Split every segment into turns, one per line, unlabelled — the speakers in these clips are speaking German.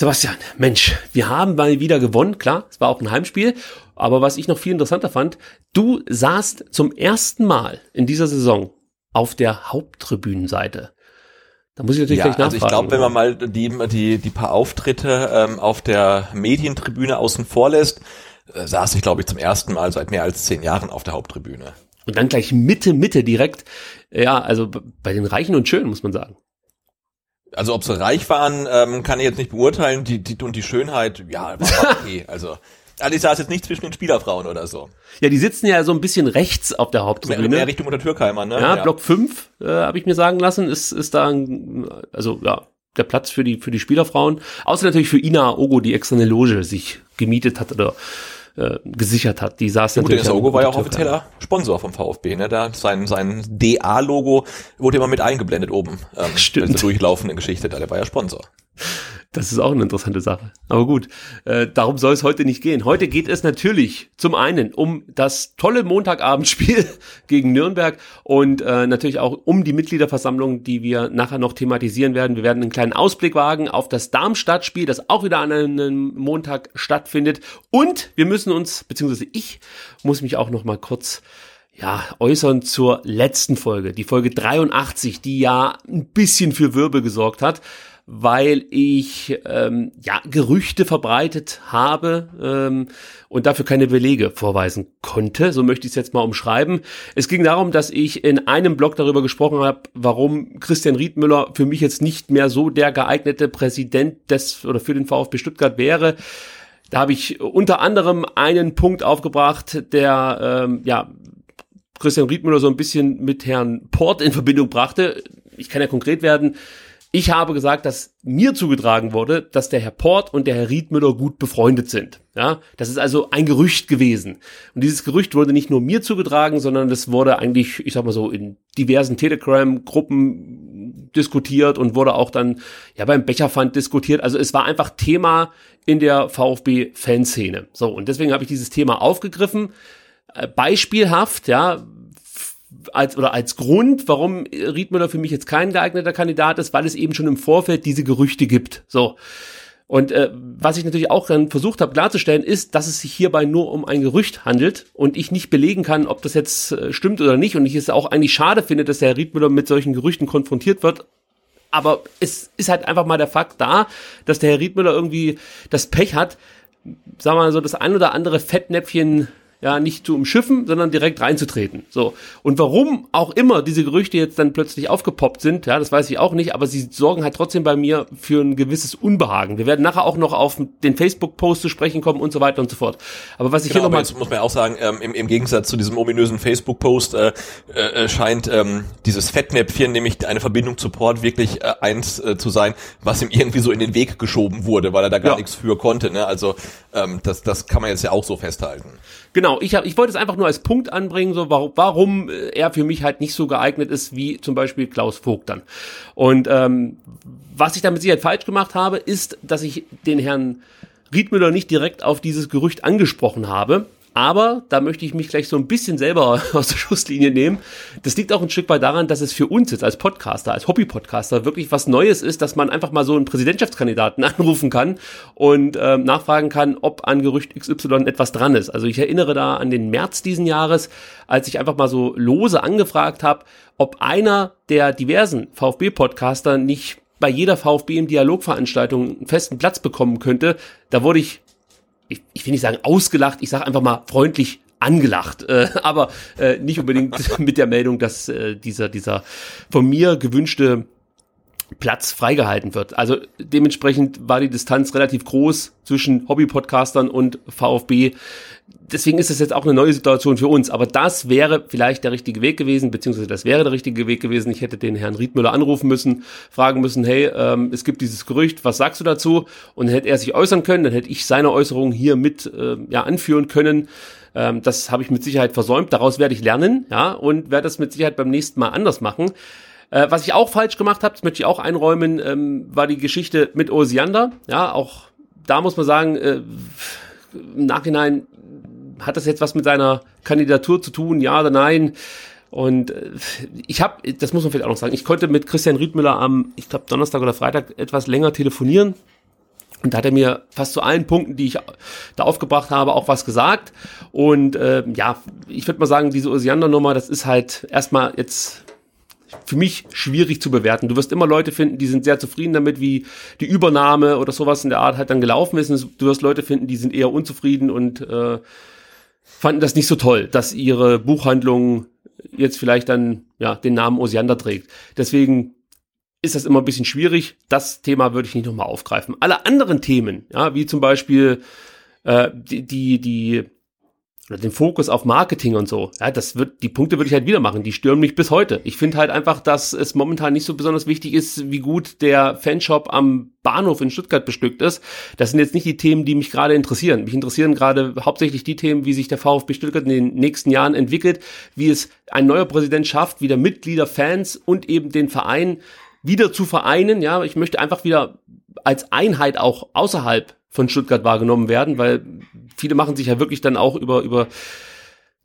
Sebastian, Mensch, wir haben mal wieder gewonnen. Klar, es war auch ein Heimspiel. Aber was ich noch viel interessanter fand, du saßt zum ersten Mal in dieser Saison auf der Haupttribünenseite.
Da muss ich natürlich ja, gleich nachfragen. Also ich glaube, wenn man mal die, die, die paar Auftritte ähm, auf der Medientribüne außen vor lässt, äh, saß ich, glaube ich, zum ersten Mal seit mehr als zehn Jahren auf der Haupttribüne.
Und dann gleich Mitte, Mitte direkt. Ja, also bei den Reichen und Schönen, muss man sagen.
Also ob sie reich waren, ähm, kann ich jetzt nicht beurteilen. Die, die und die Schönheit, ja, war okay. also also ich saß jetzt nicht zwischen den Spielerfrauen oder so.
Ja, die sitzen ja so ein bisschen rechts auf der Haupttribüne.
Mehr, mehr Richtung unter Türkeimer, ne?
Ja, ja. Block 5, äh, habe ich mir sagen lassen, ist, ist da, ein, also ja, der Platz für die, für die Spielerfrauen. Außer natürlich für Ina Ogo, die extra eine Loge sich gemietet hat oder äh, gesichert hat. Die saß
ja, natürlich. Das Logo war ja auch offizieller Sponsor vom VfB, ne? Da sein sein DA-Logo wurde immer mit eingeblendet oben.
Ähm, Stimmt.
Diese durchlaufende Geschichte da, der war ja Sponsor.
Das ist auch eine interessante Sache. Aber gut, äh, darum soll es heute nicht gehen. Heute geht es natürlich zum einen um das tolle Montagabendspiel gegen Nürnberg und äh, natürlich auch um die Mitgliederversammlung, die wir nachher noch thematisieren werden. Wir werden einen kleinen Ausblick wagen auf das Darmstadt-Spiel, das auch wieder an einem Montag stattfindet. Und wir müssen uns, beziehungsweise ich muss mich auch noch mal kurz ja, äußern zur letzten Folge, die Folge 83, die ja ein bisschen für Wirbel gesorgt hat weil ich ähm, ja Gerüchte verbreitet habe ähm, und dafür keine Belege vorweisen konnte. So möchte ich es jetzt mal umschreiben. Es ging darum, dass ich in einem Blog darüber gesprochen habe, warum Christian Riedmüller für mich jetzt nicht mehr so der geeignete Präsident des oder für den VfB Stuttgart wäre. Da habe ich unter anderem einen Punkt aufgebracht, der ähm, ja Christian Riedmüller so ein bisschen mit Herrn Port in Verbindung brachte. Ich kann ja konkret werden. Ich habe gesagt, dass mir zugetragen wurde, dass der Herr Port und der Herr Riedmüller gut befreundet sind. Ja, das ist also ein Gerücht gewesen. Und dieses Gerücht wurde nicht nur mir zugetragen, sondern das wurde eigentlich, ich sag mal so, in diversen Telegram-Gruppen diskutiert und wurde auch dann ja beim Becherfand diskutiert. Also es war einfach Thema in der VfB-Fanszene. So, und deswegen habe ich dieses Thema aufgegriffen. Äh, beispielhaft, ja, als oder als Grund, warum Riedmüller für mich jetzt kein geeigneter Kandidat ist, weil es eben schon im Vorfeld diese Gerüchte gibt. So. Und äh, was ich natürlich auch dann versucht habe klarzustellen, ist, dass es sich hierbei nur um ein Gerücht handelt und ich nicht belegen kann, ob das jetzt äh, stimmt oder nicht. Und ich es auch eigentlich schade finde, dass der Herr Riedmüller mit solchen Gerüchten konfrontiert wird. Aber es ist halt einfach mal der Fakt da, dass der Herr Riedmüller irgendwie das Pech hat, sagen wir mal so, das ein oder andere Fettnäpfchen ja, nicht zu umschiffen, sondern direkt reinzutreten. So. Und warum auch immer diese Gerüchte jetzt dann plötzlich aufgepoppt sind, ja, das weiß ich auch nicht, aber sie sorgen halt trotzdem bei mir für ein gewisses Unbehagen. Wir werden nachher auch noch auf den Facebook-Post zu sprechen kommen und so weiter und so fort. Aber was ich
genau,
hier nochmal.
Jetzt muss man auch sagen, ähm, im, im Gegensatz zu diesem ominösen Facebook-Post äh, äh, scheint ähm, dieses Fettnäpfchen, nämlich eine Verbindung zu Port, wirklich äh, eins äh, zu sein, was ihm irgendwie so in den Weg geschoben wurde, weil er da gar ja. nichts für konnte. Ne? Also ähm, das, das kann man jetzt ja auch so festhalten.
Genau, ich, hab, ich wollte es einfach nur als Punkt anbringen, so warum, warum äh, er für mich halt nicht so geeignet ist wie zum Beispiel Klaus Vogt dann. Und ähm, was ich damit sicher falsch gemacht habe, ist, dass ich den Herrn Riedmüller nicht direkt auf dieses Gerücht angesprochen habe. Aber da möchte ich mich gleich so ein bisschen selber aus der Schusslinie nehmen. Das liegt auch ein Stück weit daran, dass es für uns jetzt als Podcaster, als Hobby-Podcaster wirklich was Neues ist, dass man einfach mal so einen Präsidentschaftskandidaten anrufen kann und ähm, nachfragen kann, ob an Gerücht XY etwas dran ist. Also ich erinnere da an den März diesen Jahres, als ich einfach mal so lose angefragt habe, ob einer der diversen VfB-Podcaster nicht bei jeder VfB im Dialogveranstaltung einen festen Platz bekommen könnte. Da wurde ich ich, ich will nicht sagen ausgelacht, ich sage einfach mal freundlich angelacht, äh, aber äh, nicht unbedingt mit der Meldung, dass äh, dieser, dieser von mir gewünschte Platz freigehalten wird. Also dementsprechend war die Distanz relativ groß zwischen Hobby-Podcastern und VfB. Deswegen ist es jetzt auch eine neue Situation für uns. Aber das wäre vielleicht der richtige Weg gewesen, beziehungsweise das wäre der richtige Weg gewesen. Ich hätte den Herrn Riedmüller anrufen müssen, fragen müssen, hey, ähm, es gibt dieses Gerücht, was sagst du dazu? Und hätte er sich äußern können, dann hätte ich seine Äußerungen hier mit äh, ja, anführen können. Ähm, das habe ich mit Sicherheit versäumt. Daraus werde ich lernen, ja, und werde das mit Sicherheit beim nächsten Mal anders machen. Äh, was ich auch falsch gemacht habe, das möchte ich auch einräumen, ähm, war die Geschichte mit Osiander. Ja, auch da muss man sagen, äh, im Nachhinein hat das jetzt was mit seiner Kandidatur zu tun, ja oder nein? Und äh, ich habe, das muss man vielleicht auch noch sagen, ich konnte mit Christian Riedmüller am, ich glaube Donnerstag oder Freitag etwas länger telefonieren. Und da hat er mir fast zu allen Punkten, die ich da aufgebracht habe, auch was gesagt. Und äh, ja, ich würde mal sagen, diese Osiander-Nummer, das ist halt erstmal jetzt für mich schwierig zu bewerten. Du wirst immer Leute finden, die sind sehr zufrieden damit, wie die Übernahme oder sowas in der Art halt dann gelaufen ist. Du wirst Leute finden, die sind eher unzufrieden und äh, fanden das nicht so toll, dass ihre Buchhandlung jetzt vielleicht dann ja den Namen Osiander trägt. Deswegen ist das immer ein bisschen schwierig. Das Thema würde ich nicht nochmal aufgreifen. Alle anderen Themen, ja, wie zum Beispiel äh, die, die, die den Fokus auf Marketing und so. Ja, das wird, die Punkte würde ich halt wieder machen. Die stören mich bis heute. Ich finde halt einfach, dass es momentan nicht so besonders wichtig ist, wie gut der Fanshop am Bahnhof in Stuttgart bestückt ist. Das sind jetzt nicht die Themen, die mich gerade interessieren. Mich interessieren gerade hauptsächlich die Themen, wie sich der VfB Stuttgart in den nächsten Jahren entwickelt, wie es ein neuer Präsident schafft, wieder Mitglieder, Fans und eben den Verein wieder zu vereinen. Ja, ich möchte einfach wieder als Einheit auch außerhalb von Stuttgart wahrgenommen werden, weil viele machen sich ja wirklich dann auch über, über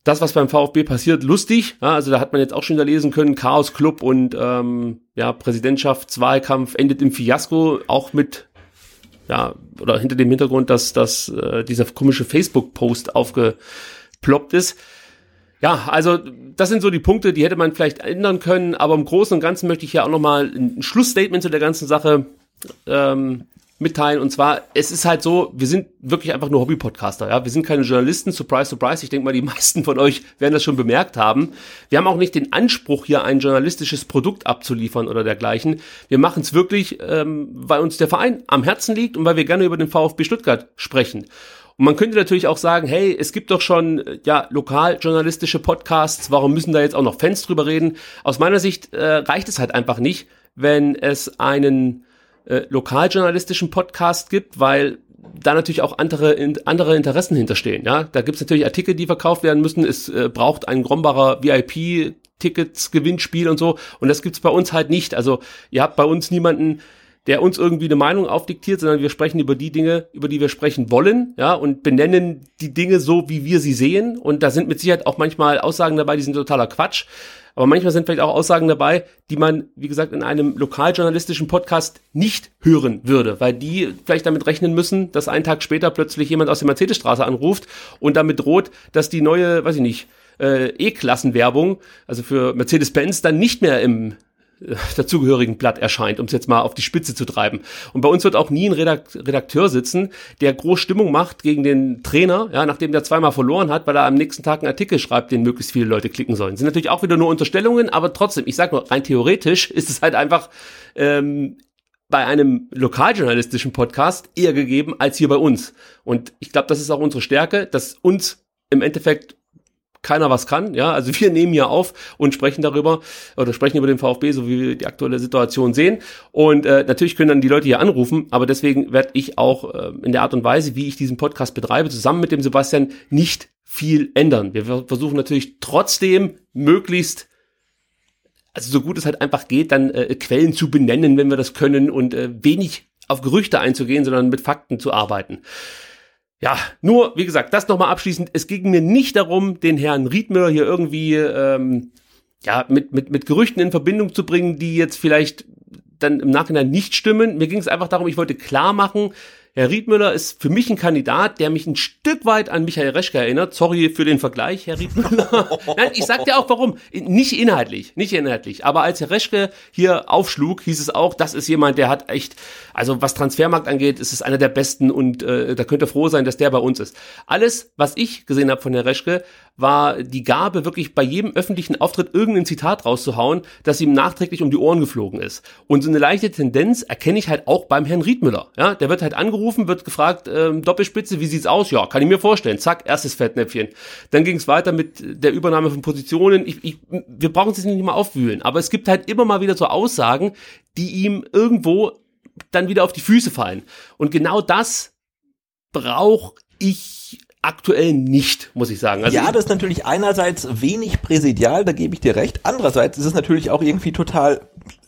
das, was beim VfB passiert, lustig. Ja, also da hat man jetzt auch schon da lesen können, Chaos Club und ähm, ja, Präsidentschaftswahlkampf endet im Fiasko, auch mit ja, oder hinter dem Hintergrund, dass, dass äh, dieser komische Facebook-Post aufgeploppt ist. Ja, also das sind so die Punkte, die hätte man vielleicht ändern können, aber im Großen und Ganzen möchte ich ja auch nochmal ein Schlussstatement zu der ganzen Sache ähm, mitteilen. Und zwar, es ist halt so, wir sind wirklich einfach nur Hobby-Podcaster. Ja? Wir sind keine Journalisten, surprise, surprise. Ich denke mal, die meisten von euch werden das schon bemerkt haben. Wir haben auch nicht den Anspruch, hier ein journalistisches Produkt abzuliefern oder dergleichen. Wir machen es wirklich, ähm, weil uns der Verein am Herzen liegt und weil wir gerne über den VfB Stuttgart sprechen. Und man könnte natürlich auch sagen, hey, es gibt doch schon ja lokal journalistische Podcasts, warum müssen da jetzt auch noch Fans drüber reden? Aus meiner Sicht äh, reicht es halt einfach nicht, wenn es einen äh, lokaljournalistischen Podcast gibt, weil da natürlich auch andere, in, andere Interessen hinterstehen. Ja, da gibt's natürlich Artikel, die verkauft werden müssen. Es äh, braucht ein Grombacher VIP Tickets, Gewinnspiel und so. Und das gibt's bei uns halt nicht. Also ihr habt bei uns niemanden, der uns irgendwie eine Meinung aufdiktiert, sondern wir sprechen über die Dinge, über die wir sprechen wollen, ja, und benennen die Dinge so, wie wir sie sehen. Und da sind mit Sicherheit auch manchmal Aussagen dabei, die sind totaler Quatsch. Aber manchmal sind vielleicht auch Aussagen dabei, die man, wie gesagt, in einem lokaljournalistischen Podcast nicht hören würde, weil die vielleicht damit rechnen müssen, dass einen Tag später plötzlich jemand aus der Mercedesstraße anruft und damit droht, dass die neue, weiß ich nicht, äh, E-Klassenwerbung, also für Mercedes-Benz, dann nicht mehr im dazugehörigen Blatt erscheint, um es jetzt mal auf die Spitze zu treiben. Und bei uns wird auch nie ein Redakteur sitzen, der groß Stimmung macht gegen den Trainer, ja, nachdem der zweimal verloren hat, weil er am nächsten Tag einen Artikel schreibt, den möglichst viele Leute klicken sollen. sind natürlich auch wieder nur Unterstellungen, aber trotzdem, ich sag nur, rein theoretisch ist es halt einfach ähm, bei einem lokaljournalistischen Podcast eher gegeben als hier bei uns. Und ich glaube, das ist auch unsere Stärke, dass uns im Endeffekt keiner was kann. Ja, also wir nehmen hier auf und sprechen darüber oder sprechen über den VfB, so wie wir die aktuelle Situation sehen. Und äh, natürlich können dann die Leute hier anrufen, aber deswegen werde ich auch äh, in der Art und Weise, wie ich diesen Podcast betreibe, zusammen mit dem Sebastian nicht viel ändern. Wir versuchen natürlich trotzdem möglichst also so gut es halt einfach geht, dann äh, Quellen zu benennen, wenn wir das können und äh, wenig auf Gerüchte einzugehen, sondern mit Fakten zu arbeiten. Ja, nur, wie gesagt, das nochmal abschließend. Es ging mir nicht darum, den Herrn Riedmüller hier irgendwie ähm, ja, mit, mit, mit Gerüchten in Verbindung zu bringen, die jetzt vielleicht dann im Nachhinein nicht stimmen. Mir ging es einfach darum, ich wollte klar machen, Herr Riedmüller ist für mich ein Kandidat, der mich ein Stück weit an Michael Reschke erinnert. Sorry für den Vergleich, Herr Riedmüller. Nein, ich sag dir auch warum. Nicht inhaltlich, nicht inhaltlich. Aber als Herr Reschke hier aufschlug, hieß es auch, das ist jemand, der hat echt, also was Transfermarkt angeht, ist es einer der besten und äh, da könnte froh sein, dass der bei uns ist. Alles, was ich gesehen habe von Herr Reschke, war die Gabe, wirklich bei jedem öffentlichen Auftritt irgendein Zitat rauszuhauen, das ihm nachträglich um die Ohren geflogen ist. Und so eine leichte Tendenz erkenne ich halt auch beim Herrn Riedmüller. Ja, der wird halt angerufen, wird gefragt, ähm, Doppelspitze, wie sieht's aus? Ja, kann ich mir vorstellen. Zack, erstes Fettnäpfchen. Dann ging es weiter mit der Übernahme von Positionen. Ich, ich, wir brauchen es nicht mal aufwühlen, aber es gibt halt immer mal wieder so Aussagen, die ihm irgendwo dann wieder auf die Füße fallen. Und genau das brauche ich aktuell nicht, muss ich sagen.
Also ja, das ist natürlich einerseits wenig präsidial, da gebe ich dir recht. Andererseits ist es natürlich auch irgendwie total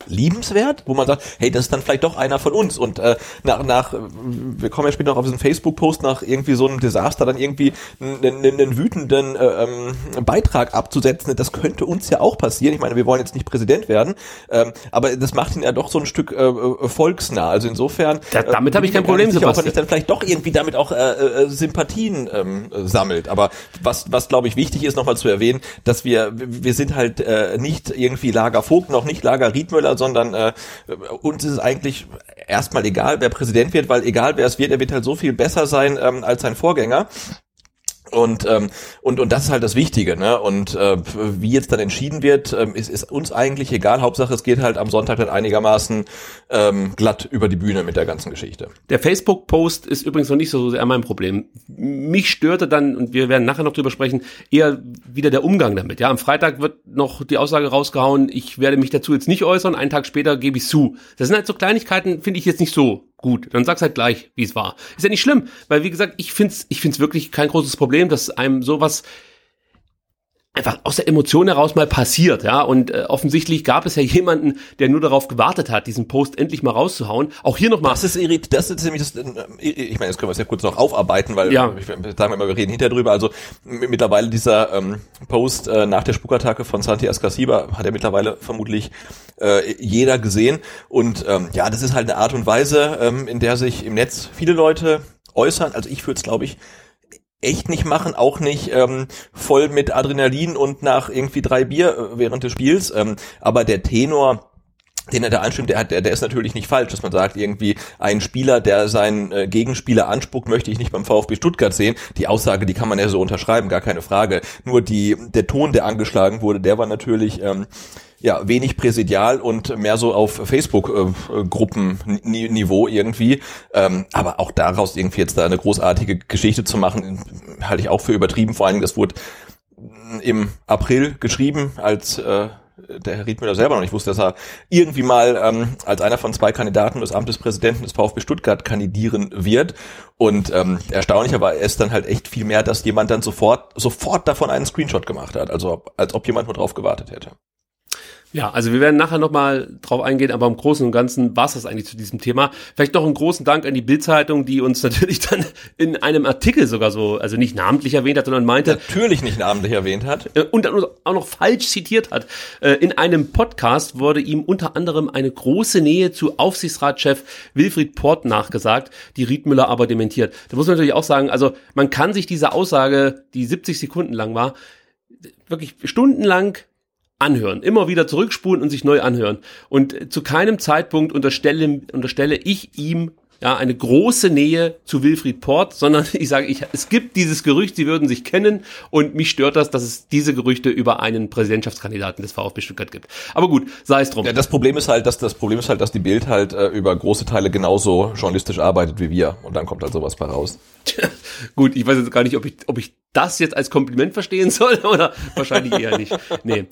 liebenswert, wo man sagt, hey, das ist dann vielleicht doch einer von uns. Und äh, nach, nach, wir kommen ja später noch auf diesen Facebook-Post, nach irgendwie so einem Desaster dann irgendwie einen, einen wütenden äh, ähm, Beitrag abzusetzen, das könnte uns ja auch passieren. Ich meine, wir wollen jetzt nicht Präsident werden, ähm, aber das macht ihn ja doch so ein Stück äh, äh volksnah. Also insofern.
Da, damit äh, habe ich kein Problem,
sicher, ob er nicht dann vielleicht doch irgendwie damit auch äh, äh, Sympathien ähm, sammelt. Aber was, was glaube ich wichtig ist, nochmal zu erwähnen, dass wir, wir sind halt äh, nicht irgendwie Lager Vogt, noch nicht Lager Riedmüller, sondern äh, uns ist es eigentlich erstmal egal, wer Präsident wird, weil egal wer es wird, er wird halt so viel besser sein ähm, als sein Vorgänger. Und, ähm, und, und das ist halt das Wichtige, ne? Und äh, wie jetzt dann entschieden wird, ähm, ist, ist uns eigentlich egal. Hauptsache, es geht halt am Sonntag dann einigermaßen ähm, glatt über die Bühne mit der ganzen Geschichte.
Der Facebook-Post ist übrigens noch nicht so sehr mein Problem. Mich störte dann, und wir werden nachher noch drüber sprechen, eher wieder der Umgang damit. Ja, am Freitag wird noch die Aussage rausgehauen, ich werde mich dazu jetzt nicht äußern, einen Tag später gebe ich zu. Das sind halt so Kleinigkeiten, finde ich jetzt nicht so gut. Dann sag's halt gleich, wie es war. Ist ja nicht schlimm, weil wie gesagt, ich find's, ich find's wirklich kein großes Problem, dass einem sowas einfach aus der Emotion heraus mal passiert, ja. Und äh, offensichtlich gab es ja jemanden, der nur darauf gewartet hat, diesen Post endlich mal rauszuhauen. Auch hier nochmal.
Das ist irrit, das ist nämlich das. Äh, ich meine, jetzt können wir es ja kurz noch aufarbeiten, weil
ja.
ich sagen wir mal, wir reden hinterher drüber. Also mittlerweile dieser ähm, Post äh, nach der Spukattacke von Santi Ascasiba hat ja mittlerweile vermutlich äh, jeder gesehen. Und ähm, ja, das ist halt eine Art und Weise, ähm, in der sich im Netz viele Leute äußern. Also ich würde es, glaube ich, echt nicht machen, auch nicht ähm, voll mit Adrenalin und nach irgendwie drei Bier äh, während des Spiels. Ähm, aber der Tenor den er da anstimmt, der, hat, der, der ist natürlich nicht falsch, dass man sagt, irgendwie ein Spieler, der seinen äh, Gegenspieler anspuckt, möchte ich nicht beim VfB Stuttgart sehen. Die Aussage, die kann man ja so unterschreiben, gar keine Frage. Nur die, der Ton, der angeschlagen wurde, der war natürlich ähm, ja, wenig präsidial und mehr so auf Facebook-Gruppenniveau äh, irgendwie. Ähm, aber auch daraus irgendwie jetzt da eine großartige Geschichte zu machen, halte ich auch für übertrieben. Vor allen Dingen, das wurde im April geschrieben, als äh, der Herr Riedmüller selber noch nicht wusste, dass er irgendwie mal ähm, als einer von zwei Kandidaten des Amtes Präsidenten des VfB Stuttgart kandidieren wird. Und ähm, erstaunlicher war es dann halt echt viel mehr, dass jemand dann sofort sofort davon einen Screenshot gemacht hat, also als ob jemand nur drauf gewartet hätte.
Ja, also wir werden nachher nochmal drauf eingehen, aber im Großen und Ganzen war es das eigentlich zu diesem Thema. Vielleicht noch einen großen Dank an die Bildzeitung, die uns natürlich dann in einem Artikel sogar so, also nicht namentlich erwähnt hat, sondern meinte.
Natürlich nicht namentlich erwähnt hat.
Äh, und dann auch noch falsch zitiert hat. Äh, in einem Podcast wurde ihm unter anderem eine große Nähe zu Aufsichtsratschef Wilfried Port nachgesagt, die Riedmüller aber dementiert. Da muss man natürlich auch sagen, also man kann sich diese Aussage, die 70 Sekunden lang war, wirklich stundenlang anhören, immer wieder zurückspulen und sich neu anhören. Und zu keinem Zeitpunkt unterstelle, unterstelle ich ihm ja, eine große Nähe zu Wilfried Port, sondern ich sage, ich, es gibt dieses Gerücht, sie würden sich kennen und mich stört das, dass es diese Gerüchte über einen Präsidentschaftskandidaten des VfB Stuttgart gibt. Aber gut, sei es drum.
Ja, das Problem ist halt, dass das Problem ist halt, dass die Bild halt äh, über große Teile genauso journalistisch arbeitet wie wir und dann kommt halt sowas bei raus.
gut, ich weiß jetzt gar nicht, ob ich, ob ich das jetzt als Kompliment verstehen soll oder wahrscheinlich eher nicht. Nee.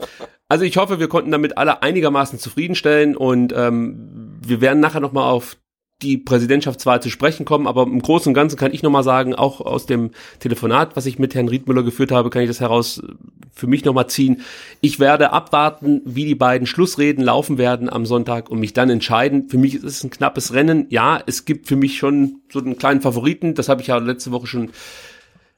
Also ich hoffe, wir konnten damit alle einigermaßen zufriedenstellen und ähm, wir werden nachher nochmal auf die Präsidentschaftswahl zu sprechen kommen, aber im Großen und Ganzen kann ich nochmal sagen, auch aus dem Telefonat, was ich mit Herrn Riedmüller geführt habe, kann ich das heraus für mich nochmal ziehen. Ich werde abwarten, wie die beiden Schlussreden laufen werden am Sonntag und mich dann entscheiden. Für mich ist es ein knappes Rennen. Ja, es gibt für mich schon so einen kleinen Favoriten. Das habe ich ja letzte Woche schon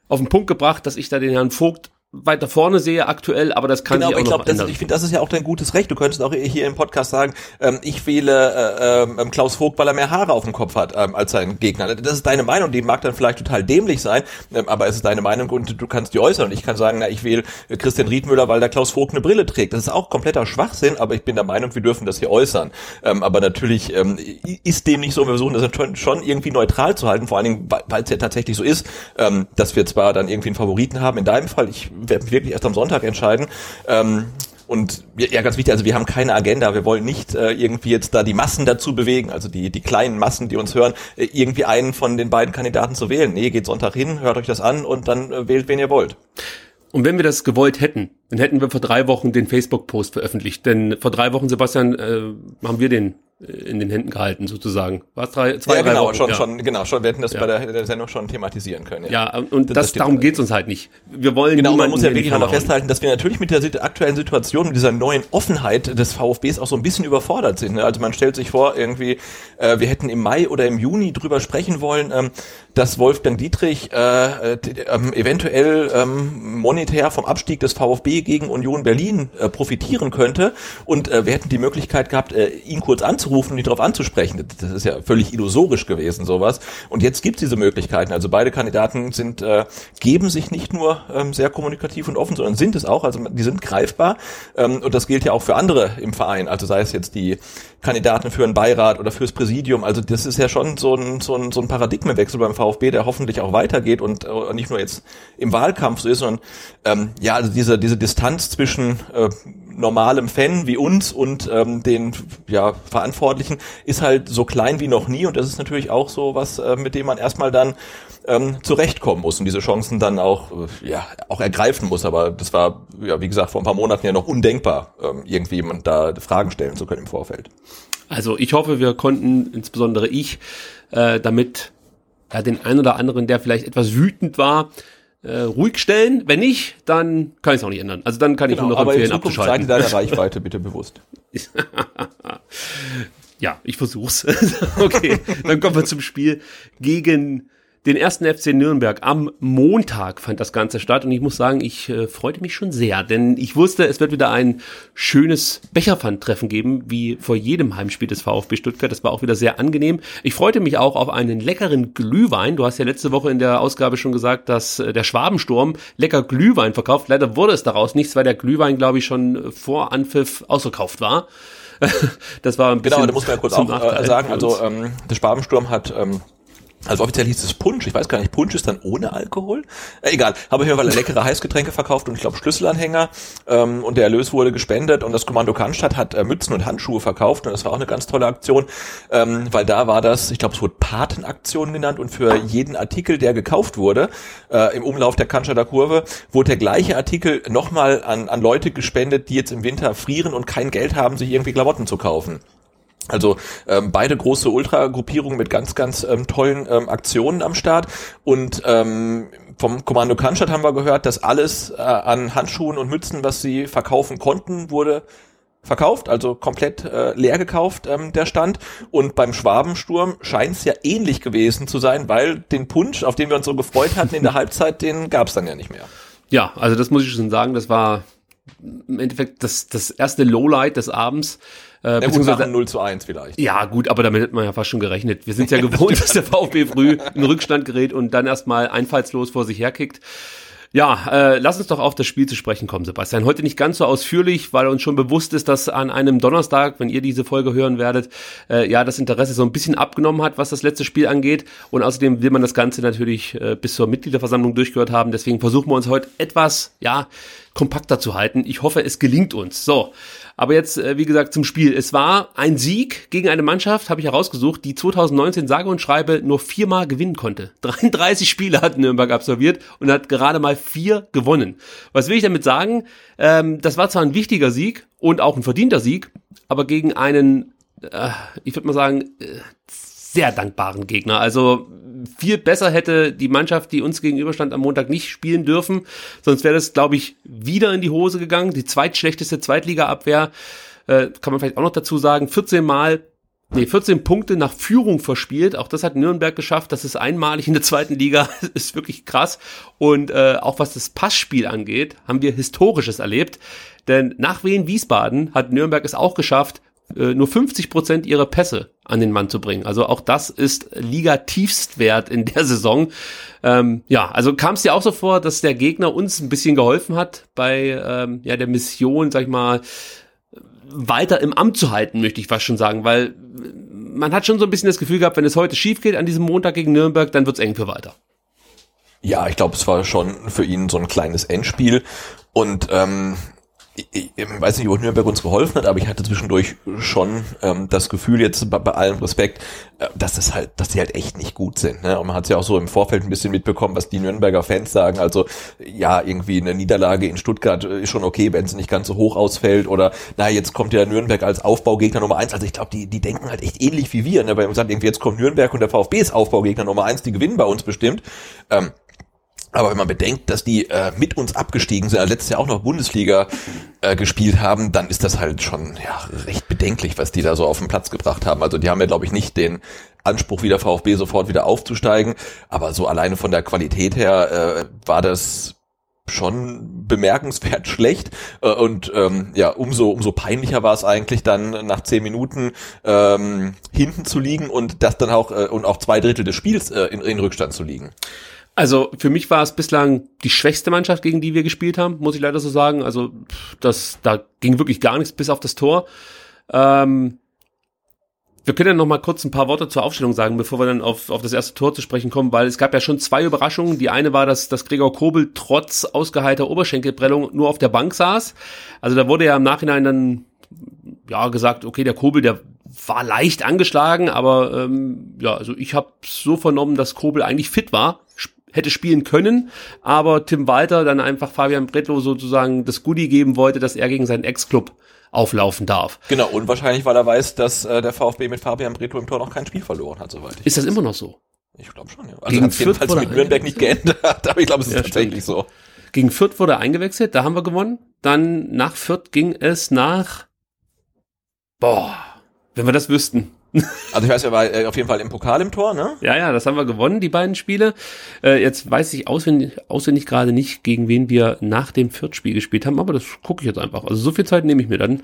auf den Punkt gebracht, dass ich da den Herrn Vogt weiter vorne sehe aktuell, aber das kann genau, sich auch ich glaub, noch
ändern. Ich finde, das ist ja auch dein gutes Recht. Du könntest auch hier im Podcast sagen, ähm, ich wähle äh, ähm, Klaus Vogt, weil er mehr Haare auf dem Kopf hat ähm, als sein Gegner. Das ist deine Meinung, die mag dann vielleicht total dämlich sein, ähm, aber es ist deine Meinung und du kannst die äußern. Und ich kann sagen, na, ich wähle Christian Riedmüller, weil der Klaus Vogt eine Brille trägt. Das ist auch kompletter Schwachsinn, aber ich bin der Meinung, wir dürfen das hier äußern. Ähm, aber natürlich ähm, ist dem nicht so. Wir versuchen das schon irgendwie neutral zu halten, vor allen Dingen, weil es ja tatsächlich so ist, ähm, dass wir zwar dann irgendwie einen Favoriten haben. In deinem Fall, ich wirklich erst am Sonntag entscheiden. Ähm, und ja, ganz wichtig, also wir haben keine Agenda. Wir wollen nicht äh, irgendwie jetzt da die Massen dazu bewegen, also die, die kleinen Massen, die uns hören, äh, irgendwie einen von den beiden Kandidaten zu wählen. Nee, geht Sonntag hin, hört euch das an und dann äh, wählt, wen ihr wollt.
Und wenn wir das gewollt hätten, dann hätten wir vor drei Wochen den Facebook-Post veröffentlicht. Denn vor drei Wochen, Sebastian, äh, haben wir den äh, in den Händen gehalten sozusagen.
Was drei, zwei, ja, genau, drei Wochen, schon, ja. schon, genau, schon. Wir hätten das ja. bei der, der, Sendung schon thematisieren können.
Ja, ja und das, das darum geht's uns halt nicht. Wir wollen
genau, man muss ja wirklich noch festhalten, dass wir natürlich mit der aktuellen Situation, mit dieser neuen Offenheit des VfBs auch so ein bisschen überfordert sind. Ne? Also man stellt sich vor, irgendwie, äh, wir hätten im Mai oder im Juni drüber sprechen wollen, ähm, dass Wolfgang Dietrich äh, äh, ähm, eventuell ähm, monetär vom Abstieg des VfB gegen Union Berlin äh, profitieren könnte und äh, wir hätten die Möglichkeit gehabt, äh, ihn kurz anzurufen und ihn darauf anzusprechen. Das ist ja völlig illusorisch gewesen, sowas. Und jetzt gibt es diese Möglichkeiten. Also beide Kandidaten sind äh, geben sich nicht nur ähm, sehr kommunikativ und offen, sondern sind es auch. Also die sind greifbar ähm, und das gilt ja auch für andere im Verein. Also sei es jetzt die Kandidaten für einen Beirat oder fürs Präsidium. Also das ist ja schon so ein, so ein, so ein Paradigmenwechsel beim VfB, der hoffentlich auch weitergeht und äh, nicht nur jetzt im Wahlkampf so ist, sondern ähm, ja, also diese, diese Distanz zwischen äh, normalem Fan wie uns und ähm, den ja, Verantwortlichen ist halt so klein wie noch nie und das ist natürlich auch so was, äh, mit dem man erstmal dann ähm, zurechtkommen muss und diese Chancen dann auch, äh, ja, auch ergreifen muss. Aber das war, ja, wie gesagt, vor ein paar Monaten ja noch undenkbar, ähm, irgendwie da Fragen stellen zu können im Vorfeld.
Also ich hoffe, wir konnten, insbesondere ich, äh, damit ja, den einen oder anderen, der vielleicht etwas wütend war, äh, ruhig stellen. Wenn nicht, dann kann ich es auch nicht ändern. Also dann kann genau, ich nur noch empfehlen, abzuschalten.
Seite deiner Reichweite bitte bewusst.
ja, ich versuch's. okay, dann kommen wir zum Spiel gegen den ersten FC Nürnberg. Am Montag fand das Ganze statt und ich muss sagen, ich äh, freute mich schon sehr, denn ich wusste, es wird wieder ein schönes Becherpfandtreffen geben, wie vor jedem Heimspiel des VfB Stuttgart. Das war auch wieder sehr angenehm. Ich freute mich auch auf einen leckeren Glühwein. Du hast ja letzte Woche in der Ausgabe schon gesagt, dass äh, der Schwabensturm lecker Glühwein verkauft. Leider wurde es daraus nichts, weil der Glühwein, glaube ich, schon vor Anpfiff ausverkauft war. das war ein
bisschen. Genau, da muss man ja kurz auch äh, sagen, also ähm, der Schwabensturm hat ähm, also offiziell hieß es Punsch. Ich weiß gar nicht, Punsch ist dann ohne Alkohol? Äh, egal. Habe ich mir mal leckere Heißgetränke verkauft und ich glaube Schlüsselanhänger. Ähm, und der Erlös wurde gespendet und das Kommando Cannstatt hat äh, Mützen und Handschuhe verkauft und das war auch eine ganz tolle Aktion, ähm, weil da war das, ich glaube es wurde Patenaktion genannt und für jeden Artikel, der gekauft wurde, äh, im Umlauf der Cannstatter Kurve, wurde der gleiche Artikel nochmal an, an Leute gespendet, die jetzt im Winter frieren und kein Geld haben, sich irgendwie Klamotten zu kaufen. Also ähm, beide große Ultra-Gruppierungen mit ganz, ganz ähm, tollen ähm, Aktionen am Start. Und ähm, vom Kommando Cannstatt haben wir gehört, dass alles äh, an Handschuhen und Mützen, was sie verkaufen konnten, wurde verkauft, also komplett äh, leer gekauft, ähm, der Stand. Und beim Schwabensturm scheint es ja ähnlich gewesen zu sein, weil den Punsch, auf den wir uns so gefreut hatten in der Halbzeit, den gab es dann ja nicht mehr.
Ja, also das muss ich schon sagen, das war im Endeffekt das, das erste Lowlight des Abends.
Äh, ja, gut, 0 zu 1 vielleicht.
Ja, gut, aber damit hat man ja fast schon gerechnet. Wir sind ja gewohnt, dass der VfB früh in Rückstand gerät und dann erstmal einfallslos vor sich herkickt. Ja, äh, lass uns doch auf das Spiel zu sprechen kommen, Sebastian. Heute nicht ganz so ausführlich, weil uns schon bewusst ist, dass an einem Donnerstag, wenn ihr diese Folge hören werdet, äh, ja, das Interesse so ein bisschen abgenommen hat, was das letzte Spiel angeht. Und außerdem will man das Ganze natürlich äh, bis zur Mitgliederversammlung durchgehört haben. Deswegen versuchen wir uns heute etwas, ja, kompakter zu halten. Ich hoffe, es gelingt uns. So, aber jetzt, äh, wie gesagt, zum Spiel. Es war ein Sieg gegen eine Mannschaft, habe ich herausgesucht, die 2019 sage und schreibe nur viermal gewinnen konnte. 33 Spiele hat Nürnberg absolviert und hat gerade mal vier gewonnen. Was will ich damit sagen? Ähm, das war zwar ein wichtiger Sieg und auch ein verdienter Sieg, aber gegen einen, äh, ich würde mal sagen, äh, sehr dankbaren Gegner. Also viel besser hätte die Mannschaft, die uns gegenüberstand am Montag nicht spielen dürfen. Sonst wäre das, glaube ich, wieder in die Hose gegangen. Die zweitschlechteste Zweitliga-Abwehr, äh, kann man vielleicht auch noch dazu sagen, 14 Mal Nee, 14 Punkte nach Führung verspielt. Auch das hat Nürnberg geschafft. Das ist einmalig in der zweiten Liga. Das ist wirklich krass. Und äh, auch was das Passspiel angeht, haben wir Historisches erlebt. Denn nach Wien Wiesbaden hat Nürnberg es auch geschafft, äh, nur 50 Prozent ihrer Pässe an den Mann zu bringen. Also auch das ist Liga-Tiefstwert in der Saison. Ähm, ja, also kam es dir auch so vor, dass der Gegner uns ein bisschen geholfen hat bei ähm, ja, der Mission, sag ich mal, weiter im Amt zu halten, möchte ich fast schon sagen, weil man hat schon so ein bisschen das Gefühl gehabt, wenn es heute schief geht an diesem Montag gegen Nürnberg, dann wird's eng für weiter.
Ja, ich glaube, es war schon für ihn so ein kleines Endspiel und ähm, ich, weiß nicht, ob Nürnberg uns geholfen hat, aber ich hatte zwischendurch schon ähm, das Gefühl jetzt bei, bei allem Respekt, äh, dass das halt, dass die halt echt nicht gut sind. Ne? Und man hat es ja auch so im Vorfeld ein bisschen mitbekommen, was die Nürnberger Fans sagen. Also ja, irgendwie eine Niederlage in Stuttgart ist schon okay, wenn es nicht ganz so hoch ausfällt. Oder na, jetzt kommt ja Nürnberg als Aufbaugegner Nummer eins. Also ich glaube, die, die denken halt echt ähnlich wie wir. Ne? Weil man sagt, irgendwie jetzt kommt Nürnberg und der VfB ist Aufbaugegner Nummer eins, die gewinnen bei uns bestimmt. Ähm, aber wenn man bedenkt, dass die äh, mit uns abgestiegen sind, also letztes Jahr auch noch Bundesliga äh, gespielt haben, dann ist das halt schon ja, recht bedenklich, was die da so auf den Platz gebracht haben. Also die haben ja, glaube ich, nicht den Anspruch, wie der VfB sofort wieder aufzusteigen. Aber so alleine von der Qualität her äh, war das schon bemerkenswert schlecht äh, und ähm, ja umso umso peinlicher war es eigentlich dann nach zehn Minuten ähm, hinten zu liegen und das dann auch äh, und auch zwei Drittel des Spiels äh, in, in Rückstand zu liegen.
Also für mich war es bislang die schwächste Mannschaft, gegen die wir gespielt haben, muss ich leider so sagen. Also das, da ging wirklich gar nichts bis auf das Tor. Ähm, wir können ja noch mal kurz ein paar Worte zur Aufstellung sagen, bevor wir dann auf, auf das erste Tor zu sprechen kommen, weil es gab ja schon zwei Überraschungen. Die eine war, dass, dass Gregor Kobel trotz ausgeheilter Oberschenkelprellung nur auf der Bank saß. Also da wurde ja im Nachhinein dann ja gesagt, okay, der Kobel, der war leicht angeschlagen, aber ähm, ja, also ich habe so vernommen, dass Kobel eigentlich fit war, hätte spielen können, aber Tim Walter dann einfach Fabian Bretlo sozusagen das Goodie geben wollte, dass er gegen seinen Ex-Club auflaufen darf.
Genau, und wahrscheinlich, weil er weiß, dass äh, der VfB mit Fabian Bretlo im Tor noch kein Spiel verloren hat, soweit.
Ist das immer noch so?
Ich glaube schon, ja. Also hat jedenfalls mit Nürnberg nicht geändert, aber ich glaube, es ist ja, tatsächlich stimmt. so.
Gegen Fürth wurde er eingewechselt, da haben wir gewonnen. Dann nach Fürth ging es nach Boah, wenn wir das wüssten.
Also ich weiß, er war äh, auf jeden Fall im Pokal im Tor, ne?
Ja, ja, das haben wir gewonnen, die beiden Spiele. Äh, jetzt weiß ich auswendig, auswendig gerade nicht, gegen wen wir nach dem Viertspiel gespielt haben, aber das gucke ich jetzt einfach. Also so viel Zeit nehme ich mir dann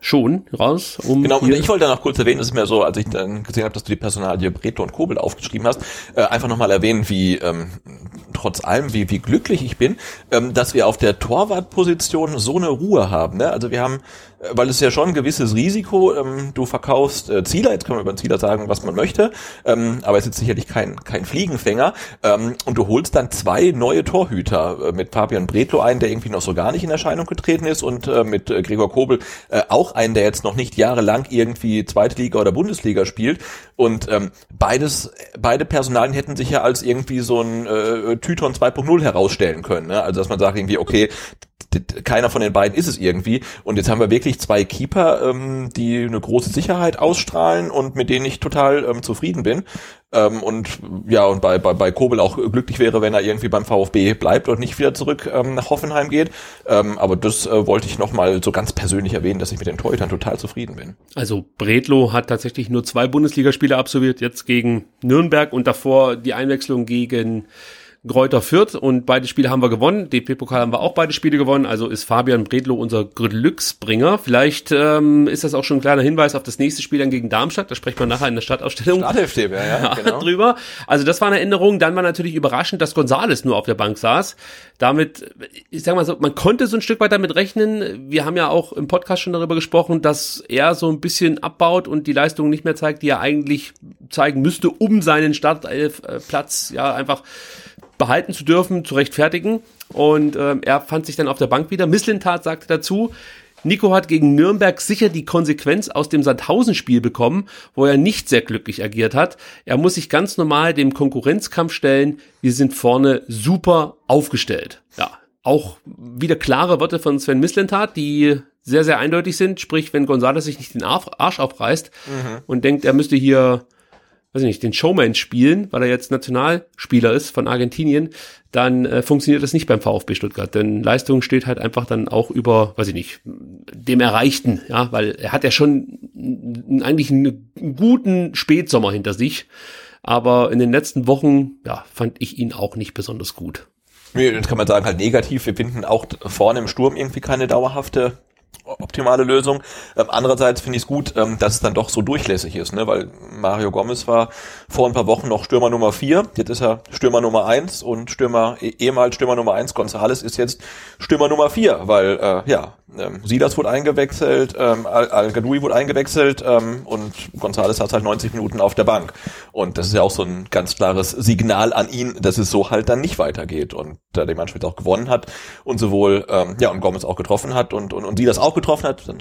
schon raus.
Um genau, und ich wollte da noch kurz erwähnen, das ist mir so, als ich dann gesehen habe, dass du die Personalie Breto und Kobel aufgeschrieben hast, äh, einfach nochmal erwähnen, wie ähm, trotz allem, wie, wie glücklich ich bin, ähm, dass wir auf der Torwartposition so eine Ruhe haben. Ne? Also wir haben weil es ja schon ein gewisses Risiko, ähm, du verkaufst äh, Zieler, jetzt kann man über Zieler sagen, was man möchte, ähm, aber es ist sicherlich kein, kein Fliegenfänger. Ähm, und du holst dann zwei neue Torhüter äh, mit Fabian Bretlo einen, der irgendwie noch so gar nicht in Erscheinung getreten ist und äh, mit äh, Gregor Kobel äh, auch einen, der jetzt noch nicht jahrelang irgendwie Zweite Liga oder Bundesliga spielt. Und ähm, beides, beide Personalien hätten sich ja als irgendwie so ein äh, Tyton 2.0 herausstellen können, ne? also dass man sagt irgendwie, okay, keiner von den beiden ist es irgendwie. Und jetzt haben wir wirklich zwei Keeper, ähm, die eine große Sicherheit ausstrahlen und mit denen ich total ähm, zufrieden bin. Ähm, und ja, und bei, bei, bei Kobel auch glücklich wäre, wenn er irgendwie beim VfB bleibt und nicht wieder zurück ähm, nach Hoffenheim geht. Ähm, aber das äh, wollte ich nochmal so ganz persönlich erwähnen, dass ich mit den Torhütern total zufrieden bin.
Also Bredlo hat tatsächlich nur zwei Bundesligaspiele absolviert, jetzt gegen Nürnberg und davor die Einwechslung gegen Gräuter Fürth und beide Spiele haben wir gewonnen. DP-Pokal haben wir auch beide Spiele gewonnen. Also ist Fabian Bredlo unser Glücksbringer. Vielleicht ähm, ist das auch schon ein kleiner Hinweis auf das nächste Spiel dann gegen Darmstadt. Da spricht man nachher in der Stadtausstellung
Starthilfe, ja, ja,
genau. drüber. Also das war eine Änderung. Dann war natürlich überraschend, dass Gonzales nur auf der Bank saß. Damit, ich sag mal so, man konnte so ein Stück weit damit rechnen. Wir haben ja auch im Podcast schon darüber gesprochen, dass er so ein bisschen abbaut und die Leistung nicht mehr zeigt, die er eigentlich zeigen müsste, um seinen Startplatz ja einfach behalten zu dürfen, zu rechtfertigen. Und ähm, er fand sich dann auf der Bank wieder. Misslintat sagte dazu, Nico hat gegen Nürnberg sicher die Konsequenz aus dem Sandhausen-Spiel bekommen, wo er nicht sehr glücklich agiert hat. Er muss sich ganz normal dem Konkurrenzkampf stellen. Wir sind vorne super aufgestellt. Ja, auch wieder klare Worte von Sven Misslintat, die sehr, sehr eindeutig sind. Sprich, wenn González sich nicht den Arsch aufreißt mhm. und denkt, er müsste hier weiß ich nicht, den Showman spielen, weil er jetzt Nationalspieler ist von Argentinien, dann äh, funktioniert das nicht beim VfB Stuttgart. Denn Leistung steht halt einfach dann auch über, weiß ich nicht, dem Erreichten, ja, weil er hat ja schon eigentlich einen guten Spätsommer hinter sich. Aber in den letzten Wochen, ja, fand ich ihn auch nicht besonders gut.
Nee, das kann man sagen, halt negativ. Wir finden auch vorne im Sturm irgendwie keine dauerhafte optimale Lösung. Ähm, andererseits finde ich es gut, ähm, dass es dann doch so durchlässig ist, ne? weil Mario Gomez war vor ein paar Wochen noch Stürmer Nummer 4, jetzt ist er Stürmer Nummer 1 und Stürmer, eh, ehemals Stürmer Nummer 1, Gonzales ist jetzt Stürmer Nummer 4, weil äh, ja, ähm, Silas wurde eingewechselt, ähm, Al-Gadoui wurde eingewechselt ähm, und Gonzales hat halt 90 Minuten auf der Bank. Und das ist ja auch so ein ganz klares Signal an ihn, dass es so halt dann nicht weitergeht. Und da äh, die Mannschaft auch gewonnen hat und sowohl, ähm, ja, und Gomez auch getroffen hat und, und, und Silas auch getroffen hat, dann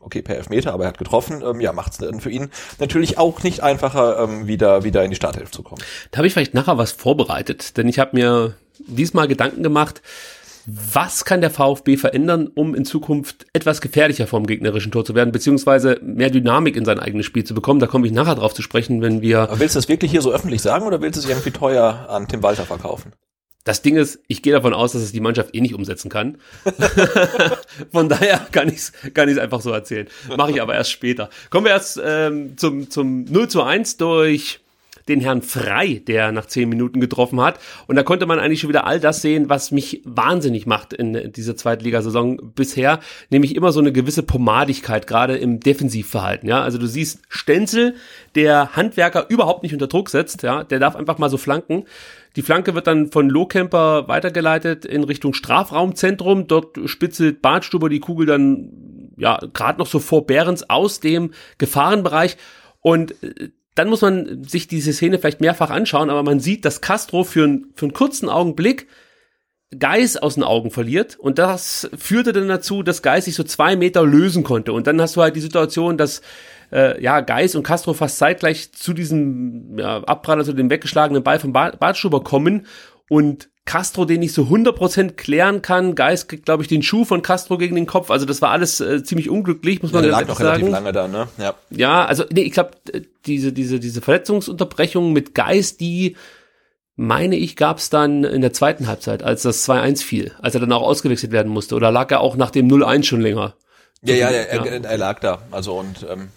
okay, per Elfmeter, aber er hat getroffen, ähm, ja, macht es dann für ihn natürlich auch nicht einfacher, ähm, wieder, wieder in die Startelf zu kommen.
Da habe ich vielleicht nachher was vorbereitet, denn ich habe mir diesmal Gedanken gemacht, was kann der VfB verändern, um in Zukunft etwas gefährlicher vom gegnerischen Tor zu werden, beziehungsweise mehr Dynamik in sein eigenes Spiel zu bekommen? Da komme ich nachher drauf zu sprechen, wenn wir.
Aber willst du das wirklich hier so öffentlich sagen oder willst du es irgendwie teuer an Tim Walter verkaufen?
Das Ding ist, ich gehe davon aus, dass es die Mannschaft eh nicht umsetzen kann. Von daher kann ich es kann ich's einfach so erzählen. Mache ich aber erst später. Kommen wir erst ähm, zum, zum 0 zu 1 durch den Herrn Frei, der nach zehn Minuten getroffen hat. Und da konnte man eigentlich schon wieder all das sehen, was mich wahnsinnig macht in dieser Zweitligasaison bisher, nämlich immer so eine gewisse Pomadigkeit, gerade im Defensivverhalten. Ja, also du siehst Stenzel, der Handwerker überhaupt nicht unter Druck setzt, ja, der darf einfach mal so flanken. Die Flanke wird dann von Lohkemper weitergeleitet in Richtung Strafraumzentrum. Dort spitzelt Bartstuber die Kugel dann ja gerade noch so vor Behrens aus dem Gefahrenbereich. Und äh, dann muss man sich diese Szene vielleicht mehrfach anschauen, aber man sieht, dass Castro für, ein, für einen kurzen Augenblick Geis aus den Augen verliert. Und das führte dann dazu, dass Geis sich so zwei Meter lösen konnte. Und dann hast du halt die Situation, dass äh, ja Geis und Castro fast zeitgleich zu diesem ja, Abpraller, zu dem weggeschlagenen Ball von Bartschuber kommen und Castro den nicht so 100% klären kann. Geist kriegt, glaube ich, den Schuh von Castro gegen den Kopf. Also das war alles äh, ziemlich unglücklich, muss man ja,
der lag noch sagen. relativ lange da, ne?
Ja, ja also nee, ich glaube, äh, diese, diese, diese Verletzungsunterbrechung mit Geist, die meine ich, gab es dann in der zweiten Halbzeit, als das 2-1 fiel, als er dann auch ausgewechselt werden musste. Oder lag er auch nach dem 0-1 schon länger?
Ja, ja, er, ja. Er, er, lag da. Also und ähm,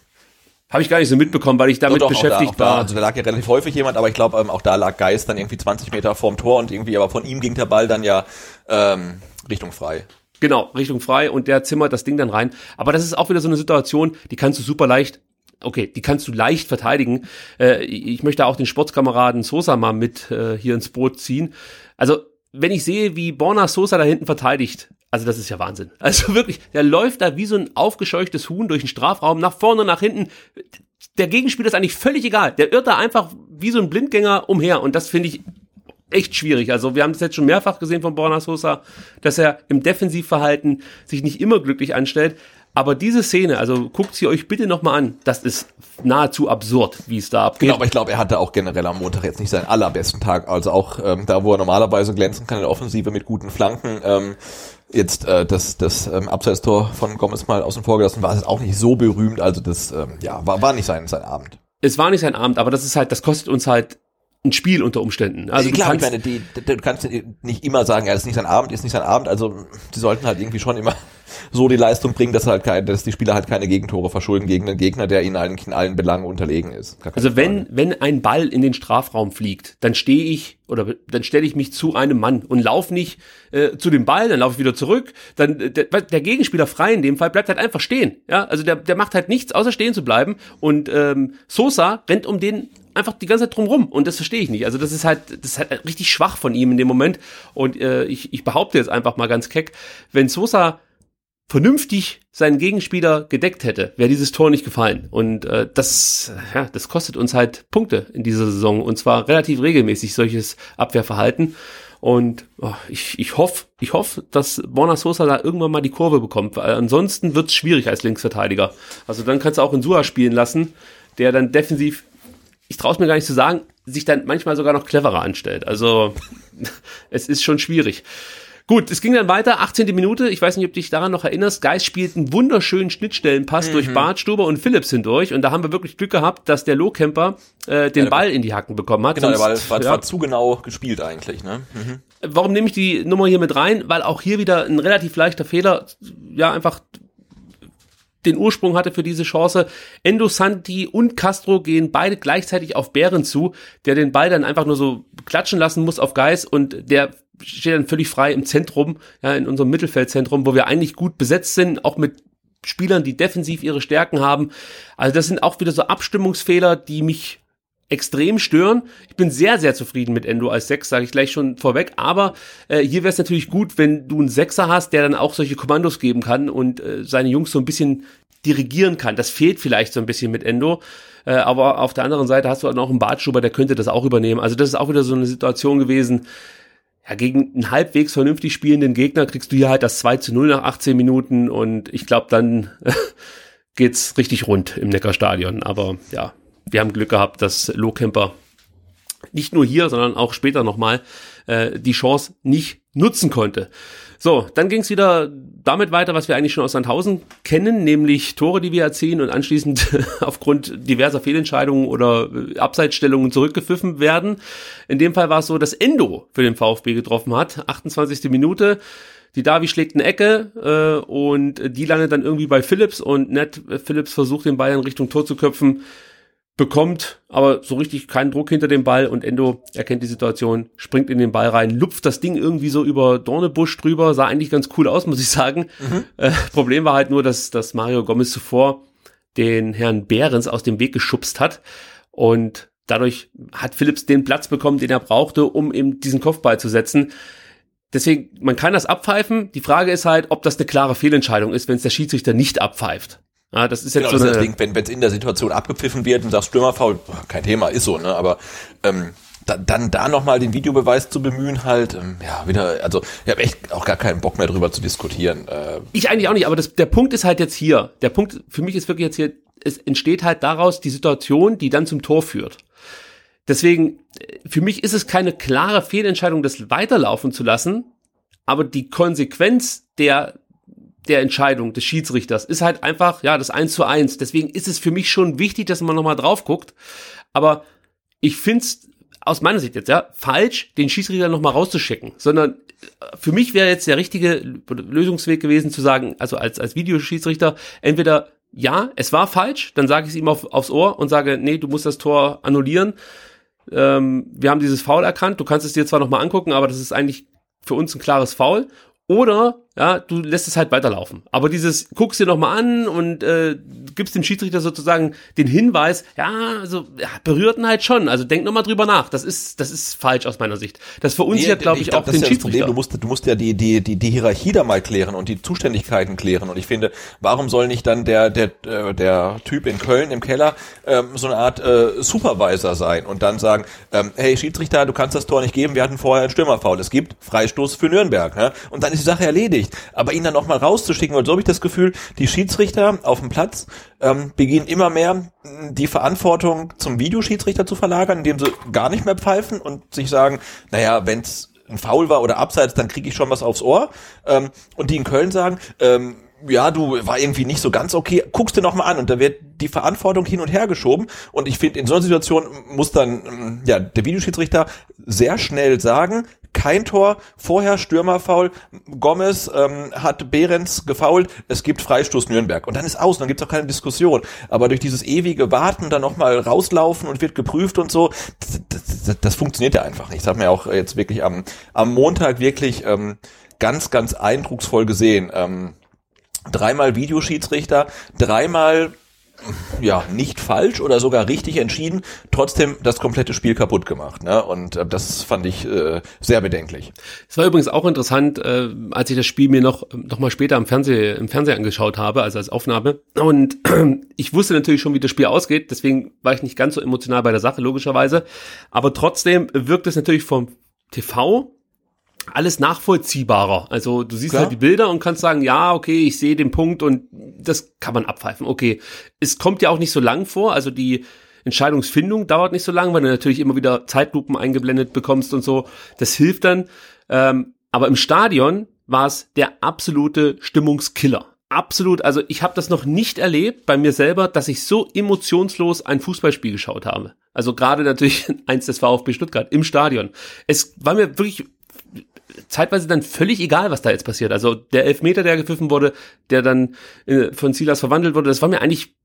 habe ich gar nicht so mitbekommen, weil ich damit doch, doch, beschäftigt
da,
war. Da,
also da lag ja relativ häufig jemand, aber ich glaube, ähm, auch da lag Geist dann irgendwie 20 Meter vorm Tor und irgendwie, aber von ihm ging der Ball dann ja ähm, Richtung frei.
Genau, Richtung frei und der zimmert das Ding dann rein. Aber das ist auch wieder so eine Situation, die kannst du super leicht okay, die kannst du leicht verteidigen. Äh, ich möchte auch den Sportskameraden Sosa mal mit äh, hier ins Boot ziehen. Also, wenn ich sehe, wie Borna Sosa da hinten verteidigt, also das ist ja Wahnsinn. Also wirklich, der läuft da wie so ein aufgescheuchtes Huhn durch den Strafraum, nach vorne, nach hinten. Der Gegenspieler ist eigentlich völlig egal. Der irrt da einfach wie so ein Blindgänger umher. Und das finde ich echt schwierig. Also wir haben das jetzt schon mehrfach gesehen von Borna Sosa, dass er im Defensivverhalten sich nicht immer glücklich anstellt. Aber diese Szene, also guckt sie euch bitte nochmal an, das ist nahezu absurd, wie es da abgeht.
Genau, aber ich glaube, er hatte auch generell am Montag jetzt nicht seinen allerbesten Tag. Also auch ähm, da, wo er normalerweise glänzen kann in der Offensive mit guten Flanken, ähm, jetzt äh, das, das ähm, Abseitstor von Gomez mal außen vor gelassen, war es auch nicht so berühmt. Also das ähm, ja, war, war nicht sein, sein Abend.
Es war nicht sein Abend, aber das ist halt, das kostet uns halt ein Spiel unter Umständen.
Also klar, ich meine, die, du kannst nicht immer sagen, ja, das ist nicht sein Abend, ist nicht sein Abend. Also die sollten halt irgendwie schon immer so die Leistung bringen, dass halt kein, dass die Spieler halt keine Gegentore verschulden gegen einen Gegner, der ihnen eigentlich in allen Belangen unterlegen ist.
Also wenn wenn ein Ball in den Strafraum fliegt, dann stehe ich oder dann stelle ich mich zu einem Mann und laufe nicht äh, zu dem Ball, dann laufe ich wieder zurück. Dann der, der Gegenspieler frei in dem Fall bleibt halt einfach stehen. Ja, also der der macht halt nichts außer stehen zu bleiben und ähm, Sosa rennt um den einfach die ganze Zeit drumrum und das verstehe ich nicht. Also das ist halt, das ist halt richtig schwach von ihm in dem Moment und äh, ich, ich behaupte jetzt einfach mal ganz keck, wenn Sosa vernünftig seinen Gegenspieler gedeckt hätte, wäre dieses Tor nicht gefallen. Und äh, das, ja, das kostet uns halt Punkte in dieser Saison und zwar relativ regelmäßig solches Abwehrverhalten. Und oh, ich, ich hoffe, ich hoffe, dass Borna Sosa da irgendwann mal die Kurve bekommt, weil ansonsten wird es schwierig als Linksverteidiger. Also dann kannst du auch in Sua spielen lassen, der dann defensiv, ich traue es mir gar nicht zu sagen, sich dann manchmal sogar noch cleverer anstellt. Also es ist schon schwierig. Gut, es ging dann weiter, 18. Minute, ich weiß nicht, ob du dich daran noch erinnerst, Geist spielt einen wunderschönen Schnittstellenpass
Mhm.
durch Bart, Stuber und Phillips hindurch und da haben wir wirklich Glück gehabt, dass der Lohkemper äh, den
der
Ball in die Hacken bekommen hat.
Genau, der war,
Sonst,
war,
ja,
war zu genau gespielt eigentlich, ne? Mhm.
Warum nehme ich die Nummer hier mit rein? Weil auch hier wieder ein relativ leichter Fehler, ja, einfach den Ursprung hatte für diese Chance. Endo Santi und Castro gehen beide gleichzeitig auf Bären zu, der den Ball dann einfach nur so klatschen lassen muss auf Geis und der steht dann völlig frei im Zentrum, ja, in unserem Mittelfeldzentrum, wo wir eigentlich gut besetzt sind, auch mit Spielern, die defensiv ihre Stärken haben. Also das sind auch wieder so Abstimmungsfehler, die mich extrem stören. Ich bin sehr, sehr zufrieden mit Endo als Sechs, sage ich gleich schon vorweg. Aber äh, hier wäre es natürlich gut, wenn du einen Sechser hast, der dann auch solche Kommandos geben kann und äh, seine Jungs so ein bisschen dirigieren kann. Das fehlt vielleicht so ein bisschen mit Endo. Äh, aber auf der anderen Seite hast du auch noch einen Bartschuber, der könnte das auch übernehmen. Also das ist auch wieder so eine Situation gewesen. Ja, gegen einen halbwegs vernünftig spielenden Gegner kriegst du hier halt das 2 zu 0 nach 18 Minuten und ich glaube, dann geht's richtig rund im Neckarstadion. Aber ja, wir haben Glück gehabt, dass Lohkemper nicht nur hier, sondern auch später nochmal äh, die Chance nicht nutzen konnte. So, dann ging es wieder damit weiter, was wir eigentlich schon aus Sandhausen kennen, nämlich Tore, die wir erzielen und anschließend aufgrund diverser Fehlentscheidungen oder äh, Abseitsstellungen zurückgepfiffen werden. In dem Fall war es so, dass Endo für den VfB getroffen hat, 28. Minute. Die Davi schlägt eine Ecke äh, und die landet dann irgendwie bei Phillips und Ned Phillips versucht den Ball in Richtung Tor zu köpfen bekommt aber so richtig keinen Druck hinter dem Ball und Endo erkennt die Situation, springt in den Ball rein, lupft das Ding irgendwie so über Dornebusch drüber, sah eigentlich ganz cool aus, muss ich sagen. Äh, Problem war halt nur, dass, dass Mario Gomez zuvor den Herrn Behrens aus dem Weg geschubst hat und dadurch hat Phillips den Platz bekommen, den er brauchte, um eben diesen Kopfball zu setzen. Deswegen, man kann das abpfeifen. Die Frage ist halt, ob das eine klare Fehlentscheidung ist, wenn es der Schiedsrichter nicht abpfeift. Ja, das ist jetzt
Genau,
so eine,
Ding, wenn es in der Situation abgepfiffen wird und sagst Stürmerfoul, kein Thema, ist so, ne? Aber ähm, da, dann da nochmal den Videobeweis zu bemühen, halt, ähm, ja, wieder, also ich habe echt auch gar keinen Bock mehr drüber zu diskutieren. Äh,
Ich eigentlich auch nicht, aber das, der Punkt ist halt jetzt hier. Der Punkt für mich ist wirklich jetzt hier, es entsteht halt daraus die Situation, die dann zum Tor führt. Deswegen, äh, für mich ist es keine klare Fehlentscheidung, das weiterlaufen zu lassen, aber die Konsequenz der, der Entscheidung des Schiedsrichters ist halt einfach, ja, das 1 zu 1. Deswegen ist es für mich schon wichtig, dass man nochmal drauf guckt. Aber ich find's aus meiner Sicht jetzt, ja, falsch, den Schiedsrichter nochmal rauszuschicken, sondern äh, für mich wäre jetzt der richtige Lösungsweg gewesen zu sagen, also als, als Videoschiedsrichter, entweder ja, es war falsch, dann sage ich es ihm auf, aufs Ohr und sage, nee, du musst das Tor annullieren. Ähm, wir haben dieses Foul erkannt, du kannst es dir zwar nochmal angucken, aber das ist eigentlich für uns ein klares Foul. Oder, ja, du lässt es halt weiterlaufen. Aber dieses, guckst dir nochmal an und äh, gibst dem Schiedsrichter sozusagen den Hinweis, ja, also ja, berührten halt schon. Also denk nochmal drüber nach. Das ist, das ist falsch aus meiner Sicht. Das verunsichert,
Nee,
glaube ich,
glaub,
auch
das
den
ja
Schiedsrichter.
Problem. Du musst, du musst ja die, die, die, die Hierarchie da mal klären und die Zuständigkeiten klären. Und ich finde, warum soll nicht dann der, der, äh, der Typ in Köln im Keller ähm, so eine Art äh, Supervisor sein und dann sagen, ähm, hey Schiedsrichter, du kannst das Tor nicht geben, wir hatten vorher einen Stürmerfoul. Es gibt Freistoß für Nürnberg. Ne? Und dann ist die Sache erledigt. Aber ihn dann noch mal rauszuschicken, weil so habe ich das Gefühl, die Schiedsrichter auf dem Platz ähm, beginnen immer mehr mh, die Verantwortung zum Videoschiedsrichter zu verlagern, indem sie gar nicht mehr pfeifen und sich sagen, naja, wenn's ein Foul war oder abseits, dann kriege ich schon was aufs Ohr. Ähm, und die in Köln sagen, ähm, ja, du war irgendwie nicht so ganz okay, guckst dir noch mal an und da wird die Verantwortung hin und her geschoben und ich finde, in so einer Situation muss dann ähm, ja der Videoschiedsrichter sehr schnell sagen, kein Tor, vorher Stürmerfoul, Gomez ähm, hat Behrens gefault, es gibt Freistoß Nürnberg und dann ist aus, dann gibt's auch keine Diskussion. Aber durch dieses ewige Warten, dann nochmal rauslaufen und wird geprüft und so, das, das, das funktioniert ja einfach nicht. Das hat man ja auch jetzt wirklich am, am Montag wirklich ähm, ganz, ganz eindrucksvoll gesehen. Ähm, dreimal Videoschiedsrichter, dreimal ja, nicht falsch oder sogar richtig entschieden, trotzdem das komplette Spiel kaputt gemacht. Ne? Und äh, das fand ich äh, sehr bedenklich.
Es war übrigens auch interessant, äh, als ich das Spiel mir noch, noch mal später im Fernsehen, im Fernsehen angeschaut habe, also als Aufnahme. Und ich wusste natürlich schon, wie das Spiel ausgeht, deswegen war ich nicht ganz so emotional bei der Sache, logischerweise. Aber trotzdem wirkt es natürlich vom TV alles nachvollziehbarer. Also du siehst
Klar.
halt die Bilder und kannst sagen, ja, okay, ich sehe den Punkt und das kann man abpfeifen. Okay, es kommt ja auch nicht so lang vor, also die Entscheidungsfindung dauert nicht so lang, weil du natürlich immer wieder Zeitlupen eingeblendet bekommst und so. Das hilft dann. Ähm, Aber im Stadion war es der absolute Stimmungskiller. Absolut, also ich habe das noch nicht erlebt bei mir selber, dass ich so emotionslos ein Fußballspiel geschaut habe. Also gerade natürlich eins des VfB Stuttgart im Stadion. Es war mir wirklich zeitweise dann völlig egal, was da jetzt passiert. Also der Elfmeter, der gepfiffen wurde, der dann äh, von Silas verwandelt wurde, das war mir eigentlich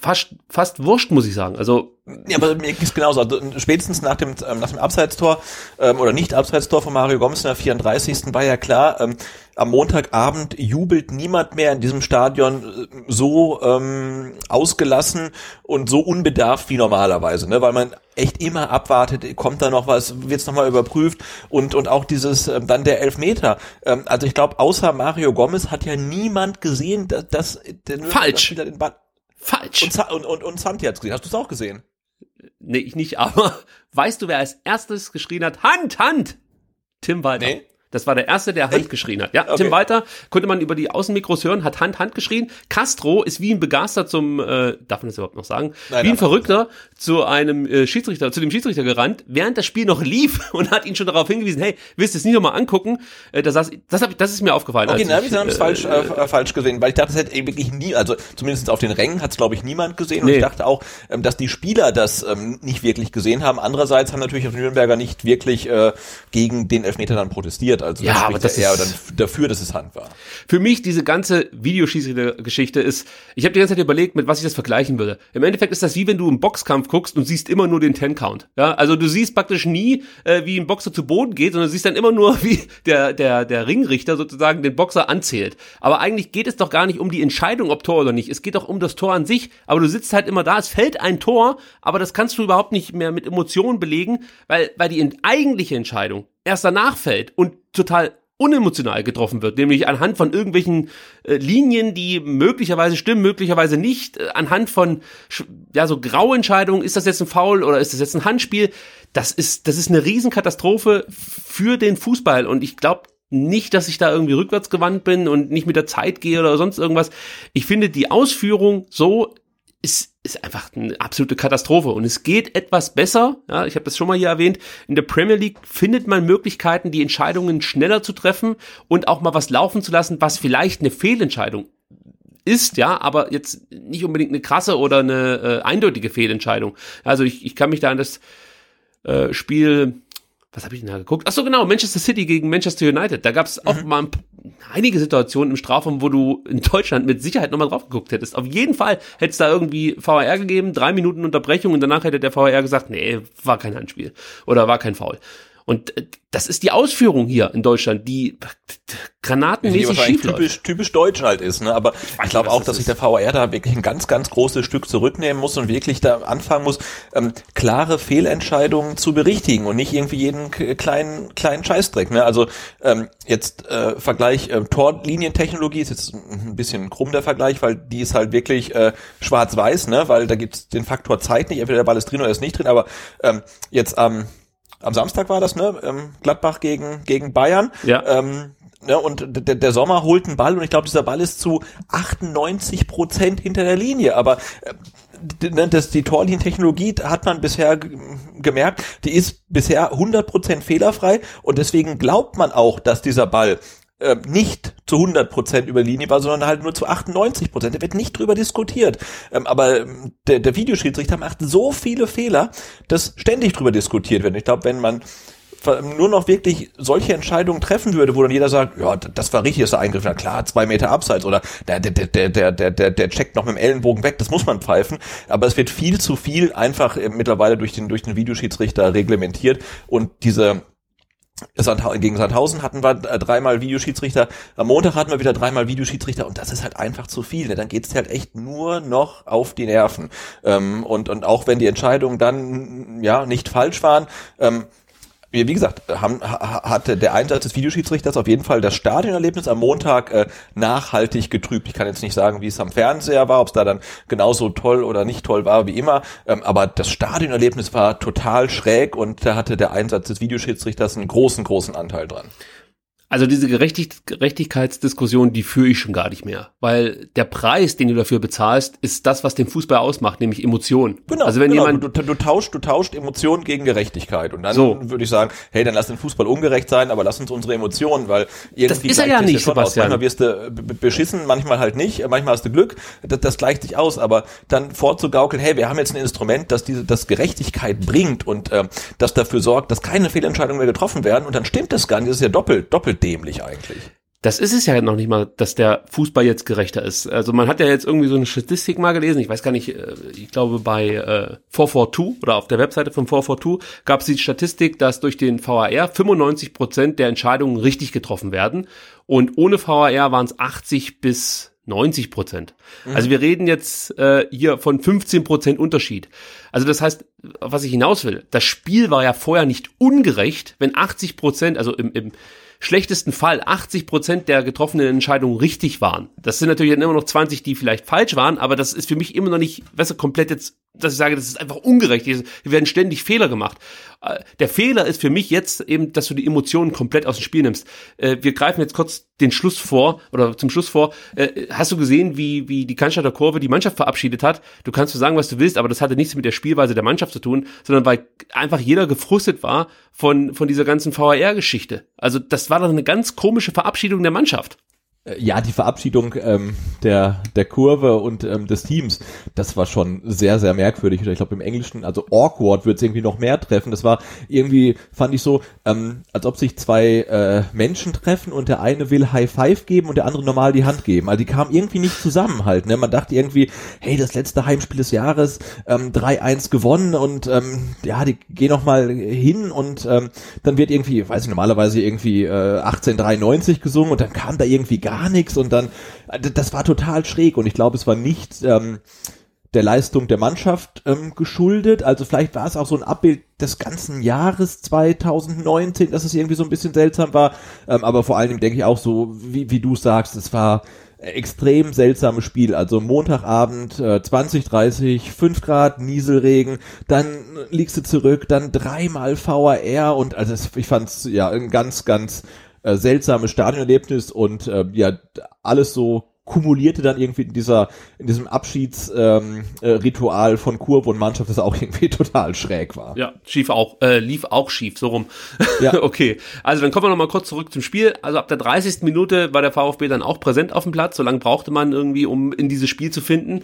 fast, fast wurscht, muss ich sagen. Also
ja, aber mir ging's genauso. Also, spätestens nach dem, ähm, nach dem Abseitstor ähm, oder nicht Abseitstor von Mario Gomez in der 34. war ja klar, ähm, am Montagabend jubelt niemand mehr in diesem Stadion äh, so ähm, ausgelassen und so unbedarft wie normalerweise, ne? weil man echt immer abwartet, kommt da noch was, wird's nochmal überprüft und und auch dieses ähm, dann der Elfmeter. Ähm, also ich glaube, außer Mario Gomez hat ja niemand gesehen, dass, dass
der Falsch.
Den Ball
Falsch.
Und, und, und, und Santi hat's gesehen. Hast du es auch gesehen?
Nee, ich nicht, aber weißt du, wer als erstes geschrien hat? Hand, Hand! Tim Walter. Nee. Das war der erste, der Hand geschrien hat. Ja, okay. Tim Walter konnte man über die Außenmikros hören, hat Hand, Hand geschrien. Castro ist wie ein Begeister zum, äh, darf man das überhaupt noch sagen, Nein, wie ein Verrückter zu einem äh, Schiedsrichter, zu dem Schiedsrichter gerannt, während das Spiel noch lief und hat ihn schon darauf hingewiesen, hey, willst du es nicht nochmal angucken? Äh, das, das, das, hab, das ist mir aufgefallen.
Okay, dann habe ich es äh, falsch, äh, äh, falsch gesehen, weil ich dachte, es hätte wirklich nie, also zumindest auf den Rängen hat es, glaube ich, niemand gesehen. Und nee. ich dachte auch, ähm, dass die Spieler das ähm, nicht wirklich gesehen haben. Andererseits haben natürlich auf Nürnberger nicht wirklich äh, gegen den Elfmeter dann protestiert. Also
ja, aber das
eher dann dafür, dass es Hand war.
Für mich diese ganze Videoschießgeschichte ist, ich habe die ganze Zeit überlegt, mit was ich das vergleichen würde. Im Endeffekt ist das wie wenn du einen Boxkampf guckst und siehst immer nur den Ten Count. Ja, also du siehst praktisch nie, äh, wie ein Boxer zu Boden geht, sondern du siehst dann immer nur, wie der der der Ringrichter sozusagen den Boxer anzählt. Aber eigentlich geht es doch gar nicht um die Entscheidung, ob Tor oder nicht. Es geht doch um das Tor an sich. Aber du sitzt halt immer da, es fällt ein Tor, aber das kannst du überhaupt nicht mehr mit Emotionen belegen, weil weil die eigentliche Entscheidung erst danach fällt und total unemotional getroffen wird, nämlich anhand von irgendwelchen äh, Linien, die möglicherweise stimmen, möglicherweise nicht, äh, anhand von ja so Grauentscheidungen, ist das jetzt ein Foul oder ist das jetzt ein Handspiel? Das ist das ist eine Riesenkatastrophe für den Fußball und ich glaube nicht, dass ich da irgendwie rückwärts gewandt bin und nicht mit der Zeit gehe oder sonst irgendwas. Ich finde die Ausführung so ist, ist einfach eine absolute Katastrophe. Und es geht etwas besser. Ja, ich habe das schon mal hier erwähnt. In der Premier League findet man Möglichkeiten, die Entscheidungen schneller zu treffen und auch mal was laufen zu lassen, was vielleicht eine Fehlentscheidung ist, ja, aber jetzt nicht unbedingt eine krasse oder eine äh, eindeutige Fehlentscheidung. Also ich, ich kann mich da an das äh, Spiel was habe ich denn da geguckt? Ach so, genau, Manchester City gegen Manchester United. Da gab es auch mhm. mal ein, einige Situationen im Strafraum, wo du in Deutschland mit Sicherheit nochmal drauf geguckt hättest. Auf jeden Fall hätte es da irgendwie VR gegeben, drei Minuten Unterbrechung und danach hätte der VR gesagt, nee, war kein Handspiel oder war kein Foul. Und äh, das ist die Ausführung hier in Deutschland, die granatenmäßig schief
typisch, typisch deutsch halt ist. Ne? Aber ich, ich glaube auch, dass sich der VR da wirklich ein ganz, ganz großes Stück zurücknehmen muss und wirklich da anfangen muss, ähm, klare Fehlentscheidungen zu berichtigen und nicht irgendwie jeden kleinen kleinen Scheißdreck. Ne? Also ähm, jetzt äh, Vergleich äh, Torlinientechnologie ist jetzt ein bisschen krumm der Vergleich, weil die ist halt wirklich äh, schwarz-weiß, ne? weil da gibt's den Faktor Zeit nicht, entweder der Ball ist drin oder ist nicht drin, aber ähm, jetzt am ähm, am Samstag war das, ne? Ähm, Gladbach gegen, gegen Bayern.
Ja.
Ähm, ne? Und der, der Sommer holt einen Ball und ich glaube, dieser Ball ist zu 98 Prozent hinter der Linie. Aber äh, ne, das, die Torlinientechnologie hat man bisher gemerkt, die ist bisher 100 Prozent fehlerfrei und deswegen glaubt man auch, dass dieser Ball äh, nicht zu 100 Prozent über Linie war, sondern halt nur zu 98 Prozent. Da wird nicht drüber diskutiert. Ähm, aber ähm, der, der Videoschiedsrichter macht so viele Fehler, dass ständig drüber diskutiert wird. Ich glaube, wenn man nur noch wirklich solche Entscheidungen treffen würde, wo dann jeder sagt, ja, das war richtig, dass er eingriff, na klar, zwei Meter abseits oder der, der, der, der, der, der, checkt noch mit dem Ellenbogen weg, das muss man pfeifen. Aber es wird viel zu viel einfach äh, mittlerweile durch den, durch den Videoschiedsrichter reglementiert und diese gegen Sandhausen hatten wir äh, dreimal Videoschiedsrichter, am Montag hatten wir wieder dreimal Videoschiedsrichter und das ist halt einfach zu viel. Ne? Dann geht's halt echt nur noch auf die Nerven. Ähm, und, und auch wenn die Entscheidungen dann ja nicht falsch waren, ähm, wie, gesagt, haben, hatte der Einsatz des Videoschiedsrichters auf jeden Fall das Stadionerlebnis am Montag äh, nachhaltig getrübt. Ich kann jetzt nicht sagen, wie es am Fernseher war, ob es da dann genauso toll oder nicht toll war wie immer, ähm, aber das Stadionerlebnis war total schräg und da hatte der Einsatz des Videoschiedsrichters einen großen, großen Anteil dran.
Also diese Gerechtig Gerechtigkeitsdiskussion, die führe ich schon gar nicht mehr. Weil der Preis, den du dafür bezahlst, ist das, was den Fußball ausmacht, nämlich Emotion.
Genau,
also wenn
genau.
jemand
Du, du, du tauscht, du tauscht Emotionen gegen Gerechtigkeit. Und dann
So.
würde ich sagen, hey, dann lass den Fußball ungerecht sein, aber lass uns unsere Emotionen, weil irgendwie
ist er
gleicht
ja nicht,
schon aus.
Sebastian.
Manchmal wirst du b- beschissen, manchmal halt nicht, manchmal hast du Glück, das, das gleicht sich aus, aber dann vorzugaukeln, hey, wir haben jetzt ein Instrument, das diese, das Gerechtigkeit bringt und ähm, das dafür sorgt, dass keine Fehlentscheidungen mehr getroffen werden und dann stimmt das gar nicht, das ist ja doppelt, doppelt dämlich eigentlich.
Das ist es ja noch nicht mal, dass der Fußball jetzt gerechter ist. Also man hat ja jetzt irgendwie so eine Statistik mal gelesen, ich weiß gar nicht, äh, ich glaube bei äh, 442 oder auf der Webseite von 442 gab es die Statistik, dass durch den VAR 95 Prozent der Entscheidungen richtig getroffen werden und ohne VAR waren es 80 bis 90 Prozent. Also wir reden jetzt äh, hier von 15 Prozent Unterschied. Also das heißt, was ich hinaus will, das Spiel war ja vorher nicht ungerecht, wenn 80 Prozent, also im, im schlechtesten Fall 80 Prozent der getroffenen Entscheidungen richtig waren. Das sind natürlich dann immer noch 20, die vielleicht falsch waren, aber das ist für mich immer noch nicht, weißt du, komplett jetzt, dass ich sage, das ist einfach ungerecht. Hier werden ständig Fehler gemacht. Äh, Der Fehler ist für mich jetzt eben, dass du die Emotionen komplett aus dem Spiel nimmst. Äh, Wir greifen jetzt kurz den Schluss vor oder zum Schluss vor. Äh, Hast du gesehen, wie, wie die Cannstatter Kurve die Mannschaft verabschiedet hat? Du kannst so sagen, was du willst, aber das hatte nichts mit der Spielweise der Mannschaft zu tun, sondern weil einfach jeder gefrustet war von, von dieser ganzen VAR-Geschichte. Also das war doch eine ganz komische Verabschiedung der Mannschaft.
Äh, Ja, die Verabschiedung ähm, der, der Kurve und ähm, des Teams, das war schon sehr, sehr merkwürdig. Ich glaube im Englischen, also awkward wird es irgendwie noch mehr treffen. Das war irgendwie, fand ich so, ähm, als ob sich zwei äh, Menschen treffen und der eine will High Five geben und der andere normal die Hand geben. Also die kamen irgendwie nicht zusammen halt. Ne? Man dachte irgendwie, hey, das letzte Heimspiel des Jahres, ähm, 3-1 gewonnen und ähm, ja, die gehen noch mal hin und ähm, dann wird irgendwie, weiß ich, normalerweise irgendwie äh, 1893 gesungen und dann kam da irgendwie gar nichts und dann, das war total schräg und ich glaube, es war nicht ähm, der Leistung der Mannschaft ähm, geschuldet. Also vielleicht war es auch so ein Abbild des ganzen Jahres 2019, dass es irgendwie so ein bisschen seltsam war. Ähm, aber vor allem denke ich auch so, wie, wie du sagst, es war extrem seltsames Spiel. Also Montagabend, äh, 20, 30, 5 Grad, Nieselregen, dann liegst du zurück, dann dreimal VAR und also es, ich fand's ja ein ganz, ganz äh, seltsames Stadionerlebnis und äh, ja, alles so kumulierte dann irgendwie in dieser in diesem Abschiedsritual ähm, äh, von Kurve und Mannschaft, das auch irgendwie total schräg war.
Ja, schief auch, äh, lief auch schief, so rum.
Ja.
okay, also dann kommen wir noch mal kurz zurück zum Spiel. Also ab der 30. Minute war der VfB dann auch präsent auf dem Platz. So lange brauchte man irgendwie, um in dieses Spiel zu finden.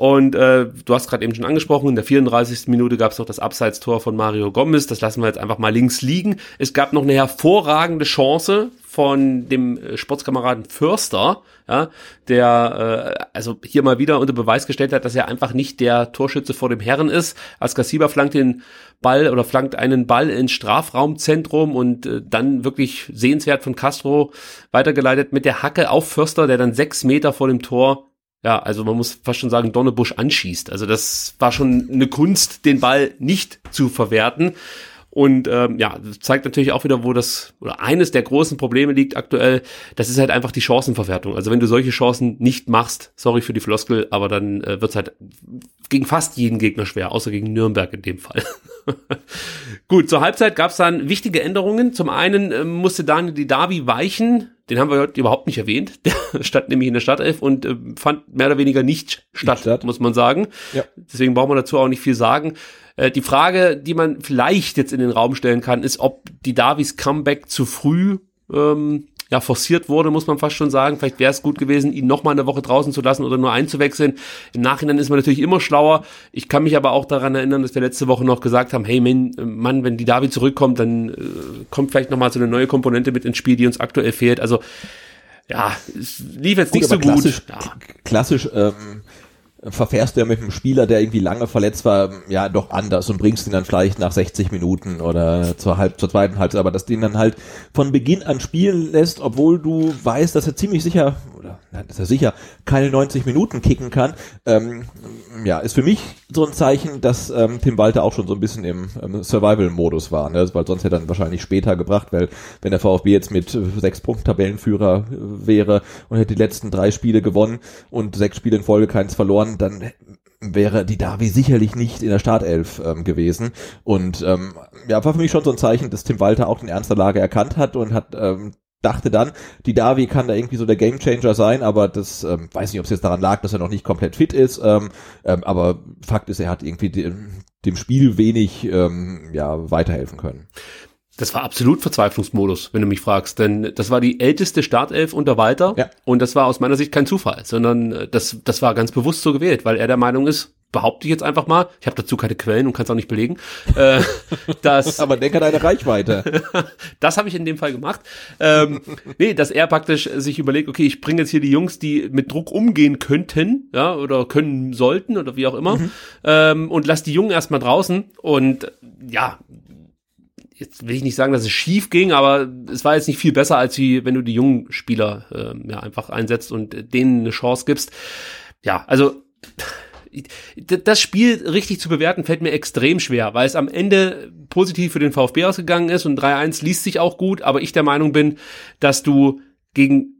Und äh, du hast gerade eben schon angesprochen, in der 34. Minute gab es noch das Abseitstor von Mario Gomez. Das lassen wir jetzt einfach mal links liegen. Es gab noch eine hervorragende Chance von dem äh, Sportskameraden Förster, ja, der äh, also hier mal wieder unter Beweis gestellt hat, dass er einfach nicht der Torschütze vor dem Herren ist. Als Gassiba flankt den Ball oder flankt einen Ball ins Strafraumzentrum und äh, dann wirklich sehenswert von Castro weitergeleitet mit der Hacke auf Förster, der dann sechs Meter vor dem Tor ja, also man muss fast schon sagen, Donnebusch anschießt. Also das war schon eine Kunst, den Ball nicht zu verwerten. Und ähm, ja, zeigt natürlich auch wieder, wo das oder eines der großen Probleme liegt aktuell. Das ist halt einfach die Chancenverwertung. Also wenn du solche Chancen nicht machst, sorry für die Floskel, aber dann äh, wird's halt gegen fast jeden Gegner schwer, außer gegen Nürnberg in dem Fall. Gut, zur Halbzeit gab's dann wichtige Änderungen. Zum einen äh, musste Daniel Didavi weichen. Den haben wir heute überhaupt nicht erwähnt. Der stand nämlich in der Startelf und äh, fand mehr oder weniger nicht statt,
statt.
muss man sagen.
Ja.
Deswegen brauchen wir dazu auch nicht viel sagen. Äh, die Frage, die man vielleicht jetzt in den Raum stellen kann, ist, ob die Davis Comeback zu früh ähm, ja, forciert wurde, muss man fast schon sagen. Vielleicht wäre es gut gewesen, ihn noch mal eine Woche draußen zu lassen oder nur einzuwechseln. Im Nachhinein ist man natürlich immer schlauer. Ich kann mich aber auch daran erinnern, dass wir letzte Woche noch gesagt haben, hey Mann, Mann wenn die Davi zurückkommt, dann äh, kommt vielleicht noch mal so eine neue Komponente mit ins Spiel, die uns aktuell fehlt. Also ja, es lief jetzt nicht so
aber
gut.
klassisch,
Ja.
klassisch ähm, verfährst du ja mit einem Spieler, der irgendwie lange verletzt war, ja doch anders und bringst ihn dann vielleicht nach 60 Minuten oder zur halb zur zweiten Halbzeit, aber dass du ihn dann halt von Beginn an spielen lässt, obwohl du weißt, dass er ziemlich sicher oder nein, dass er sicher keine 90 Minuten kicken kann, ähm, ja, ist für mich so ein Zeichen, dass ähm, Tim Walter auch schon so ein bisschen im ähm, Survival-Modus war, ne? weil sonst hätte er dann wahrscheinlich später gebracht, weil wenn der VfB jetzt mit äh, sechs Punkten Tabellenführer äh, wäre und hätte die letzten drei Spiele gewonnen und sechs Spiele in Folge keins verloren, dann wäre die Davi sicherlich nicht in der Startelf ähm, gewesen. Und ähm, ja, war für mich schon so ein Zeichen, dass Tim Walter auch den Ernst der Lage erkannt hat und hat ähm, dachte dann, die Davi kann da irgendwie so der Gamechanger sein, aber das ähm, weiß nicht, ob es jetzt daran lag, dass er noch nicht komplett fit ist. Ähm, ähm, aber Fakt ist, er hat irgendwie dem, dem Spiel wenig ähm, ja weiterhelfen können.
Das war absolut Verzweiflungsmodus, wenn du mich fragst, denn das war die älteste Startelf unter Walter
Ja.
und das war aus meiner Sicht kein Zufall, sondern äh, das, das war ganz bewusst so gewählt, weil er der Meinung ist, behaupte ich jetzt einfach mal, ich habe dazu keine Quellen und kann es auch nicht belegen, äh, dass
Aber denk an deine Reichweite.
das habe ich in dem Fall gemacht. Ähm, nee, dass er praktisch sich überlegt, okay, ich bringe jetzt hier die Jungs, die mit Druck umgehen könnten, ja, oder können sollten oder wie auch immer, ähm, und lass die Jungen erstmal draußen. Und ja, jetzt will ich nicht sagen, dass es schief ging, aber es war jetzt nicht viel besser, als wie wenn du die jungen Spieler ähm, ja einfach einsetzt und denen eine Chance gibst. Ja, also das Spiel richtig zu bewerten fällt mir extrem schwer, weil es am Ende positiv für den VfB ausgegangen ist und 3-1 liest sich auch gut, aber ich der Meinung bin, dass du gegen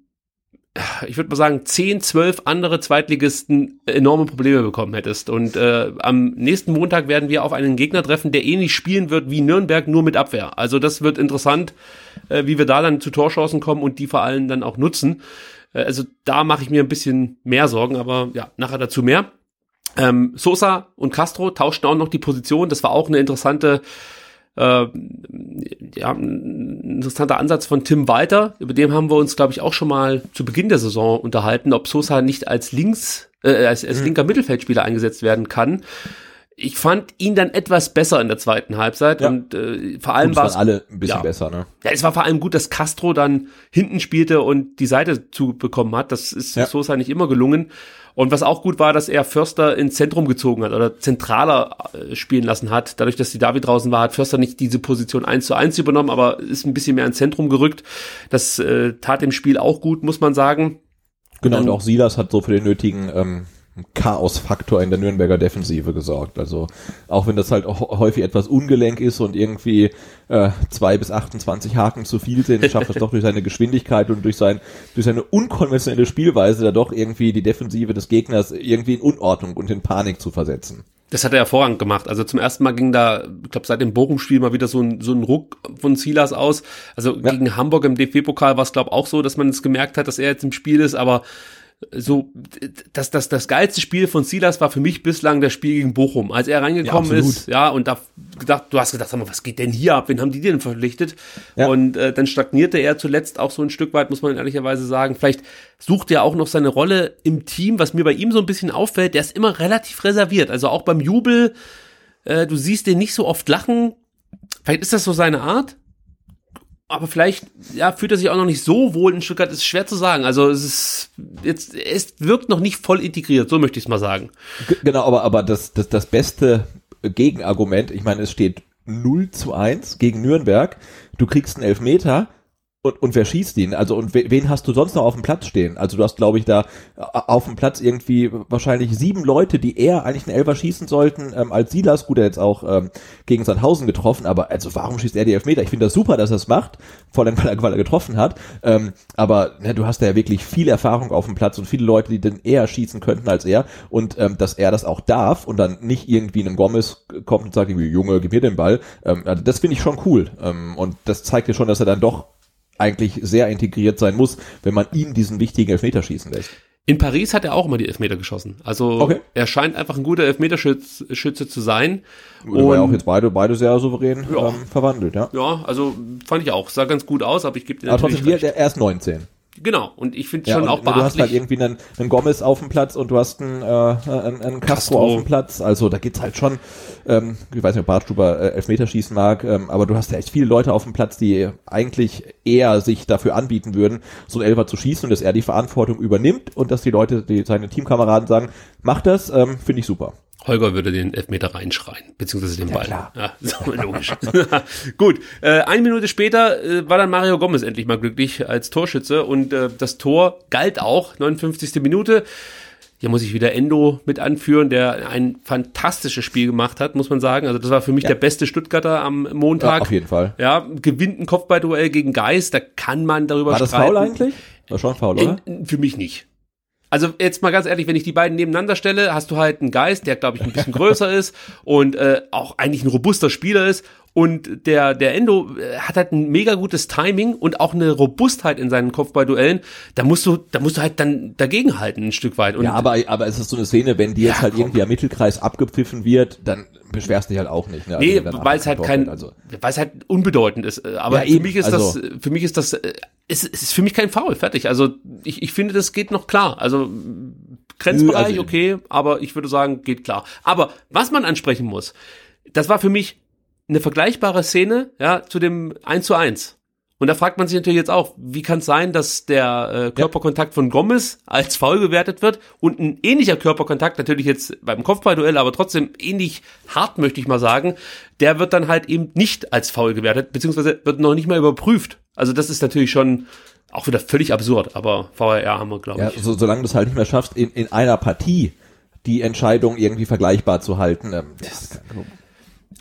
ich würde mal sagen, 10, 12 andere Zweitligisten enorme Probleme bekommen hättest. Und äh, am nächsten Montag werden wir auf einen Gegner treffen, der ähnlich spielen wird wie Nürnberg, nur mit Abwehr. Also das wird interessant, äh, wie wir da dann zu Torchancen kommen und die vor allem dann auch nutzen. Äh, also da mache ich mir ein bisschen mehr Sorgen, aber ja, nachher dazu mehr. Ähm, Sosa und Castro tauschten auch noch die Position. Das war auch eine interessante, äh, ja, ein interessanter Ansatz von Tim Walter. Über den haben wir uns, glaube ich, auch schon mal zu Beginn der Saison unterhalten, ob Sosa nicht als links, äh, als, als linker Mittelfeldspieler eingesetzt werden kann. Ich fand ihn dann etwas besser in der zweiten Halbzeit
Ja.
und äh, vor allem
Und es
war
waren alle ein bisschen
ja.
besser, ne?
ja, es war vor allem gut, dass Castro dann hinten spielte und die Seite zubekommen hat. Das ist
Ja.
Sosa nicht immer gelungen. Und was auch gut war, dass er Förster ins Zentrum gezogen hat oder zentraler äh, spielen lassen hat. Dadurch, dass die David draußen war, hat Förster nicht diese Position eins zu eins übernommen, aber ist ein bisschen mehr ins Zentrum gerückt. Das äh, tat dem Spiel auch gut, muss man sagen.
Genau,
dann-
und auch Silas hat so für den nötigen ähm, Chaos-Faktor in der Nürnberger Defensive gesorgt. Also auch wenn das halt auch häufig etwas ungelenk ist und irgendwie äh, zwei bis 28 Haken zu viel sind, schafft es doch durch seine Geschwindigkeit und durch, sein, durch seine unkonventionelle Spielweise da doch irgendwie die Defensive des Gegners irgendwie in Unordnung und in Panik zu versetzen.
Das hat er hervorragend gemacht. Also zum ersten Mal ging da, ich glaube, seit dem Bochum-Spiel mal wieder so ein, so ein Ruck von Silas aus. Also
Ja.
gegen Hamburg im DFB-Pokal war es, glaube auch so, dass man es gemerkt hat, dass er jetzt im Spiel ist, aber so, das, das, das geilste Spiel von Silas war für mich bislang das Spiel gegen Bochum. Als er reingekommen
Ja,
ist, ja, und da gedacht, du hast gedacht, sag mal, was geht denn hier ab? Wen haben die denn verpflichtet?
Ja.
Und äh, dann stagnierte er zuletzt auch so ein Stück weit, muss man ehrlicherweise sagen. Vielleicht sucht er auch noch seine Rolle im Team, was mir bei ihm so ein bisschen auffällt. Der ist immer relativ reserviert. Also auch beim Jubel, äh, du siehst den nicht so oft lachen. Vielleicht ist das so seine Art. Aber vielleicht, ja, fühlt er sich auch noch nicht so wohl in Stuttgart, ist schwer zu sagen. Also es ist jetzt, es wirkt noch nicht voll integriert, so möchte ich es mal sagen.
G genau, aber, aber das, das, das beste Gegenargument, ich meine, es steht 0 zu 1 gegen Nürnberg, du kriegst einen Elfmeter und, und wer schießt ihn? Also und we- wen hast du sonst noch auf dem Platz stehen? Also du hast, glaube ich, da auf dem Platz irgendwie wahrscheinlich sieben Leute, die eher eigentlich einen Elfer schießen sollten, ähm, als Silas, gut, er jetzt auch ähm, gegen Sandhausen getroffen, aber also warum schießt er die Elfmeter? Ich finde das super, dass er es macht, vor allem weil er, weil er getroffen hat, ähm, aber ne, du hast da ja wirklich viel Erfahrung auf dem Platz und viele Leute, die dann eher schießen könnten als er und ähm, dass er das auch darf und dann nicht irgendwie ein Gomez kommt und sagt irgendwie, Junge, gib mir den Ball, ähm, also das finde ich schon cool ähm, und das zeigt ja schon, dass er dann doch eigentlich sehr integriert sein muss, wenn man ihn diesen wichtigen Elfmeter schießen lässt.
In Paris hat er auch immer die Elfmeter geschossen. Also
Okay.
er scheint einfach ein guter Elfmeterschütze Schütze zu sein.
Oder war ja auch
Und-
jetzt beide, beide sehr souverän
Ja.
ähm, verwandelt, ja.
Ja, also fand ich auch. Sah ganz gut aus, aber ich gebe dir
Aber
natürlich
trotzdem, wir,
recht.
der, er ist 19.
Genau, und ich finde
Ja,
schon auch
du hast halt
beachtlich.
irgendwie einen, einen Gomez auf dem Platz und du hast einen, äh, einen, einen Castro,
Castro.
auf dem Platz. Also da geht's halt schon, ähm, ich weiß nicht, ob Bartstuber äh, Elfmeter schießen mag, ähm, aber du hast ja echt viele Leute auf dem Platz, die eigentlich eher sich dafür anbieten würden, so einen Elfer zu schießen und dass er die Verantwortung übernimmt und dass die Leute, die seine Teamkameraden sagen, mach das, ähm, finde ich super.
Holger würde den Elfmeter reinschreien, beziehungsweise den Ball.
klar.
Ja, so logisch. Gut, äh, eine Minute später äh, war dann Mario Gomez endlich mal glücklich als Torschütze und äh, das Tor galt auch, 59. Minute. Hier muss ich wieder Endo mit anführen, der ein fantastisches Spiel gemacht hat, muss man sagen. Also das war für mich der beste Stuttgarter am Montag.
Ja, auf jeden Fall.
Ja, gewinnt ein Kopfballduell gegen Geist, da kann man darüber
War das
streiten.
faul eigentlich? War schon faul, oder?
In, für mich nicht. Also jetzt mal ganz ehrlich, wenn ich die beiden nebeneinander stelle, hast du halt einen Geist, der glaube ich ein bisschen größer ist und äh, auch eigentlich ein robuster Spieler ist Und der, der Endo äh, hat halt ein mega gutes Timing und auch eine Robustheit in seinen Kopfballduellen. Da musst du, da musst du halt dann dagegenhalten ein Stück weit. Und
ja, aber, aber es ist so eine Szene, wenn die jetzt
Ja,
halt
komm.
irgendwie am Mittelkreis abgepfiffen wird, dann beschwerst du dich halt auch nicht. Ne? Also
Nee, weil es halt kein,
also.
weil es halt unbedeutend ist. Äh, Aber
Ja,
für mich ist
also-
das, für mich ist das, äh, es, es ist für mich kein Foul, fertig. Also ich, ich finde, das geht noch klar. Also Grenzbereich,
also-
okay, aber ich würde sagen, geht klar. Aber was man ansprechen muss, das war für mich eine vergleichbare Szene, ja, zu dem 1 zu 1. Und da fragt man sich natürlich jetzt auch, wie kann es sein, dass der äh, Körperkontakt von Gomez als faul gewertet wird und ein ähnlicher Körperkontakt, natürlich jetzt beim Kopfballduell, aber trotzdem ähnlich hart, möchte ich mal sagen, der wird dann halt eben nicht als faul gewertet, beziehungsweise wird noch nicht mal überprüft. Also das ist natürlich schon auch wieder völlig absurd, aber VAR haben wir, glaube
Ja,
ich.
so, solange du es halt nicht mehr schaffst, in, in einer Partie die Entscheidung irgendwie vergleichbar zu halten. Ähm, das,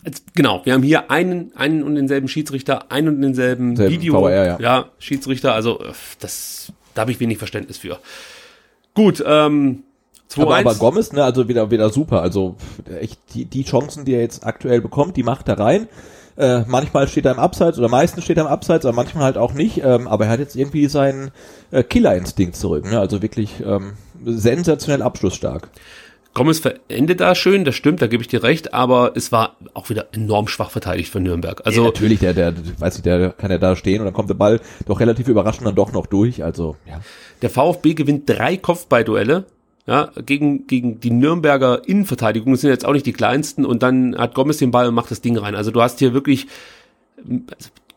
Jetzt, genau, wir haben hier einen, einen und denselben Schiedsrichter, einen und denselben
Selben
Video,
VAR, ja.
Schiedsrichter, also das, da habe ich wenig Verständnis für. Gut, ähm, 2
aber, aber Gomez, ne, also wieder, wieder super. Also echt die, die Chancen, die er jetzt aktuell bekommt, die macht er rein. Äh, manchmal steht er im Abseits oder meistens steht er im Abseits, aber manchmal halt auch nicht. Ähm, aber er hat jetzt irgendwie seinen äh, Killerinstinkt zurück. Ne? Also wirklich ähm, sensationell abschlussstark.
Gomez verendet da schön, das stimmt, da gebe ich dir recht, aber es war auch wieder enorm schwach verteidigt von Nürnberg.
Also
Also
natürlich, der, der, weiß ich, der kann ja da stehen und dann kommt der Ball doch relativ überraschend dann doch noch durch. Also ja.
der VfB gewinnt drei Kopfballduelle. Ja, gegen, gegen die Nürnberger Innenverteidigung das sind jetzt auch nicht die kleinsten und dann hat Gomez den Ball und macht das Ding rein. Also du hast hier wirklich,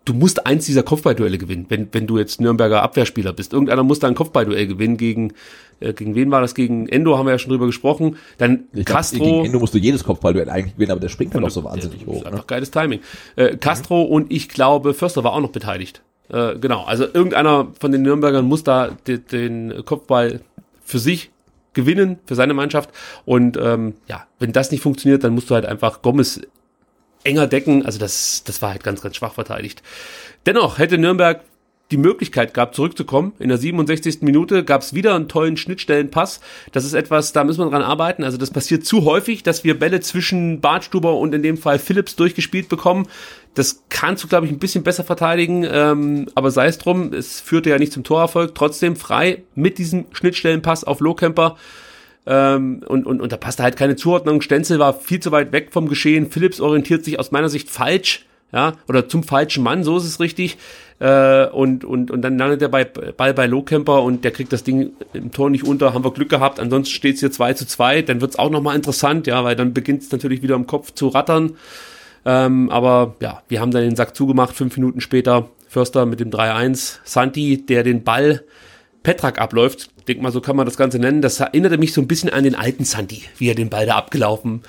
du musst eins dieser Kopfballduelle gewinnen, wenn, wenn du jetzt Nürnberger Abwehrspieler bist. Irgendeiner muss da ein Kopfballduell gewinnen gegen, äh, gegen wen war das? Gegen Endo haben wir ja schon drüber gesprochen. Dann
Ich glaub,
Castro.
Gegen Ende musst du jedes Kopfballduell eigentlich gewinnen, aber der springt dann doch so wahnsinnig hoch.
ist
Ne?
Einfach geiles Timing. Äh, Castro und ich glaube, Förster war auch noch beteiligt. Äh, genau, also irgendeiner von den Nürnbergern muss da den, den Kopfball für sich gewinnen, für seine Mannschaft. Und ähm, ja, wenn das nicht funktioniert, dann musst du halt einfach Gomez enger decken. Also das, das war halt ganz, ganz schwach verteidigt. Dennoch hätte Nürnberg die Möglichkeit gehabt, zurückzukommen. In der 67. Minute gab es wieder einen tollen Schnittstellenpass. Das ist etwas, da müssen wir dran arbeiten. Also das passiert zu häufig, dass wir Bälle zwischen Bartstuber und in dem Fall Phillips durchgespielt bekommen. Das kannst du, glaube ich, ein bisschen besser verteidigen, ähm, aber sei es drum, es führte ja nicht zum Torerfolg. Trotzdem frei mit diesem Schnittstellenpass auf Lohkemper. Ähm, und, und, und da passte halt keine Zuordnung. Stenzel war viel zu weit weg vom Geschehen. Phillips orientiert sich aus meiner Sicht falsch, ja, oder zum falschen Mann, so ist es richtig. Äh, und, und, und dann landet der bei, Ball bei Lohkemper und der kriegt das Ding im Tor nicht unter. Haben wir Glück gehabt. Ansonsten steht es hier 2 zu 2. Dann wird's auch nochmal interessant, ja, weil dann beginnt es natürlich wieder im Kopf zu rattern. Ähm, aber ja, wir haben dann den Sack zugemacht, fünf Minuten später. Förster mit dem 3-1. Santi, der den Ball Petrak abläuft. Denk mal, so kann man das Ganze nennen. Das erinnerte mich so ein bisschen an den alten Santi, wie er den Ball da abgelaufen,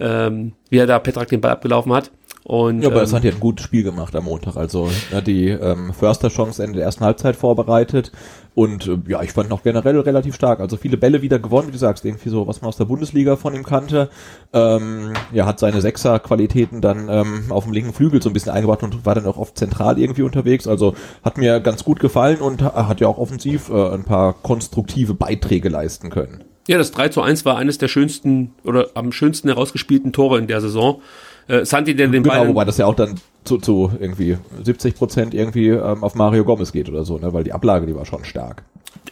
ähm, wie er da Petrak den Ball abgelaufen hat. Und,
Ja, aber
ähm,
das hat ein gutes Spiel gemacht am Montag. Also ne, die ähm, Förster-Chance Ende der ersten Halbzeit vorbereitet. Und äh, ja, ich fand noch generell relativ stark. Also viele Bälle wieder gewonnen, wie du sagst, irgendwie so, was man aus der Bundesliga von ihm kannte. Ähm, ja, hat seine Sechser-Qualitäten dann ähm, auf dem linken Flügel so ein bisschen eingebracht und war dann auch oft zentral irgendwie unterwegs. Also hat mir ganz gut gefallen und ha- hat ja auch offensiv äh, ein paar konstruktive Beiträge leisten können.
Ja, das 3 zu 1 war eines der schönsten oder am schönsten herausgespielten Tore in der Saison. Äh, Santi, der den
Genau,
Ball.
wobei das ja auch dann zu, zu irgendwie 70 Prozent irgendwie ähm, auf Mario Gomez geht oder so, ne? weil die Ablage, die war schon stark.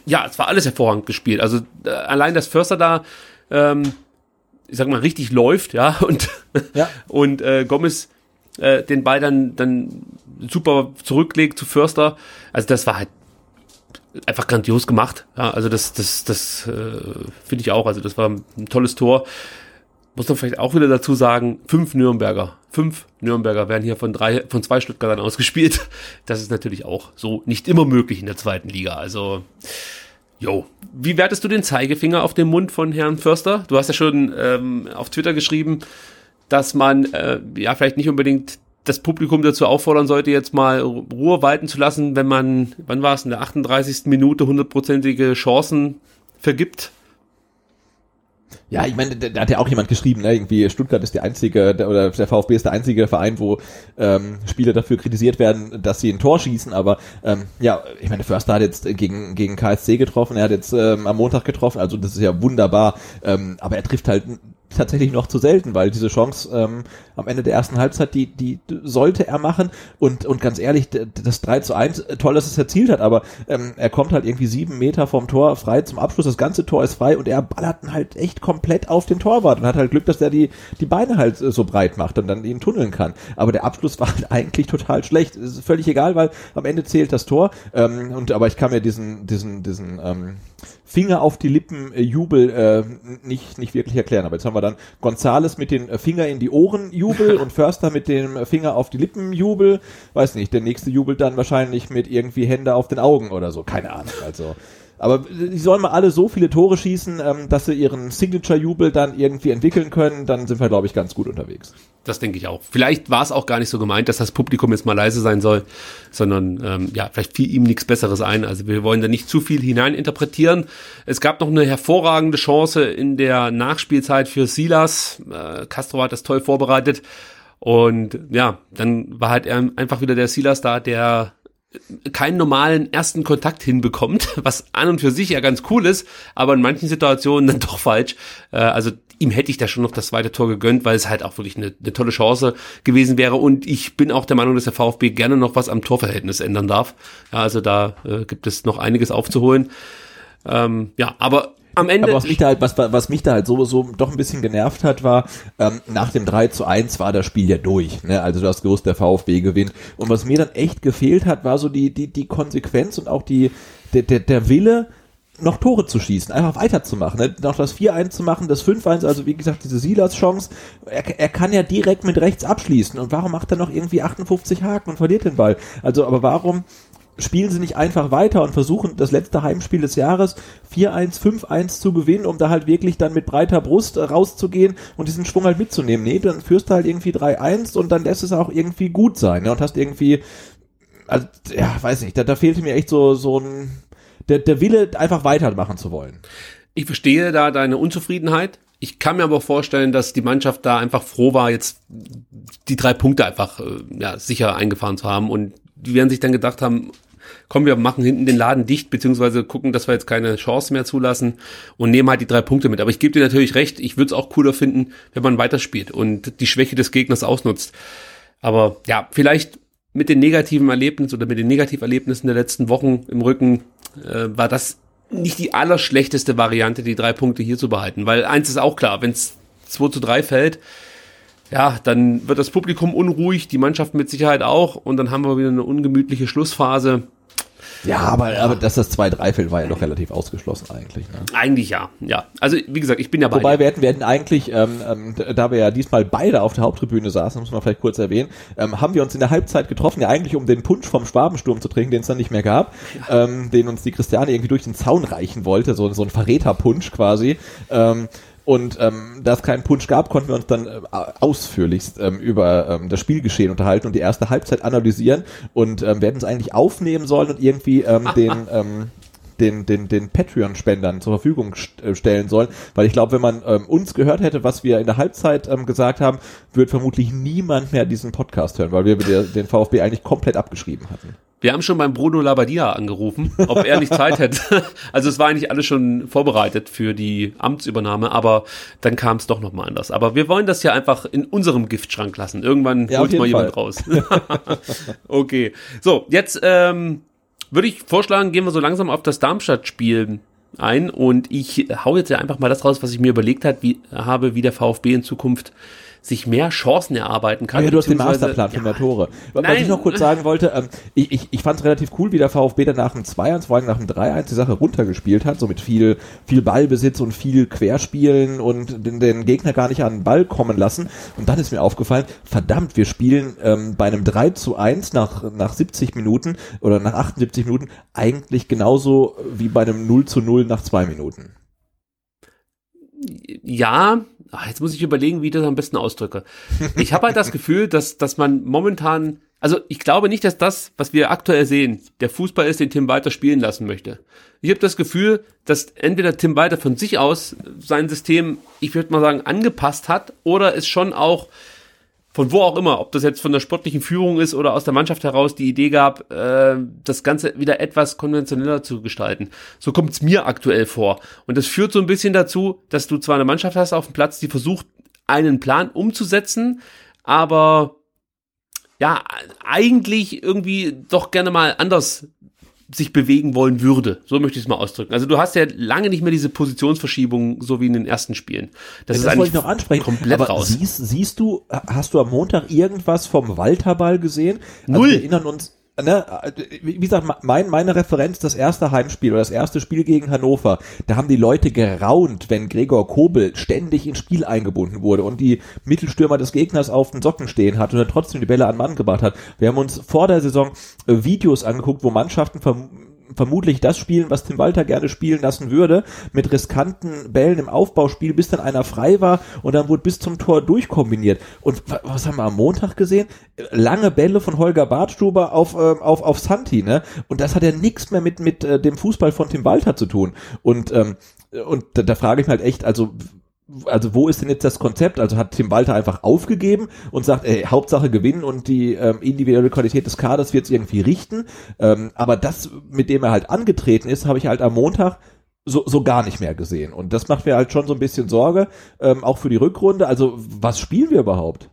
ja, es war alles hervorragend gespielt. Also äh, allein, dass Förster da, ähm, ich sag mal, richtig läuft, ja, und,
Ja.
und äh, Gomez äh, den Ball dann, dann super zurücklegt zu Förster. Also das war halt einfach grandios gemacht. Ja, also das, das, das äh, finde ich auch. Also das war ein tolles Tor. Muss man vielleicht auch wieder dazu sagen, fünf Nürnberger. Fünf Nürnberger werden hier von drei, von zwei Stuttgartern ausgespielt. Das ist natürlich auch so nicht immer möglich in der zweiten Liga. Also, jo. Wie wertest du den Zeigefinger auf dem Mund von Herrn Förster? Du hast ja schon ähm, auf Twitter geschrieben, dass man äh, ja vielleicht nicht unbedingt das Publikum dazu auffordern sollte, jetzt mal Ruhe walten zu lassen, wenn man, wann war es, in der 38. Minute hundertprozentige Chancen vergibt.
Ja, ich meine, da, hat ja auch jemand geschrieben, ne? irgendwie Stuttgart ist der einzige, der, oder der VfB ist der einzige Verein, wo ähm, Spieler dafür kritisiert werden, dass sie ein Tor schießen, aber ähm, ja, ich meine, Förster hat jetzt gegen, gegen KSC getroffen, er hat jetzt ähm, am Montag getroffen, also das ist ja wunderbar, ähm, aber er trifft halt tatsächlich noch zu selten, weil diese Chance ähm, am Ende der ersten Halbzeit, die, die sollte er machen und, und ganz ehrlich, das 3 zu 1, äh, toll, dass es erzielt hat, aber ähm, er kommt halt irgendwie sieben Meter vom Tor frei zum Abschluss, das ganze Tor ist frei und er ballert halt echt komplett auf den Torwart und hat halt Glück, dass er die, die Beine halt äh, so breit macht und dann ihn tunneln kann. Aber der Abschluss war halt eigentlich total schlecht. ist völlig egal, weil am Ende zählt das Tor. Ähm, und aber ich kann mir diesen, diesen, diesen ähm, Finger auf die Lippen äh, Jubel äh, nicht, nicht wirklich erklären. Aber jetzt haben wir dann Gonzales mit den äh, Finger in die Ohren Jubel und Förster mit dem Finger auf die Lippen Jubel. Weiß nicht, der nächste jubelt dann wahrscheinlich mit irgendwie Hände auf den Augen oder so. Keine Ahnung. Also aber die sollen mal alle so viele Tore schießen, ähm, dass sie ihren Signature-Jubel dann irgendwie entwickeln können. Dann sind wir, glaube ich, ganz gut unterwegs.
Das denke ich auch. Vielleicht war es auch gar nicht so gemeint, dass das Publikum jetzt mal leise sein soll, sondern ähm, ja, vielleicht fiel ihm nichts Besseres ein. Also wir wollen da nicht zu viel hineininterpretieren. Es gab noch eine hervorragende Chance in der Nachspielzeit für Silas. Äh, Castro hat das toll vorbereitet. Und ja, dann war halt einfach wieder der Silas da, der keinen normalen ersten Kontakt hinbekommt, was an und für sich ja ganz cool ist, aber in manchen Situationen dann doch falsch. Äh, also ihm hätte ich da schon noch das zweite Tor gegönnt, weil es halt auch wirklich eine, eine tolle Chance gewesen wäre. Und ich bin auch der Meinung, dass der VfB gerne noch was am Torverhältnis ändern darf. Ja, also da äh, gibt es noch einiges aufzuholen. Ähm, ja, aber am Ende.
Aber was mich da halt, was, was mich da halt so, so doch ein bisschen genervt hat, war, ähm, nach dem 3 zu 1 war das Spiel ja durch. Ne? Also du hast gewusst, der VfB gewinnt. Und was mir dann echt gefehlt hat, war so die, die, die Konsequenz und auch die, der, der, der Wille, noch Tore zu schießen, einfach weiterzumachen, ne? noch das 4-1 zu machen, das 5-1, also wie gesagt, diese Silas-Chance, er, er kann ja direkt mit rechts abschließen und warum macht er noch irgendwie 58 Haken und verliert den Ball? Also, aber warum spielen sie nicht einfach weiter und versuchen das letzte Heimspiel des Jahres 4-1, 5-1 zu gewinnen, um da halt wirklich dann mit breiter Brust äh, rauszugehen und diesen Schwung halt mitzunehmen. Nee, dann führst du halt irgendwie 3-1 und dann lässt es auch irgendwie gut sein ne? und hast irgendwie, also, ja, weiß nicht, da, da fehlte mir echt so, so ein, der, der Wille, einfach weitermachen zu wollen.
Ich verstehe da deine Unzufriedenheit. Ich kann mir aber vorstellen, dass die Mannschaft da einfach froh war, jetzt die drei Punkte einfach äh, ja, sicher eingefahren zu haben und die werden sich dann gedacht haben, komm, wir machen hinten den Laden dicht, beziehungsweise gucken, dass wir jetzt keine Chance mehr zulassen und nehmen halt die drei Punkte mit. Aber ich gebe dir natürlich recht, ich würde es auch cooler finden, wenn man weiterspielt und die Schwäche des Gegners ausnutzt. Aber ja, vielleicht mit den negativen Erlebnissen oder mit den Negativerlebnissen der letzten Wochen im Rücken äh, war das nicht die allerschlechteste Variante, die drei Punkte hier zu behalten. Weil eins ist auch klar, wenn es 2 zu 3 fällt, ja, dann wird das Publikum unruhig, die Mannschaft mit Sicherheit auch und dann haben wir wieder eine ungemütliche Schlussphase.
Ja, aber, aber dass das 2-3-Feld war ja doch relativ ausgeschlossen eigentlich. Ne?
Eigentlich ja, ja. Also wie gesagt, ich bin ja
bei Wobei wir hätten, wir hätten eigentlich, ähm, ähm, da wir ja diesmal beide auf der Haupttribüne saßen, muss man vielleicht kurz erwähnen, ähm, haben wir uns in der Halbzeit getroffen, ja eigentlich um den Punsch vom Schwabensturm zu trinken, den es dann nicht mehr gab, ja. ähm, den uns die Christiane irgendwie durch den Zaun reichen wollte, so, so ein Verräterpunsch quasi. Ähm, und ähm, da es keinen Punsch gab, konnten wir uns dann äh, ausführlichst ähm, über ähm, das Spielgeschehen unterhalten und die erste Halbzeit analysieren. Und ähm, wir hätten es eigentlich aufnehmen sollen und irgendwie ähm, den, ähm, den, den, den Patreon-Spendern zur Verfügung st äh, stellen sollen. Weil ich glaube, wenn man ähm, uns gehört hätte, was wir in der Halbzeit ähm, gesagt haben, wird vermutlich niemand mehr diesen Podcast hören, weil wir den VfB eigentlich komplett abgeschrieben hatten.
Wir haben schon beim Bruno Labbadia angerufen, ob er nicht Zeit hätte. Also es war eigentlich alles schon vorbereitet für die Amtsübernahme, aber dann kam es doch nochmal anders. Aber wir wollen das ja einfach in unserem Giftschrank lassen. Irgendwann ja, holt mal jemand Fall. raus. okay. So, jetzt ähm, würde ich vorschlagen, gehen wir so langsam auf das Darmstadt-Spiel ein und ich hau jetzt ja einfach mal das raus, was ich mir überlegt hat, wie, habe, wie der VfB in Zukunft sich mehr Chancen erarbeiten kann.
Ja, du hast den Masterplan für ja, mehr Tore. Was nein. ich noch kurz sagen wollte, ähm, ich, ich, ich fand es relativ cool, wie der VfB dann nach dem 2-1, vor allem nach dem 3-1 die Sache runtergespielt hat, so mit viel, viel Ballbesitz und viel Querspielen und den, den Gegner gar nicht an den Ball kommen lassen. Und dann ist mir aufgefallen, verdammt, wir spielen ähm, bei einem 3 zu 1 nach, nach 70 Minuten oder nach 78 Minuten eigentlich genauso wie bei einem 0 zu 0 nach zwei Minuten.
Ja, ach, jetzt muss ich überlegen, wie ich das am besten ausdrücke. Ich habe halt das Gefühl, dass, dass man momentan, also ich glaube nicht, dass das, was wir aktuell sehen, der Fußball ist, den Tim Walter spielen lassen möchte. Ich habe das Gefühl, dass entweder Tim Walter von sich aus sein System, ich würde mal sagen, angepasst hat oder es schon auch von wo auch immer, ob das jetzt von der sportlichen Führung ist oder aus der Mannschaft heraus, die Idee gab, äh, das Ganze wieder etwas konventioneller zu gestalten. So kommt es mir aktuell vor. Und das führt so ein bisschen dazu, dass du zwar eine Mannschaft hast auf dem Platz, die versucht, einen Plan umzusetzen, aber ja, eigentlich irgendwie doch gerne mal anders sich bewegen wollen würde. So möchte ich es mal ausdrücken. Also du hast ja lange nicht mehr diese Positionsverschiebung, so wie in den ersten Spielen.
Das, das ist eigentlich noch ansprechen. komplett Aber raus. Siehst, siehst du, hast du am Montag irgendwas vom Walterball gesehen?
Also Null.
wir erinnern uns, ne, wie gesagt, mein, meine Referenz, das erste Heimspiel oder das erste Spiel gegen Hannover, da haben die Leute geraunt, wenn Gregor Kobel ständig ins Spiel eingebunden wurde und die Mittelstürmer des Gegners auf den Socken stehen hat und er trotzdem die Bälle an Mann gebracht hat. Wir haben uns vor der Saison äh, Videos angeguckt, wo Mannschaften vermutlich das spielen, was Tim Walter gerne spielen lassen würde, mit riskanten Bällen im Aufbauspiel, bis dann einer frei war und dann wurde bis zum Tor durchkombiniert. Und was haben wir am Montag gesehen? Lange Bälle von Holger Bartstuber auf, äh, auf, auf Santi, ne? Und das hat ja nichts mehr mit, mit äh, dem Fußball von Tim Walter zu tun. Und, ähm, und da, da frage ich mich halt echt, also also wo ist denn jetzt das Konzept? Also hat Tim Walter einfach aufgegeben und sagt, ey, Hauptsache gewinnen und die ähm, individuelle Qualität des Kaders wird es irgendwie richten. Ähm, aber das, mit dem er halt angetreten ist, habe ich halt am Montag so, so gar nicht mehr gesehen. Und das macht mir halt schon so ein bisschen Sorge, ähm, auch für die Rückrunde. Also was spielen wir überhaupt?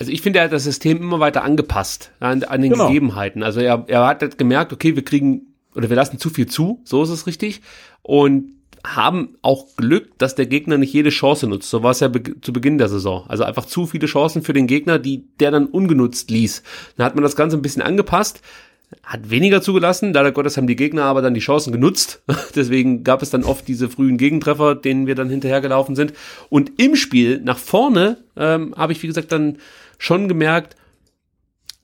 Also ich finde, er hat das System immer weiter angepasst an, an den genau. Gegebenheiten. Also er, er hat gemerkt, okay, wir kriegen oder wir lassen zu viel zu, so ist es richtig. Und haben auch Glück, dass der Gegner nicht jede Chance nutzt. So war es ja be zu Beginn der Saison. Also einfach zu viele Chancen für den Gegner, die der dann ungenutzt ließ. Dann hat man das Ganze ein bisschen angepasst, hat weniger zugelassen. Leider Gottes haben die Gegner aber dann die Chancen genutzt. Deswegen gab es dann oft diese frühen Gegentreffer, denen wir dann hinterhergelaufen sind. Und im Spiel nach vorne ähm, habe ich, wie gesagt, dann schon gemerkt,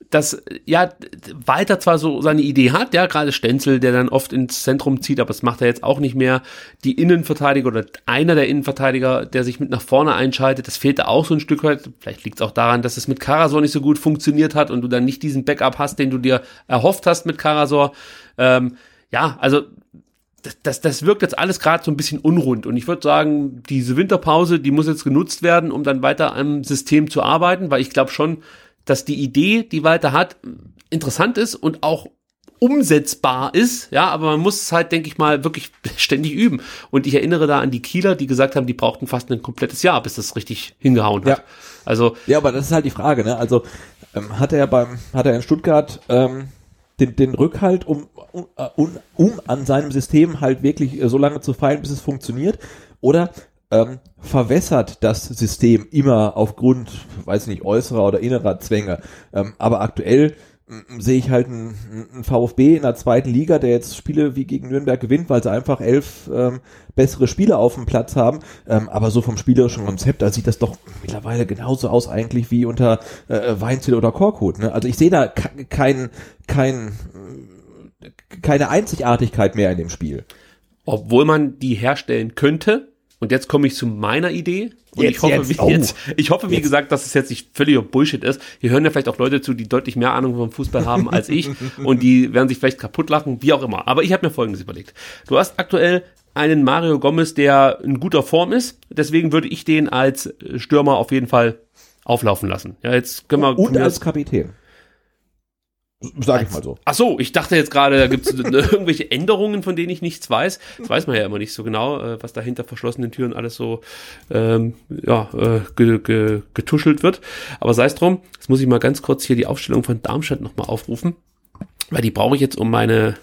dass ja Walter zwar so seine Idee hat, ja, gerade Stenzel, der dann oft ins Zentrum zieht, aber das macht er jetzt auch nicht mehr. Die Innenverteidiger oder einer der Innenverteidiger, der sich mit nach vorne einschaltet, das fehlt da auch so ein Stück weit. Vielleicht liegt es auch daran, dass es mit Karasor nicht so gut funktioniert hat und du dann nicht diesen Backup hast, den du dir erhofft hast mit Karasor. Ähm, ja, also das, das, das wirkt jetzt alles gerade so ein bisschen unrund. Und ich würde sagen, diese Winterpause, die muss jetzt genutzt werden, um dann weiter am System zu arbeiten, weil ich glaube schon, dass die Idee, die Walter hat, interessant ist und auch umsetzbar ist, ja, aber man muss es halt, denke ich mal, wirklich ständig üben. Und ich erinnere da an die Kieler, die gesagt haben, die brauchten fast ein komplettes Jahr, bis das richtig hingehauen hat.
Ja. Also ja, aber das ist halt die Frage, ne? Also ähm, hat er beim, hat er in Stuttgart ähm, den, den Rückhalt, um, um, um, um an seinem System halt wirklich äh, so lange zu feilen, bis es funktioniert, oder ähm, verwässert das System immer aufgrund, weiß nicht, äußerer oder innerer Zwänge. Ähm, aber aktuell sehe ich halt einen, VfB in der zweiten Liga, der jetzt Spiele wie gegen Nürnberg gewinnt, weil sie einfach elf ähm, bessere Spieler auf dem Platz haben. Ähm, aber so vom spielerischen Konzept, da sieht das doch mittlerweile genauso aus eigentlich wie unter äh, Weinzel oder Korkut. Ne? Also ich sehe da kein, kein, keine Einzigartigkeit mehr in dem Spiel.
Obwohl man die herstellen könnte, und jetzt komme ich zu meiner Idee. Und jetzt, ich hoffe, jetzt, wie, oh, jetzt, ich hoffe, wie jetzt. gesagt, dass es jetzt nicht völliger Bullshit ist. Hier hören ja vielleicht auch Leute zu, die deutlich mehr Ahnung vom Fußball haben als ich. und die werden sich vielleicht kaputt lachen, wie auch immer. Aber ich habe mir Folgendes überlegt. Du hast aktuell einen Mario Gomez, der in guter Form ist. Deswegen würde ich den als Stürmer auf jeden Fall auflaufen lassen. Ja, jetzt können wir.
Und als Kapitän. Sag ich mal so.
Ach so, ich dachte jetzt gerade, da gibt es irgendwelche Änderungen, von denen ich nichts weiß. Das weiß man ja immer nicht so genau, äh, was da hinter verschlossenen Türen alles so ähm, ja, äh, ge, ge, getuschelt wird. Aber sei es drum, jetzt muss ich mal ganz kurz hier die Aufstellung von Darmstadt nochmal aufrufen, weil die brauche ich jetzt, um meine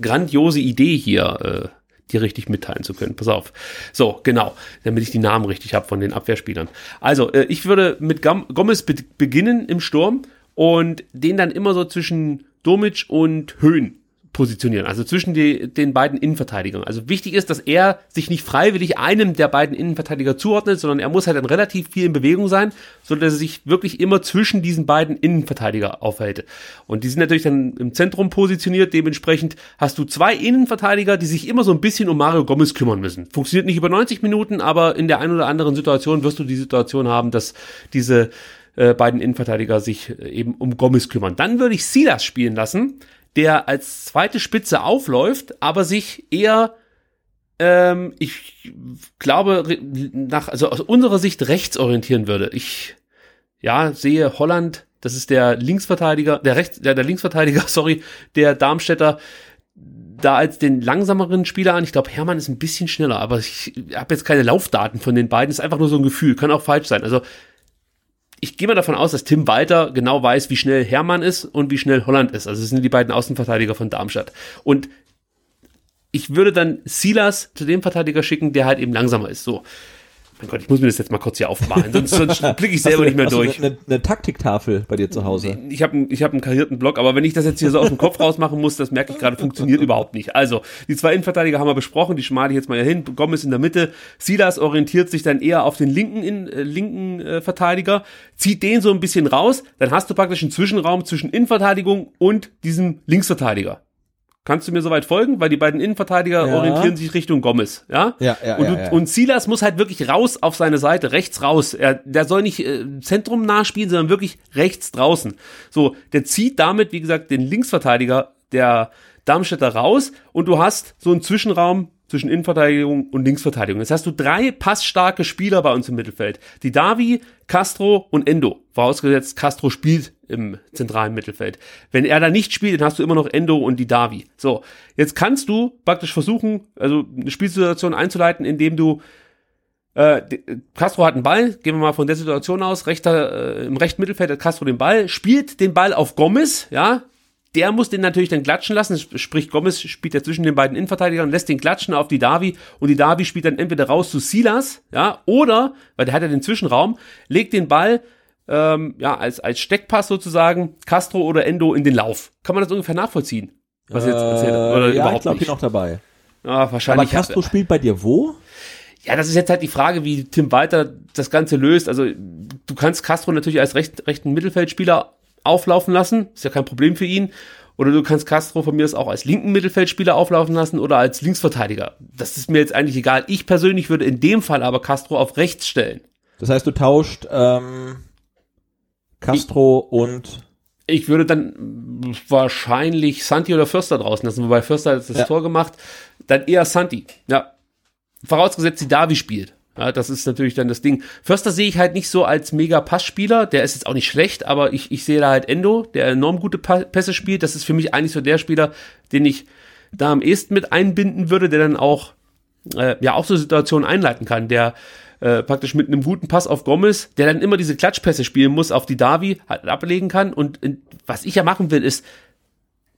grandiose Idee hier äh, dir richtig mitteilen zu können. Pass auf. So, genau, damit ich die Namen richtig habe von den Abwehrspielern. Also, äh, ich würde mit Gomez be beginnen im Sturm und den dann immer so zwischen Domic und Höhen positionieren, also zwischen die, den beiden Innenverteidigern. Also wichtig ist, dass er sich nicht freiwillig einem der beiden Innenverteidiger zuordnet, sondern er muss halt dann relativ viel in Bewegung sein, so dass er sich wirklich immer zwischen diesen beiden Innenverteidiger aufhält. Und die sind natürlich dann im Zentrum positioniert, dementsprechend hast du zwei Innenverteidiger, die sich immer so ein bisschen um Mario Gomez kümmern müssen. Funktioniert nicht über 90 Minuten, aber in der einen oder anderen Situation wirst du die Situation haben, dass diese äh, beiden Innenverteidiger sich äh, eben um Gomez kümmern. Dann würde ich Silas spielen lassen, der als zweite Spitze aufläuft, aber sich eher ähm, ich glaube, nach, also aus unserer Sicht rechts orientieren würde. Ich ja, sehe Holland, das ist der Linksverteidiger, der Rechts, der, der Linksverteidiger, sorry, der Darmstädter, da als den langsameren Spieler an. Ich glaube, Hermann ist ein bisschen schneller, aber ich habe jetzt keine Laufdaten von den beiden. Ist einfach nur so ein Gefühl, kann auch falsch sein. Also ich gehe mal davon aus, dass Tim Walter genau weiß, wie schnell Hermann ist und wie schnell Holland ist. Also es sind die beiden Außenverteidiger von Darmstadt. Und ich würde dann Silas zu dem Verteidiger schicken, der halt eben langsamer ist. So. Mein Gott, ich muss mir das jetzt mal kurz hier aufmalen, sonst, sonst blicke ich selber
du-
nicht mehr durch.
Eine, eine Taktiktafel bei dir zu Hause.
Ich habe einen, ich hab einen karierten Block, aber wenn ich das jetzt hier so aus dem Kopf rausmachen muss, das merke ich gerade, funktioniert überhaupt nicht. Also, die zwei Innenverteidiger haben wir besprochen, die schmale ich jetzt mal hier hin. Gomez in der Mitte. Silas orientiert sich dann eher auf den linken, in, äh, linken äh, Verteidiger, zieht den so ein bisschen raus, dann hast du praktisch einen Zwischenraum zwischen Innenverteidigung und diesem Linksverteidiger. Kannst du mir soweit folgen? Weil die beiden Innenverteidiger
Ja.
orientieren sich Richtung Gomez, ja?
Ja, ja,
und,
ja,
du,
ja.
und Silas muss halt wirklich raus auf seine Seite, rechts raus. Er, der soll nicht äh, Zentrum nachspielen, sondern wirklich rechts draußen. So, der zieht damit, wie gesagt, den Linksverteidiger der Darmstädter raus und du hast so einen Zwischenraum zwischen Innenverteidigung und Linksverteidigung. Jetzt hast du drei passstarke Spieler bei uns im Mittelfeld. Die Davi, Castro und Endo. Vorausgesetzt, Castro spielt im zentralen Mittelfeld. Wenn er da nicht spielt, dann hast du immer noch Endo und die Davi. So, jetzt kannst du praktisch versuchen, also eine Spielsituation einzuleiten, indem du äh, Castro hat einen Ball, gehen wir mal von der Situation aus, rechter, äh, im rechten Mittelfeld hat Castro den Ball, spielt den Ball auf Gomez, ja, der muss den natürlich dann klatschen lassen, sp- sprich Gomez spielt ja zwischen den beiden Innenverteidigern, lässt den klatschen auf die Davi und die Davi spielt dann entweder raus zu Silas, ja, oder, weil der hat ja den Zwischenraum, legt den Ball ähm, ja, als, als Steckpass sozusagen, Castro oder Endo in den Lauf. Kann man das ungefähr nachvollziehen? Was ich jetzt erzählt? Oder
Äh, ja, ich
überhaupt
glaube
nicht?
hier noch dabei.
Ja,
Aber
wahrscheinlich.
Castro spielt bei dir wo?
Ja, das ist jetzt halt die Frage, wie Tim Walter das Ganze löst. Also du kannst Castro natürlich als recht, rechten Mittelfeldspieler auflaufen lassen, ist ja kein Problem für ihn. Oder du kannst Castro von mir aus auch als linken Mittelfeldspieler auflaufen lassen oder als Linksverteidiger. Das ist mir jetzt eigentlich egal. Ich persönlich würde in dem Fall aber Castro auf rechts stellen.
Das heißt, du tauscht ähm, Castro und
Ich würde dann wahrscheinlich Santi oder Förster draußen lassen, wobei Förster hat das
Ja.
Tor gemacht. Dann eher Santi. Ja. Vorausgesetzt, die Davi spielt. Ja, das ist natürlich dann das Ding. Förster sehe ich halt nicht so als mega Passspieler. Der ist jetzt auch nicht schlecht, aber ich, ich sehe da halt Endo, der enorm gute Pässe spielt. Das ist für mich eigentlich so der Spieler, den ich da am ehesten mit einbinden würde, der dann auch, äh, ja, auch so Situationen einleiten kann, der äh, praktisch mit einem guten Pass auf Gomez, der dann immer diese Klatschpässe spielen muss, auf die Davi halt ablegen kann. Und in, was ich ja machen will, ist,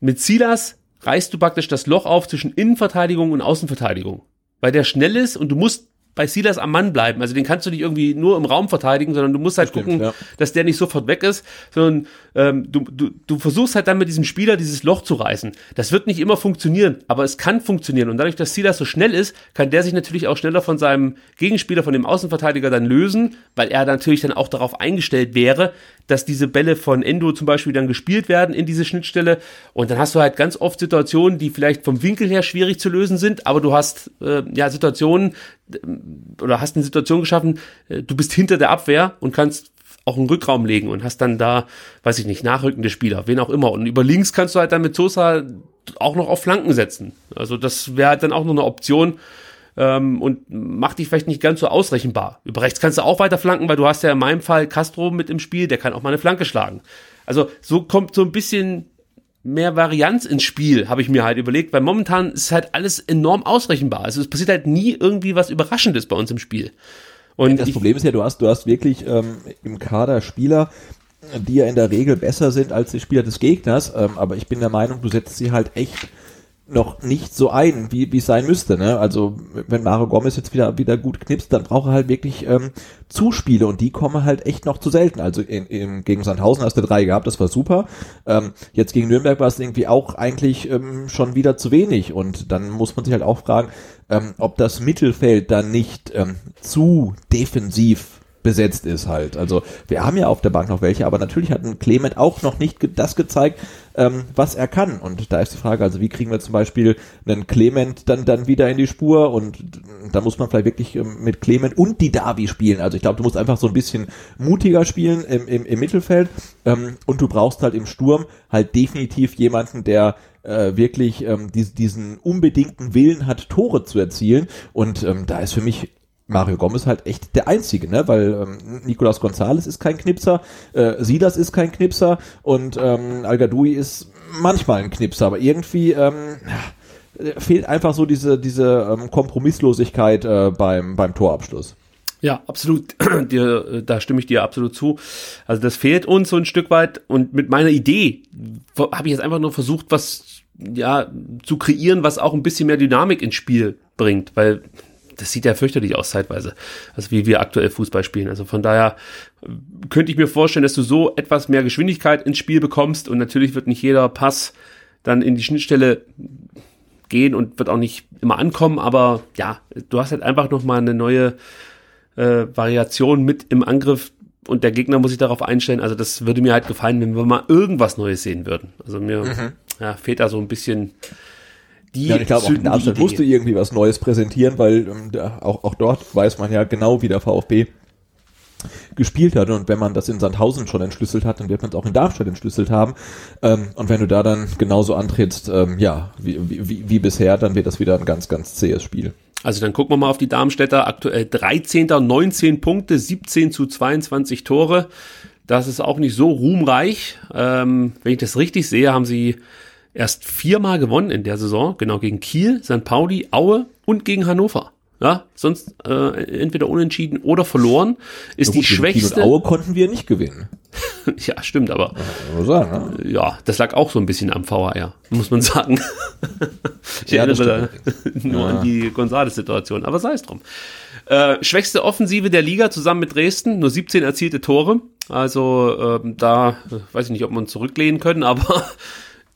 mit Silas reißt du praktisch das Loch auf zwischen Innenverteidigung und Außenverteidigung. Weil der schnell ist und du musst bei Silas am Mann bleiben. Also den kannst du nicht irgendwie nur im Raum verteidigen, sondern du musst halt
Stimmt,
gucken,
ja.
dass der nicht sofort weg ist, sondern ähm, du, du, du versuchst halt dann mit diesem Spieler dieses Loch zu reißen. Das wird nicht immer funktionieren, aber es kann funktionieren. Und dadurch, dass Silas so schnell ist, kann der sich natürlich auch schneller von seinem Gegenspieler, von dem Außenverteidiger dann lösen, weil er natürlich dann auch darauf eingestellt wäre, dass diese Bälle von Endo zum Beispiel dann gespielt werden in diese Schnittstelle. Und dann hast du halt ganz oft Situationen, die vielleicht vom Winkel her schwierig zu lösen sind, aber du hast äh, ja Situationen oder hast eine Situation geschaffen, äh, du bist hinter der Abwehr und kannst auch einen Rückraum legen und hast dann da, weiß ich nicht, nachrückende Spieler, wen auch immer. Und über links kannst du halt dann mit Sosa auch noch auf Flanken setzen. Also das wäre halt dann auch noch eine Option ähm, und macht dich vielleicht nicht ganz so ausrechenbar. Über rechts kannst du auch weiter flanken, weil du hast ja in meinem Fall Castro mit im Spiel, der kann auch mal eine Flanke schlagen. Also so kommt so ein bisschen mehr Varianz ins Spiel, habe ich mir halt überlegt, weil momentan ist halt alles enorm ausrechenbar. Also es passiert halt nie irgendwie was Überraschendes bei uns im Spiel. Und
Das
ich,
Problem ist ja, du hast, du hast wirklich ähm, im Kader Spieler, die ja in der Regel besser sind als die Spieler des Gegners, ähm, aber ich bin der Meinung, du setzt sie halt echt noch nicht so ein, wie wie es sein müsste. Ne? Also wenn Mario Gomez jetzt wieder wieder gut knipst, dann braucht er halt wirklich ähm, Zuspiele und die kommen halt echt noch zu selten. Also in, in, gegen Sandhausen hast du drei gehabt, das war super. Ähm, jetzt gegen Nürnberg war es irgendwie auch eigentlich ähm, schon wieder zu wenig und dann muss man sich halt auch fragen, ähm, ob das Mittelfeld dann nicht ähm, zu defensiv besetzt ist halt. Also wir haben ja auf der Bank noch welche, aber natürlich hat ein Clement auch noch nicht ge das gezeigt, ähm, was er kann. Und da ist die Frage, also wie kriegen wir zum Beispiel einen Clement dann dann wieder in die Spur und da muss man vielleicht wirklich ähm, mit Clement und die Davi spielen. Also ich glaube, du musst einfach so ein bisschen mutiger spielen im, im, im Mittelfeld ähm, und du brauchst halt im Sturm halt definitiv jemanden, der äh, wirklich ähm, dies, diesen unbedingten Willen hat, Tore zu erzielen. Und ähm, da ist für mich Mario Gomez halt echt der Einzige, ne? Weil ähm, Nicolas Gonzalez ist kein Knipser, äh, Silas ist kein Knipser und ähm, Al Gadoui ist manchmal ein Knipser, aber irgendwie ähm, fehlt einfach so diese, diese ähm, Kompromisslosigkeit äh, beim, beim Torabschluss.
Ja, absolut. dir, da stimme ich dir absolut zu. Also das fehlt uns so ein Stück weit. Und mit meiner Idee habe ich jetzt einfach nur versucht, was ja zu kreieren, was auch ein bisschen mehr Dynamik ins Spiel bringt, weil das sieht ja fürchterlich aus zeitweise, also wie wir aktuell Fußball spielen. Also von daher äh, könnte ich mir vorstellen, dass du so etwas mehr Geschwindigkeit ins Spiel bekommst und natürlich wird nicht jeder Pass dann in die Schnittstelle gehen und wird auch nicht immer ankommen, aber ja, du hast halt einfach noch mal eine neue äh, Variation mit im Angriff und der Gegner muss sich darauf einstellen. Also das würde mir halt gefallen, wenn wir mal irgendwas Neues sehen würden. Also mir mhm. ja, fehlt da so ein bisschen
die ja, ich glaube, auch in Darmstadt musst du irgendwie was Neues präsentieren, weil ähm, auch, auch dort weiß man ja genau, wie der VfB gespielt hat und wenn man das in Sandhausen schon entschlüsselt hat, dann wird man es auch in Darmstadt entschlüsselt haben ähm, und wenn du da dann genauso antrittst, ähm, ja, wie, wie, wie bisher, dann wird das wieder ein ganz, ganz zähes Spiel.
Also dann gucken wir mal auf die Darmstädter, aktuell 13. 19 Punkte, 17 zu 22 Tore. Das ist auch nicht so ruhmreich. Ähm, wenn ich das richtig sehe, haben sie erst viermal gewonnen in der Saison, genau gegen Kiel, St. Pauli, Aue und gegen Hannover. Ja, sonst äh, entweder unentschieden oder verloren. Ist gut, die schwächste. Kiel
und Aue konnten wir nicht gewinnen.
ja, stimmt, aber ja, sagen, ne? ja, das lag auch so ein bisschen am VAR, muss man sagen. ich ja, erinnere da nur ja. an die Gonzales-Situation, aber sei es drum. Äh, schwächste Offensive der Liga zusammen mit Dresden, nur 17 erzielte Tore. Also ähm, da äh, weiß ich nicht, ob uns zurücklehnen können, aber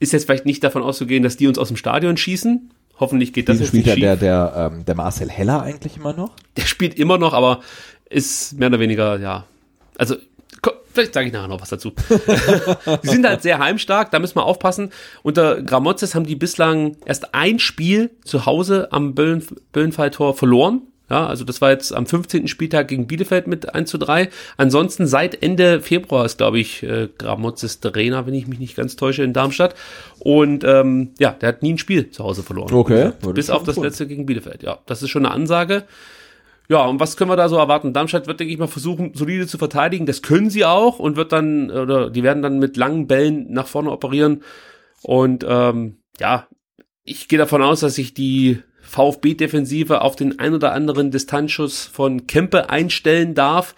ist jetzt vielleicht nicht davon auszugehen, dass die uns aus dem Stadion schießen. Hoffentlich geht das
jetzt spielt nicht ja der, der, ähm, der Marcel Heller eigentlich immer noch?
Der spielt immer noch, aber ist mehr oder weniger, ja. Also, vielleicht sage ich nachher noch was dazu. die sind halt sehr heimstark, da müssen wir aufpassen. Unter Gramozes haben die bislang erst ein Spiel zu Hause am Böllen, Böllenfalltor verloren. Ja, also das war jetzt am 15. Spieltag gegen Bielefeld mit 1 zu 3. Ansonsten seit Ende Februar ist, glaube ich, äh, Gramozis Trainer, wenn ich mich nicht ganz täusche, in Darmstadt. Und ähm, ja, der hat nie ein Spiel zu Hause verloren.
Okay.
Bis auf das letzte gegen Bielefeld. Ja, das ist schon eine Ansage. Ja, und was können wir da so erwarten? Darmstadt wird, denke ich mal, versuchen, solide zu verteidigen. Das können sie auch und wird dann, oder die werden dann mit langen Bällen nach vorne operieren. Und ähm, ja, ich gehe davon aus, dass sich die VfB-Defensive auf den ein oder anderen Distanzschuss von Kempe einstellen darf.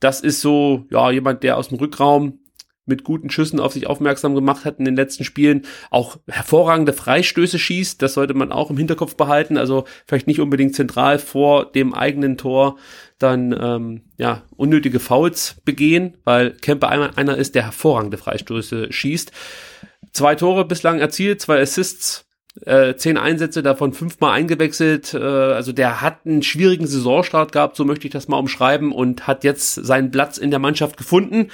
Das ist so, ja, jemand, der aus dem Rückraum mit guten Schüssen auf sich aufmerksam gemacht hat in den letzten Spielen, auch hervorragende Freistöße schießt, das sollte man auch im Hinterkopf behalten, also vielleicht nicht unbedingt zentral vor dem eigenen Tor dann ähm, ja unnötige Fouls begehen, weil Kempe einer, einer ist, der hervorragende Freistöße schießt. Zwei Tore bislang erzielt, zwei Assists, äh, zehn Einsätze, davon fünfmal eingewechselt. Äh, also der hat einen schwierigen Saisonstart gehabt, so möchte ich das mal umschreiben, und hat jetzt seinen Platz in der Mannschaft gefunden.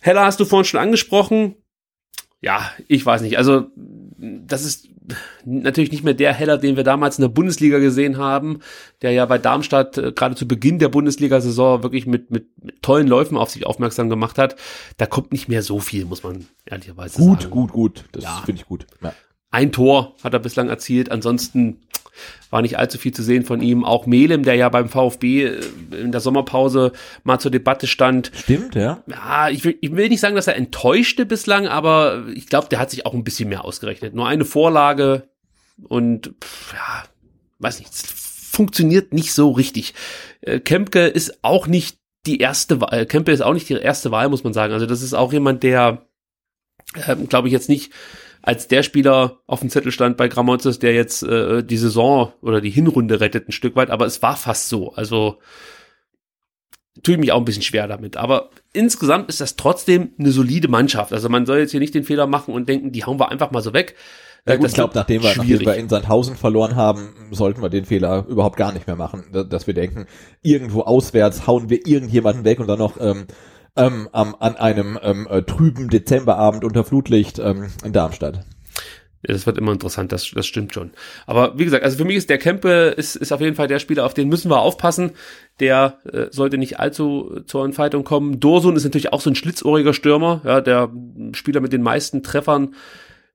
Heller hast du vorhin schon angesprochen. Ja, ich weiß nicht. Also das ist natürlich nicht mehr der Heller, den wir damals in der Bundesliga gesehen haben, der ja bei Darmstadt äh, gerade zu Beginn der Bundesliga-Saison wirklich mit, mit, mit tollen Läufen auf sich aufmerksam gemacht hat. Da kommt nicht mehr so viel, muss man ehrlicherweise
gut,
sagen.
Gut, gut, gut. Das ja. finde ich gut. Ja.
Ein Tor hat er bislang erzielt. Ansonsten war nicht allzu viel zu sehen von ihm. Auch Melem, der ja beim VfB äh, in der Sommerpause mal zur Debatte stand.
Stimmt, ja.
Ja, ich will, ich will nicht sagen, dass er enttäuschte bislang, aber ich glaube, der hat sich auch ein bisschen mehr ausgerechnet. Nur eine Vorlage und ja, weiß nicht, funktioniert nicht so richtig. Äh, Kempke ist auch nicht die erste Wahl. Kempe ist auch nicht die erste Wahl, muss man sagen. Also das ist auch jemand, der, äh, glaube ich, jetzt nicht als der Spieler auf dem Zettel stand bei Gramozis, der jetzt äh, die Saison oder die Hinrunde rettet ein Stück weit, aber es war fast so. Also tue ich mich auch ein bisschen schwer damit. Aber insgesamt ist das trotzdem eine solide Mannschaft. Also man soll jetzt hier nicht den Fehler machen und denken, die hauen wir einfach mal so weg.
Ja, gut, ich glaube, nachdem wir, nachdem wir in Sandhausen verloren haben, sollten wir den Fehler überhaupt gar nicht mehr machen, dass wir denken, irgendwo auswärts hauen wir irgendjemanden weg und dann noch ähm, ähm, am, an einem ähm, äh, trüben Dezemberabend unter Flutlicht ähm, in Darmstadt.
Das wird immer interessant, das, das stimmt schon. Aber wie gesagt, also für mich ist der Kempe ist, ist auf jeden Fall der Spieler, auf den müssen wir aufpassen. Der äh, sollte nicht allzu zur Entfaltung kommen. Dorsun ist natürlich auch so ein schlitzohriger Stürmer, ja, der Spieler mit den meisten Treffern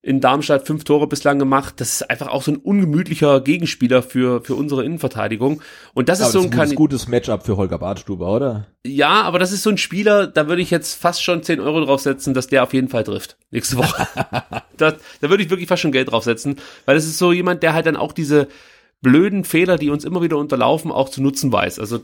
in Darmstadt fünf Tore bislang gemacht. Das ist einfach auch so ein ungemütlicher Gegenspieler für, für unsere Innenverteidigung. Und das
Aber
ist so ein,
das ist ein gutes Matchup für Holger Badstuber, oder?
Ja, aber das ist so ein Spieler, da würde ich jetzt fast schon 10 Euro draufsetzen, dass der auf jeden Fall trifft. Nächste Woche. da, da würde ich wirklich fast schon Geld draufsetzen. Weil das ist so jemand, der halt dann auch diese blöden Fehler, die uns immer wieder unterlaufen, auch zu nutzen weiß. Also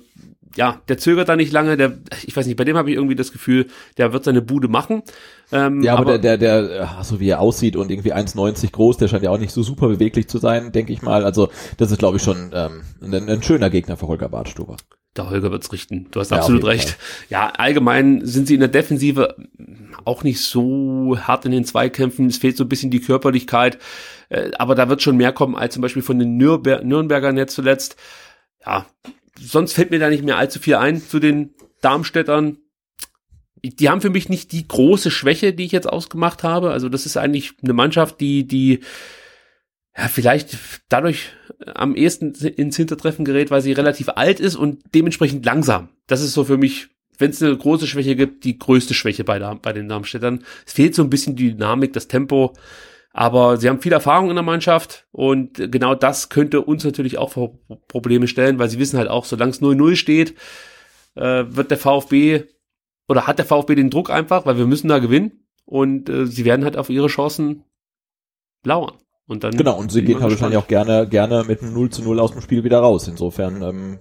ja, der zögert da nicht lange, der, ich weiß nicht, bei dem habe ich irgendwie das Gefühl, der wird seine Bude machen. Ähm,
Ja, aber, der, der, der, ach, so wie er aussieht und irgendwie 1,90 groß, der scheint ja auch nicht so super beweglich zu sein, denke ich mal. Also das ist, glaube ich, schon ähm, ein, ein schöner Gegner für Holger Badstuber.
Der Holger wird's richten. Du hast
Ja,
absolut recht. Ja, allgemein sind sie in der Defensive auch nicht so hart in den Zweikämpfen. Es fehlt so ein bisschen die Körperlichkeit. Äh, Aber da wird schon mehr kommen als zum Beispiel von den Nürnber Nürnbergern jetzt zuletzt. Ja, sonst fällt mir da nicht mehr allzu viel ein zu den Darmstädtern. Die haben für mich nicht die große Schwäche, die ich jetzt ausgemacht habe. Also das ist eigentlich eine Mannschaft, die, die ja, vielleicht dadurch am ehesten ins Hintertreffen gerät, weil sie relativ alt ist und dementsprechend langsam. Das ist so für mich, wenn es eine große Schwäche gibt, die größte Schwäche bei, der, bei den Darmstädtern. Es fehlt so ein bisschen die Dynamik, das Tempo, aber sie haben viel Erfahrung in der Mannschaft und genau das könnte uns natürlich auch vor Probleme stellen, weil sie wissen halt auch, solange es 0-0 steht, äh, wird der VfB oder hat der VfB den Druck einfach, weil wir müssen da gewinnen und äh, sie werden halt auf ihre Chancen lauern. Und dann
Genau, und sie gehen halt wahrscheinlich auch gerne, gerne mit einem 0 zu 0 aus dem Spiel wieder raus. Insofern ähm,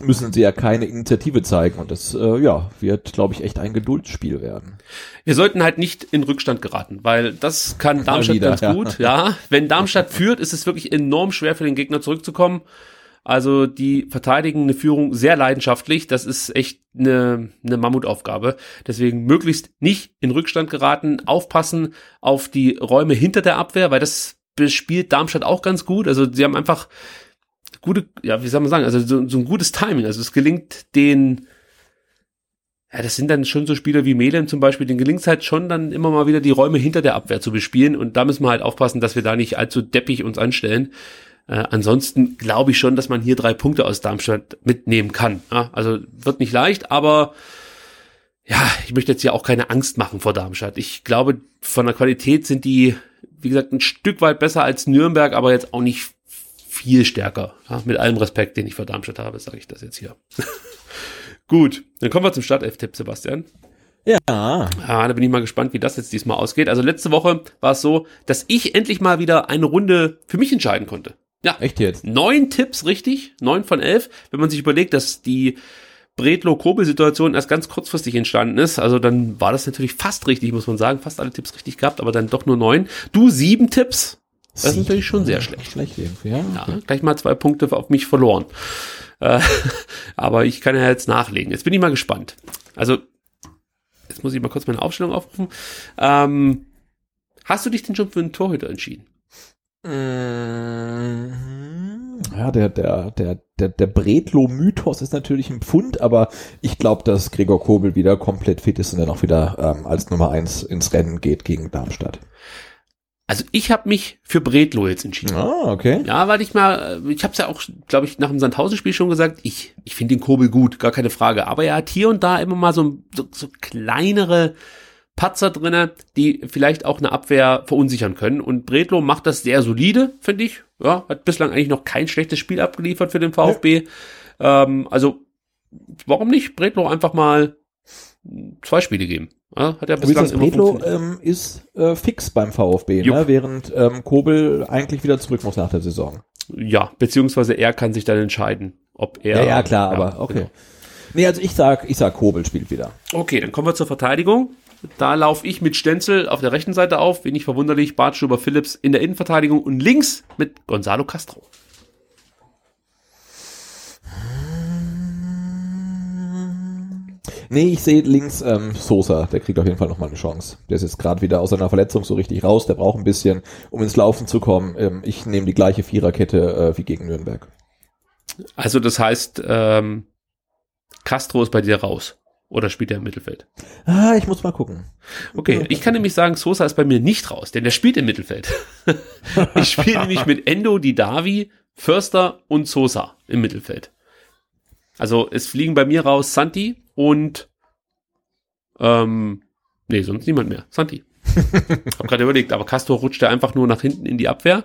müssen sie ja keine Initiative zeigen und das äh, ja, wird, glaube ich, echt ein Geduldsspiel werden.
Wir sollten halt nicht in Rückstand geraten, weil das kann Darmstadt
wieder,
ganz
ja.
gut. Ja, wenn Darmstadt führt, ist es wirklich enorm schwer für den Gegner zurückzukommen. Also die verteidigen eine Führung sehr leidenschaftlich. Das ist echt eine, eine Mammutaufgabe. Deswegen möglichst nicht in Rückstand geraten, aufpassen auf die Räume hinter der Abwehr, weil das bespielt Darmstadt auch ganz gut. Also sie haben einfach gute, ja, wie soll man sagen, also so, so ein gutes Timing. Also es gelingt den, ja, das sind dann schon so Spieler wie Melem zum Beispiel, denen gelingt es halt schon dann immer mal wieder die Räume hinter der Abwehr zu bespielen und da müssen wir halt aufpassen, dass wir da nicht allzu deppig uns anstellen. Äh, ansonsten glaube ich schon, dass man hier drei Punkte aus Darmstadt mitnehmen kann. Ja, also wird nicht leicht, aber ja, ich möchte jetzt ja auch keine Angst machen vor Darmstadt. Ich glaube, von der Qualität sind die, wie gesagt, ein Stück weit besser als Nürnberg, aber jetzt auch nicht viel stärker. Ja, mit allem Respekt, den ich vor Darmstadt habe, sage ich das jetzt hier. Gut, dann kommen wir zum Startelf-Tipp, Sebastian.
Ja.
Ja, da bin ich mal gespannt, wie das jetzt diesmal ausgeht. Also letzte Woche war es so, dass ich endlich mal wieder eine Runde für mich entscheiden konnte. Ja,
Echt jetzt?
neun Tipps richtig, neun von elf. Wenn man sich überlegt, dass die Bredlo-Kobel-Situation erst ganz kurzfristig entstanden ist, also dann war das natürlich fast richtig, muss man sagen. Fast alle Tipps richtig gehabt, aber dann doch nur neun. Du sieben Tipps. Das ist natürlich schon sehr schlecht.
Schlecht irgendwie, ja.
Ja, gleich mal zwei Punkte auf mich verloren. Äh, aber ich kann ja jetzt nachlegen. Jetzt bin ich mal gespannt. Also, jetzt muss ich mal kurz meine Aufstellung aufrufen. Ähm, hast du dich denn schon für einen Torhüter entschieden?
Ja, der, der, der, der, der Bredlo-Mythos ist natürlich ein Pfund, aber ich glaube, dass Gregor Kobel wieder komplett fit ist und dann auch wieder ähm, als Nummer eins ins Rennen geht gegen Darmstadt.
Also ich habe mich für Bredlo jetzt entschieden.
Ah, okay.
Ja, weil ich mal, ich habe es ja auch, glaube ich, nach dem Sandhausen-Spiel schon gesagt, ich, ich finde den Kobel gut, gar keine Frage. Aber er hat hier und da immer mal so, so, so kleinere Patzer drinne, die vielleicht auch eine Abwehr verunsichern können. Und Bredlo macht das sehr solide, finde ich. Ja, hat bislang eigentlich noch kein schlechtes Spiel abgeliefert für den VfB. Ähm, also, warum nicht Bredlo einfach mal zwei Spiele geben? Ja, hat er
Wie
bislang immer
Bredlo ähm, ist äh, fix beim VfB, ne? während ähm, Kobel eigentlich wieder zurück muss nach der Saison.
Ja, beziehungsweise er kann sich dann entscheiden, ob er.
Ja, ja, klar, aber okay.
genau.
Nee, also ich sag, ich sag, Kobel spielt wieder.
Okay, dann kommen wir zur Verteidigung. Da laufe ich mit Stenzel auf der rechten Seite auf, wenig verwunderlich, Bartschuber Phillips in der Innenverteidigung und links mit Gonzalo Castro.
Nee, ich sehe links ähm, Sosa, der kriegt auf jeden Fall nochmal eine Chance. Der ist jetzt gerade wieder aus seiner Verletzung so richtig raus, der braucht ein bisschen, um ins Laufen zu kommen. Ähm, ich nehme die gleiche Viererkette äh, wie gegen Nürnberg.
Also das heißt, ähm, Castro ist bei dir raus. Oder spielt er im Mittelfeld?
Ah, ich muss mal gucken.
Okay, ich kann nämlich sagen, Sosa ist bei mir nicht raus, denn der spielt im Mittelfeld. ich spiele nämlich mit Endo, Didavi, Förster und Sosa im Mittelfeld. Also es fliegen bei mir raus Santi und ähm, nee, sonst niemand mehr. Santi. Hab gerade überlegt, aber Castro rutscht ja einfach nur nach hinten in die Abwehr.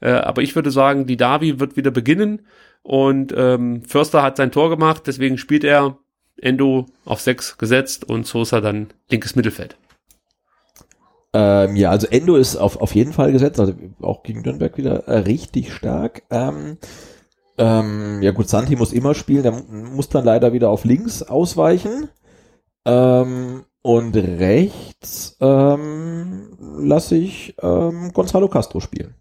Äh, aber ich würde sagen, die Davi wird wieder beginnen und ähm, Förster hat sein Tor gemacht, deswegen spielt er Endo auf 6 gesetzt und Sosa dann linkes Mittelfeld.
Ähm, ja, also Endo ist auf, auf jeden Fall gesetzt, also auch gegen Nürnberg wieder äh, richtig stark. Ähm, ähm, ja gut, Santi muss immer spielen, der muss dann leider wieder auf links ausweichen. Ähm, und rechts ähm, lasse ich ähm, Gonzalo Castro spielen.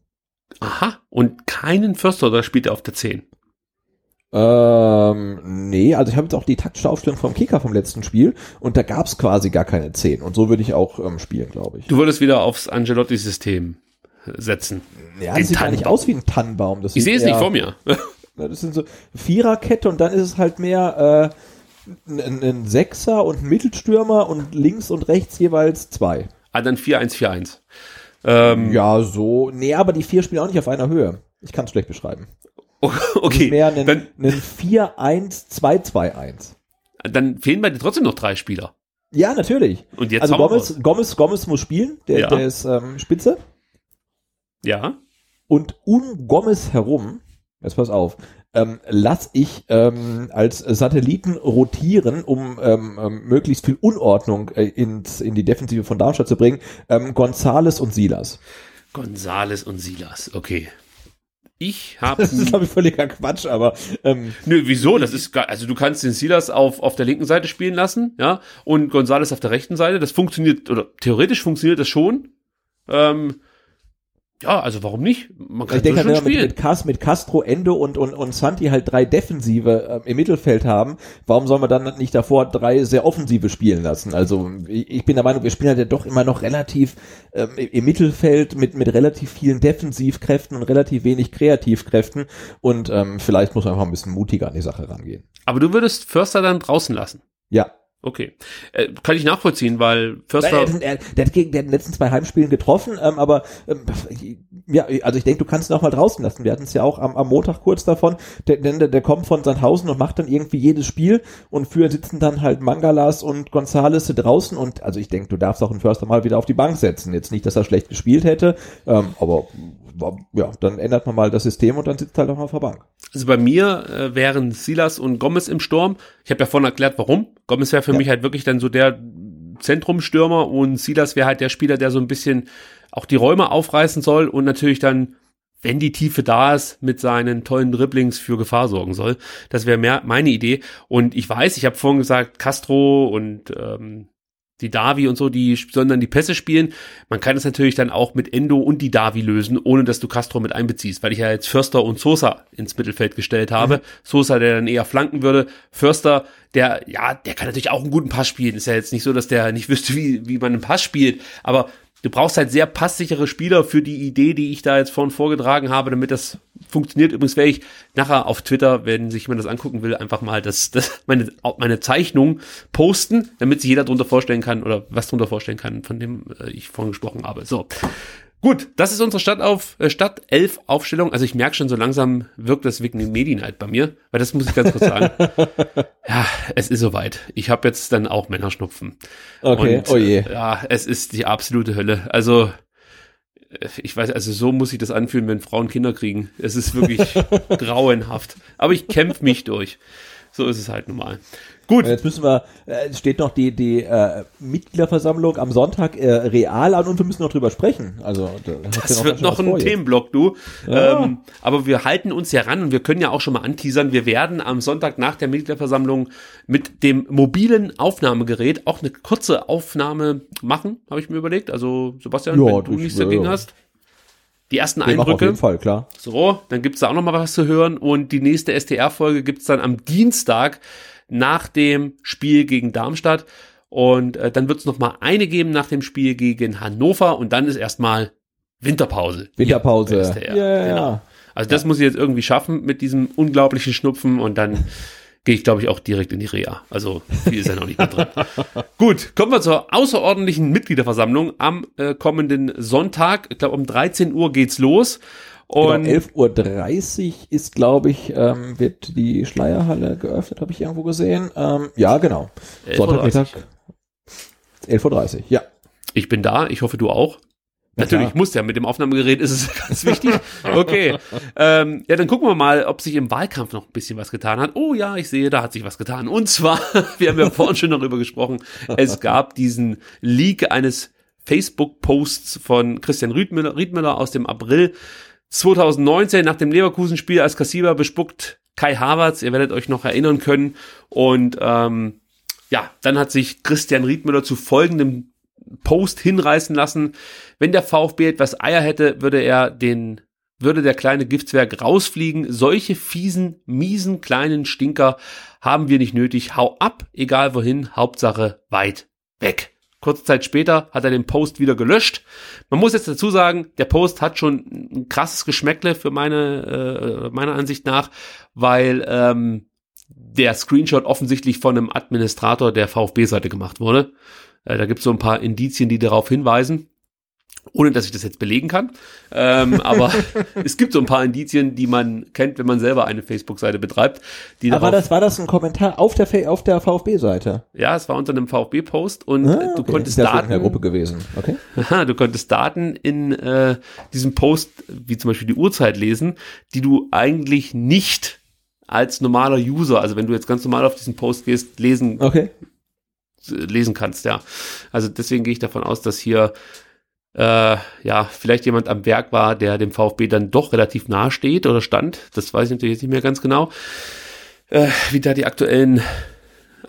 Aha, und keinen Förster, da spielt er auf der 10.
Ähm, nee, also ich habe jetzt auch die taktische Aufstellung vom Kicker vom letzten Spiel und da gab's quasi gar keine 10 und so würde ich auch ähm, spielen, glaube ich.
Du würdest wieder aufs Angelotti-System setzen.
Ja, das sieht gar nicht aus wie ein Tannenbaum. Das
Ich sehe es nicht vor mir.
Das sind so Viererkette und dann ist es halt mehr äh, ein, ein Sechser und ein Mittelstürmer und links und rechts jeweils zwei.
ah, dann 4-1-4-1. Ähm,
Ja, so. Nee, aber die vier spielen auch nicht auf einer Höhe. Ich kann es schlecht beschreiben.
okay,
Mehr ein,
dann,
ein 4-1-2-2-1.
dann fehlen bei dir trotzdem noch drei Spieler.
Ja, natürlich.
Und jetzt
also Gomez, Gomez, Gomez muss spielen, der,
Ja.
der ist ähm, Spitze.
Ja,
Und um Gomez herum, jetzt pass auf, ähm, lass ich ähm, als Satelliten rotieren, um ähm, ähm, möglichst viel Unordnung äh, ins, in die Defensive von Darmstadt zu bringen, ähm, Gonzales und Silas.
Gonzales und Silas, okay. Ich habe
Das ist, glaube ich, völliger Quatsch, aber ähm,
Nö, wieso? Das ist gar, also du kannst den Silas auf, auf der linken Seite spielen lassen, ja, und Gonzales auf der rechten Seite. Das funktioniert, oder theoretisch funktioniert das schon. Ähm, ja, also warum nicht? Man kann
ich denke halt,
schon
wenn wir
spielen.
mit, mit, mit Castro, Endo und, und, und Santi halt drei Defensive äh, im Mittelfeld haben, warum soll man dann nicht davor drei sehr Offensive spielen lassen? Also ich, ich bin der Meinung, wir spielen halt ja doch immer noch relativ ähm, im im Mittelfeld mit, mit relativ vielen Defensivkräften und relativ wenig Kreativkräften und ähm, vielleicht muss man einfach ein bisschen mutiger an die Sache rangehen.
Aber du würdest Förster dann draußen lassen.
Ja.
Okay. Äh, kann ich nachvollziehen, weil Förster.
Der, der, der hat gegen der hat in den letzten zwei Heimspielen getroffen, ähm, aber ähm, ja, also ich denke, du kannst ihn auch mal draußen lassen. Wir hatten es ja auch am, am Montag kurz davon. Der, der, der kommt von Sandhausen und macht dann irgendwie jedes Spiel und für sitzen dann halt Mangalas und Gonzales draußen und also ich denke, du darfst auch einen Förster mal wieder auf die Bank setzen. Jetzt nicht, dass er schlecht gespielt hätte, ähm, aber ja, dann ändert man mal das System und dann sitzt halt auch mal auf der Bank.
Also bei mir äh, wären Silas und Gomez im Sturm. Ich habe ja vorhin erklärt, warum. Gomez wäre für
Ja.
mich halt wirklich dann so der Zentrumstürmer und Silas wäre halt der Spieler, der so ein bisschen auch die Räume aufreißen soll und natürlich dann, wenn die Tiefe da ist, mit seinen tollen Dribblings für Gefahr sorgen soll. Das wäre mehr meine Idee. Und ich weiß, ich habe vorhin gesagt, Castro und ähm, die Davi und so, die sollen dann die Pässe spielen. Man kann es natürlich dann auch mit Endo und die Davi lösen, ohne dass du Castro mit einbeziehst, weil ich ja jetzt Förster und Sosa ins Mittelfeld gestellt habe. Sosa, der dann eher flanken würde. Förster, der, ja, der kann natürlich auch einen guten Pass spielen. Ist ja jetzt nicht so, dass der nicht wüsste, wie, wie man einen Pass spielt. Aber du brauchst halt sehr passsichere Spieler für die Idee, die ich da jetzt vorhin vorgetragen habe, damit das funktioniert. Übrigens werde ich nachher auf Twitter, wenn sich jemand das angucken will, einfach mal das, das meine, meine Zeichnung posten, damit sich jeder darunter vorstellen kann oder was darunter vorstellen kann, von dem äh, ich vorhin gesprochen habe. So. Gut, das ist unsere Stadt auf äh, Stadt 11 Aufstellung. Also ich merke schon, so langsam wirkt das wegen Medi-Night bei mir, weil das muss ich ganz kurz sagen. ja, es ist soweit. Ich habe jetzt dann auch Männerschnupfen.
Okay,
Und,
oh je.
äh, Ja, es ist die absolute Hölle. Also äh, ich weiß, also so muss sich das anfühlen, wenn Frauen Kinder kriegen. Es ist wirklich grauenhaft. Aber ich kämpfe mich durch. So ist es halt normal. Gut,
Und jetzt müssen wir, äh, es steht noch die, die äh, Mitgliederversammlung am Sonntag äh, real an und wir müssen noch drüber sprechen. Also da
Das
ja
wird noch ein. Themenblock, du.
Ja.
Ähm, aber wir halten uns ja ran und wir können ja auch schon mal anteasern. Wir werden am Sonntag nach der Mitgliederversammlung mit dem mobilen Aufnahmegerät auch eine kurze Aufnahme machen, habe ich mir überlegt. Also Sebastian,
Ja,
wenn du
ich-
nichts dagegen
ja.
hast. Die ersten
Wir machen auf
Eindrücke.
jeden Fall, klar.
So, dann gibt's da auch noch mal was zu hören und die nächste STR-Folge gibt's dann am Dienstag nach dem Spiel gegen Darmstadt und äh, dann wird's noch mal eine geben nach dem Spiel gegen Hannover und dann ist erstmal Winterpause.
Winterpause. Ja, ja,
Genau.
ja.
Also das muss ich jetzt irgendwie schaffen mit diesem unglaublichen Schnupfen und dann gehe ich, glaube ich, auch direkt in die Reha. Also viel ist ja noch nicht mehr drin. Gut, kommen wir zur außerordentlichen Mitgliederversammlung am äh, kommenden Sonntag. Ich glaube, um 13 Uhr geht's los.
Genau,
Und
11.30 Uhr ist, glaube ich, ähm, wird die Schleierhalle geöffnet, habe ich irgendwo gesehen. Ähm, ja, genau.
11.30 Uhr.
Sonntagmittag. 11.30 Uhr, ja.
Ich bin da, ich hoffe du auch. Natürlich,
klar.
muss ja, mit dem Aufnahmegerät ist es ganz wichtig. Okay. ähm, ja, dann gucken wir mal, ob sich im Wahlkampf noch ein bisschen was getan hat. Oh ja, ich sehe, da hat sich was getan. Und zwar, wir haben ja vorhin schon darüber gesprochen, es gab diesen Leak eines Facebook-Posts von Christian Riedmüller, Riedmüller aus dem April 2019 nach dem Leverkusen-Spiel als Kassiber bespuckt Kai Havertz, ihr werdet euch noch erinnern können. Und ähm, ja, dann hat sich Christian Riedmüller zu folgendem Post hinreißen lassen. Wenn der VfB etwas Eier hätte, würde er den, würde der kleine Giftswerk rausfliegen. Solche fiesen, miesen kleinen Stinker haben wir nicht nötig. Hau ab, egal wohin, Hauptsache weit weg. Kurze Zeit später hat er den Post wieder gelöscht. Man muss jetzt dazu sagen, der Post hat schon ein krasses Geschmäckle für meine, äh, meiner Ansicht nach, weil ähm, der Screenshot offensichtlich von einem Administrator der VfB-Seite gemacht wurde. Äh, da gibt es so ein paar Indizien, die darauf hinweisen, ohne dass ich das jetzt belegen kann. Ähm, aber es gibt so ein paar Indizien, die man kennt, wenn man selber eine Facebook-Seite betreibt.
Aber
darauf,
das war das ein Kommentar auf der, auf der VfB-Seite?
ja, es war unter einem VfB-Post und
Ah,
äh, du
okay.
konntest
Ist ja in der
Daten,
Gruppe gewesen. Okay.
Aha, du konntest Daten in äh, diesem Post, wie zum Beispiel die Uhrzeit lesen, die du eigentlich nicht als normaler User, also wenn du jetzt ganz normal auf diesen Post gehst, lesen
Okay.
lesen kannst, ja. Also deswegen gehe ich davon aus, dass hier äh, ja vielleicht jemand am Werk war, der dem VfB dann doch relativ nahe steht oder stand. Das weiß ich natürlich jetzt nicht mehr ganz genau, äh, wie da die aktuellen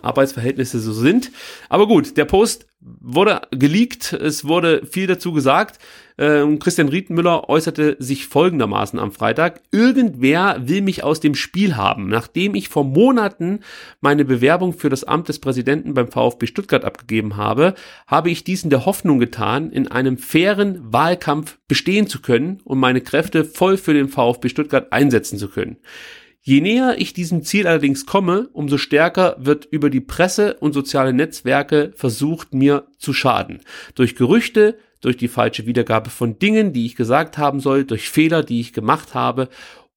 Arbeitsverhältnisse so sind. Aber gut, der Post wurde geleakt, es wurde viel dazu gesagt. Ähm, Christian Riedenmüller äußerte sich folgendermaßen am Freitag. Irgendwer will mich aus dem Spiel haben. Nachdem ich vor Monaten meine Bewerbung für das Amt des Präsidenten beim VfB Stuttgart abgegeben habe, habe ich dies in der Hoffnung getan, in einem fairen Wahlkampf bestehen zu können und meine Kräfte voll für den VfB Stuttgart einsetzen zu können. Je näher ich diesem Ziel allerdings komme, umso stärker wird über die Presse und soziale Netzwerke versucht, mir zu schaden. Durch Gerüchte, durch die falsche Wiedergabe von Dingen, die ich gesagt haben soll, durch Fehler, die ich gemacht habe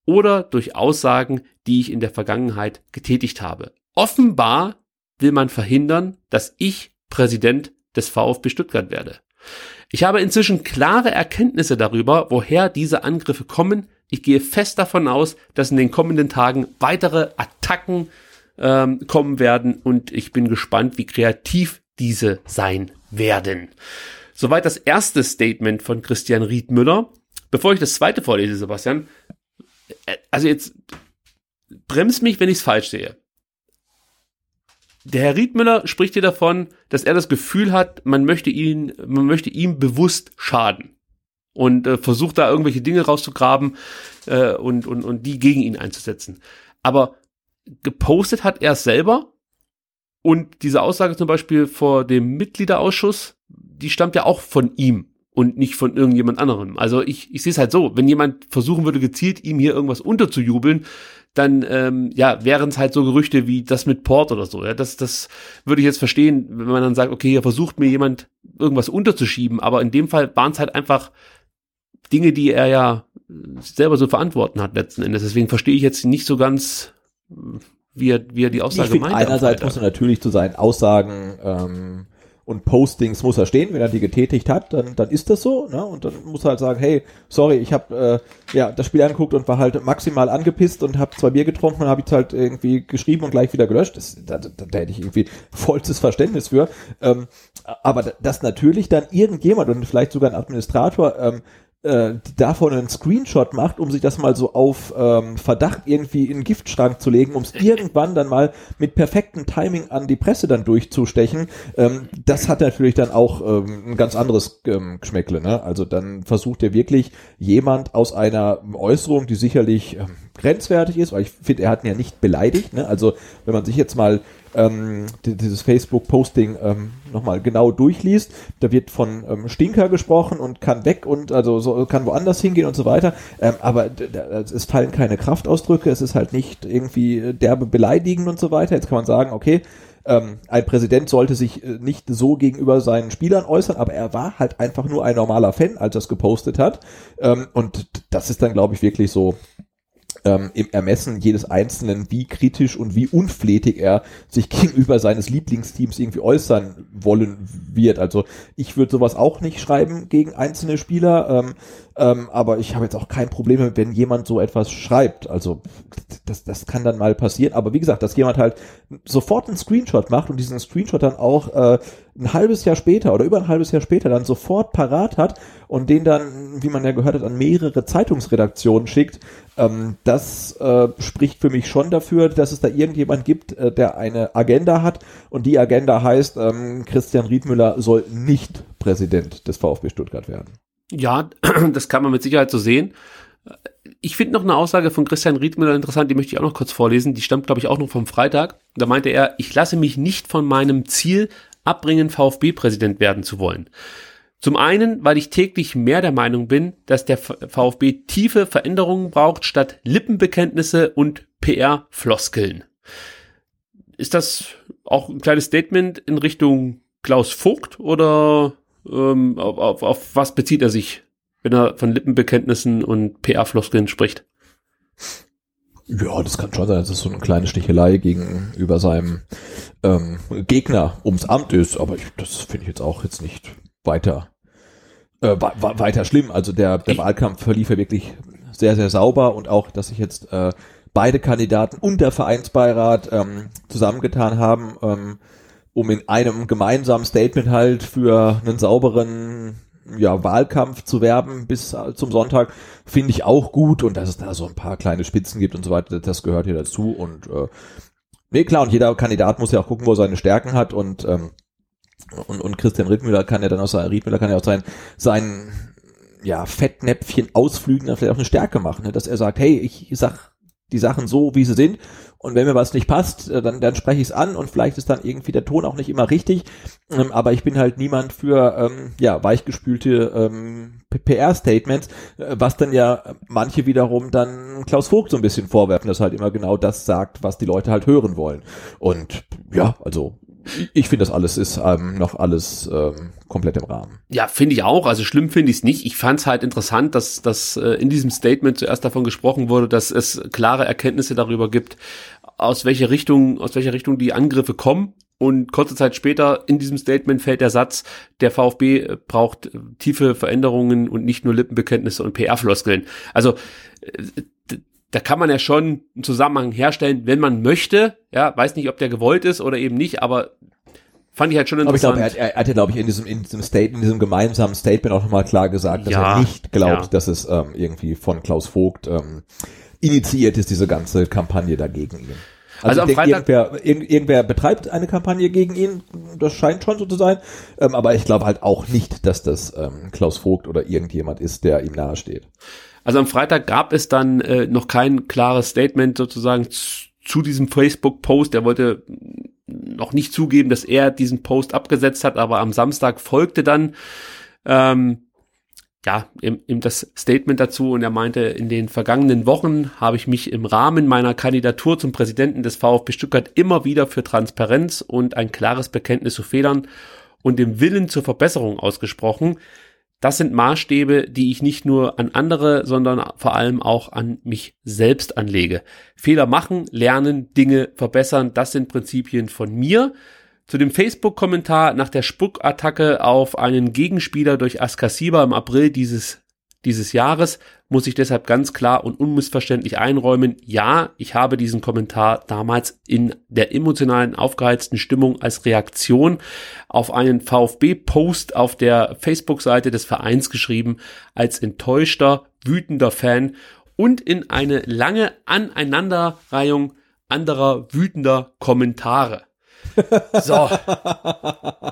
oder durch Aussagen, die ich in der Vergangenheit getätigt habe. Offenbar will man verhindern, dass ich Präsident des VfB Stuttgart werde. Ich habe inzwischen klare Erkenntnisse darüber, woher diese Angriffe kommen. Ich gehe fest davon aus, dass in den kommenden Tagen weitere Attacken ähm, kommen werden und ich bin gespannt, wie kreativ diese sein werden. Soweit das erste Statement von Christian Riedmüller. Bevor ich das zweite vorlese, Sebastian, äh, also jetzt bremst mich, wenn ich es falsch sehe. Der Herr Riedmüller spricht hier davon, dass er das Gefühl hat, man möchte ihn, man möchte ihm bewusst schaden und äh, versucht da irgendwelche Dinge rauszugraben äh, und, und, und die gegen ihn einzusetzen. Aber gepostet hat er es selber und diese Aussage zum Beispiel vor dem Mitgliederausschuss, die stammt ja auch von ihm und nicht von irgendjemand anderem. Also ich, ich sehe es halt so, wenn jemand versuchen würde, gezielt ihm hier irgendwas unterzujubeln, dann ähm, ja, wären es halt so Gerüchte wie das mit Port oder so. Ja, das, das würde ich jetzt verstehen, wenn man dann sagt, okay, hier versucht mir jemand irgendwas unterzuschieben, aber in dem Fall waren es halt einfach Dinge, die er ja selber so verantworten hat letzten Endes. Deswegen verstehe ich jetzt nicht so ganz, wie er, wie er die Aussage
ich
meint.
einerseits muss er natürlich zu seinen Aussagen ähm, und Postings muss er stehen. Wenn er die getätigt hat, dann, dann ist das so. Ne? Und dann muss er halt sagen, hey, sorry, ich habe äh, ja das Spiel angeguckt und war halt maximal angepisst und habe zwei Bier getrunken und habe ich halt irgendwie geschrieben und gleich wieder gelöscht. Das, da, da, da hätte ich irgendwie vollstes Verständnis für. Ähm, aber dass natürlich dann irgendjemand und vielleicht sogar ein Administrator ähm, äh, davon einen Screenshot macht, um sich das mal so auf ähm, Verdacht irgendwie in den Giftschrank zu legen, um es irgendwann dann mal mit perfektem Timing an die Presse dann durchzustechen, ähm, das hat natürlich dann auch ähm, ein ganz anderes ähm, Geschmäckle. Ne? Also dann versucht ja wirklich jemand aus einer Äußerung, die sicherlich ähm, grenzwertig ist, weil ich finde, er hat ihn ja nicht beleidigt. Ne? Also wenn man sich jetzt mal ähm, die- dieses Facebook-Posting ähm, nochmal genau durchliest, da wird von ähm, Stinker gesprochen und kann weg und also so, kann woanders hingehen und so weiter. Ähm, aber es fallen keine Kraftausdrücke, es ist halt nicht irgendwie derbe beleidigend und so weiter. Jetzt kann man sagen, okay, ähm, ein Präsident sollte sich äh, nicht so gegenüber seinen Spielern äußern, aber er war halt einfach nur ein normaler Fan, als er es gepostet hat. Ähm, und das ist dann, glaube ich, wirklich so ähm, im Ermessen jedes Einzelnen, wie kritisch und wie unflätig er sich gegenüber seines Lieblingsteams irgendwie äußern wollen wird. Also ich würde sowas auch nicht schreiben gegen einzelne Spieler, ähm, ähm, aber ich habe jetzt auch kein Problem wenn jemand so etwas schreibt. Also das, das kann dann mal passieren. Aber wie gesagt, dass jemand halt sofort einen Screenshot macht und diesen Screenshot dann auch äh, ein halbes Jahr später oder über ein halbes Jahr später dann sofort parat hat und den dann, wie man ja gehört hat, an mehrere Zeitungsredaktionen schickt, ähm, das äh, spricht für mich schon dafür, dass es da irgendjemand gibt, äh, der eine Agenda hat und die Agenda heißt, ähm, Christian Riedmüller soll nicht Präsident des VfB Stuttgart werden.
Ja, das kann man mit Sicherheit so sehen. Ich finde noch eine Aussage von Christian Riedmüller interessant, die möchte ich auch noch kurz vorlesen. Die stammt, glaube ich, auch noch vom Freitag. Da meinte er, ich lasse mich nicht von meinem Ziel abbringen, VfB-Präsident werden zu wollen. Zum einen, weil ich täglich mehr der Meinung bin, dass der VfB tiefe Veränderungen braucht, statt Lippenbekenntnisse und PR-Floskeln. Ist das auch ein kleines Statement in Richtung Klaus Vogt oder ähm, auf, auf, auf was bezieht er sich, wenn er von Lippenbekenntnissen und PR-Floskeln spricht?
Ja, das kann schon sein, dass es so eine kleine Stichelei gegenüber seinem ähm, Gegner ums Amt ist, aber ich, das finde ich jetzt auch jetzt nicht weiter äh, weiter schlimm. Also der, der Wahlkampf verlief ja wirklich sehr, sehr sauber und auch, dass sich jetzt äh, beide Kandidaten und der Vereinsbeirat ähm, zusammengetan haben, ähm, um in einem gemeinsamen Statement halt für einen sauberen ja, Wahlkampf zu werben bis zum Sonntag, finde ich auch gut. Und dass es da so ein paar kleine Spitzen gibt und so weiter, das gehört hier dazu. Und äh, nee, klar, und jeder Kandidat muss ja auch gucken, wo er seine Stärken hat. Und ähm, und, und Christian Riedmüller kann ja dann auch sein, Riedmüller kann ja auch sein, sein ja, Fettnäpfchen Ausflügen dann vielleicht auch eine Stärke machen, ne? dass er sagt, hey, ich sag die Sachen so, wie sie sind. Und wenn mir was nicht passt, äh, dann, dann spreche ich es an und vielleicht ist dann irgendwie der Ton auch nicht immer richtig. Ähm, aber ich bin halt niemand für ähm, ja, weichgespülte ähm, PR-Statements, äh, was dann ja manche wiederum dann Klaus Vogt so ein bisschen vorwerfen, dass er halt immer genau das sagt, was die Leute halt hören wollen. Und ja, also ich finde, das alles ist ähm, noch alles ähm, komplett im Rahmen.
Ja, finde ich auch. Also schlimm finde ich es nicht. Ich fand es halt interessant, dass, dass äh, in diesem Statement zuerst davon gesprochen wurde, dass es klare Erkenntnisse darüber gibt, aus welcher Richtung, aus welcher Richtung die Angriffe kommen. Und kurze Zeit später in diesem Statement fällt der Satz, der VfB braucht tiefe Veränderungen und nicht nur Lippenbekenntnisse und PR-Floskeln. Also äh, da kann man ja schon einen Zusammenhang herstellen, wenn man möchte. Ja, weiß nicht, ob der gewollt ist oder eben nicht, aber fand ich halt schon interessant.
Aber ich glaube, er, er hat ja, glaube ich, in diesem, in diesem Statement, in diesem gemeinsamen Statement auch nochmal klar gesagt, dass ja, er nicht glaubt, ja. dass es ähm, irgendwie von Klaus Vogt ähm, initiiert ist, diese ganze Kampagne dagegen ihn. Also, also am Freitag irgendwer, irgend, irgendwer betreibt eine Kampagne gegen ihn, das scheint schon so zu sein, ähm, aber ich glaube halt auch nicht, dass das ähm, Klaus Vogt oder irgendjemand ist, der ihm nahesteht.
Also am Freitag gab es dann äh, noch kein klares Statement sozusagen zu, zu diesem Facebook-Post. Er wollte noch nicht zugeben, dass er diesen Post abgesetzt hat, aber am Samstag folgte dann ähm, ja, im, im das Statement dazu und er meinte, in den vergangenen Wochen habe ich mich im Rahmen meiner Kandidatur zum Präsidenten des VfB Stuttgart immer wieder für Transparenz und ein klares Bekenntnis zu Fehlern und dem Willen zur Verbesserung ausgesprochen. Das sind Maßstäbe, die ich nicht nur an andere, sondern vor allem auch an mich selbst anlege. Fehler machen, lernen, Dinge verbessern, das sind Prinzipien von mir. Zu dem Facebook-Kommentar nach der Spuckattacke auf einen Gegenspieler durch Askasiba im April dieses dieses Jahres muss ich deshalb ganz klar und unmissverständlich einräumen, ja, ich habe diesen Kommentar damals in der emotionalen, aufgeheizten Stimmung als Reaktion auf einen VfB-Post auf der Facebook-Seite des Vereins geschrieben, als enttäuschter, wütender Fan und in eine lange Aneinanderreihung anderer wütender Kommentare. So.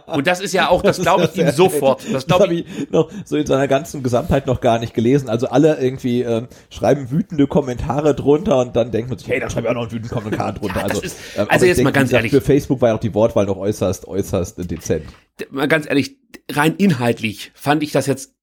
Und das ist ja auch, das glaube ich ihm sofort.
Das glaube ich, ich noch so in seiner ganzen Gesamtheit noch gar nicht gelesen. Also alle irgendwie äh, schreiben wütende Kommentare drunter und dann denkt man sich, hey, da schreibe ich auch noch einen wütenden Kommentar drunter. Ja,
also, ist, ähm, also jetzt denke, mal ganz ehrlich.
Für Facebook war ja auch die Wortwahl noch äußerst, äußerst dezent.
Mal ganz ehrlich, rein inhaltlich fand ich das jetzt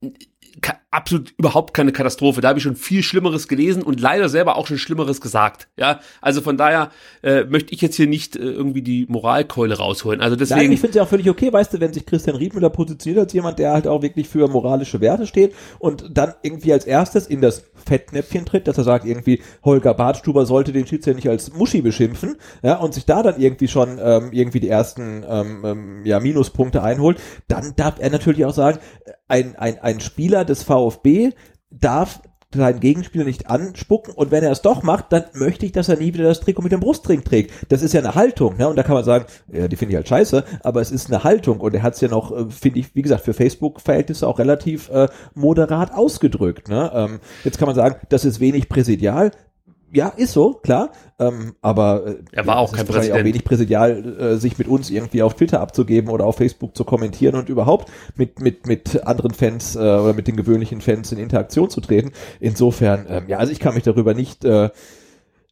absolut überhaupt keine Katastrophe. Da habe ich schon viel Schlimmeres gelesen und leider selber auch schon Schlimmeres gesagt. Ja, also von daher äh, möchte ich jetzt hier nicht äh, irgendwie die Moralkeule rausholen. Also deswegen. Nein,
ich finde es ja auch völlig okay, weißt du, wenn sich Christian Riedmüller positioniert als jemand, der halt auch wirklich für moralische Werte steht und dann irgendwie als erstes in das Fettnäpfchen tritt, dass er sagt irgendwie Holger Bartstuber sollte den Schiedsrichter nicht als Muschi beschimpfen, ja, und sich da dann irgendwie schon ähm, irgendwie die ersten ähm, ähm, ja Minuspunkte einholt, dann darf er natürlich auch sagen, ein ein ein Spieler des VfB darf seinen Gegenspieler nicht anspucken und wenn er es doch macht, dann möchte ich, dass er nie wieder das Trikot mit dem Brustring trägt. Das ist ja eine Haltung, ne? Und da kann man sagen, ja, die finde ich halt scheiße, aber es ist eine Haltung und er hat es ja noch, äh, finde ich, wie gesagt, für Facebook-Verhältnisse auch relativ äh, moderat ausgedrückt. Ne? Ähm, jetzt kann man sagen, das ist wenig präsidial ja, ist so, klar. Ähm, aber äh,
er war auch kein Präsident.
auch wenig präsidial, äh, sich mit uns irgendwie auf Twitter abzugeben oder auf Facebook zu kommentieren und überhaupt mit mit mit anderen Fans äh, oder mit den gewöhnlichen Fans in Interaktion zu treten. Insofern, ähm, ja, also ich kann mich darüber nicht äh,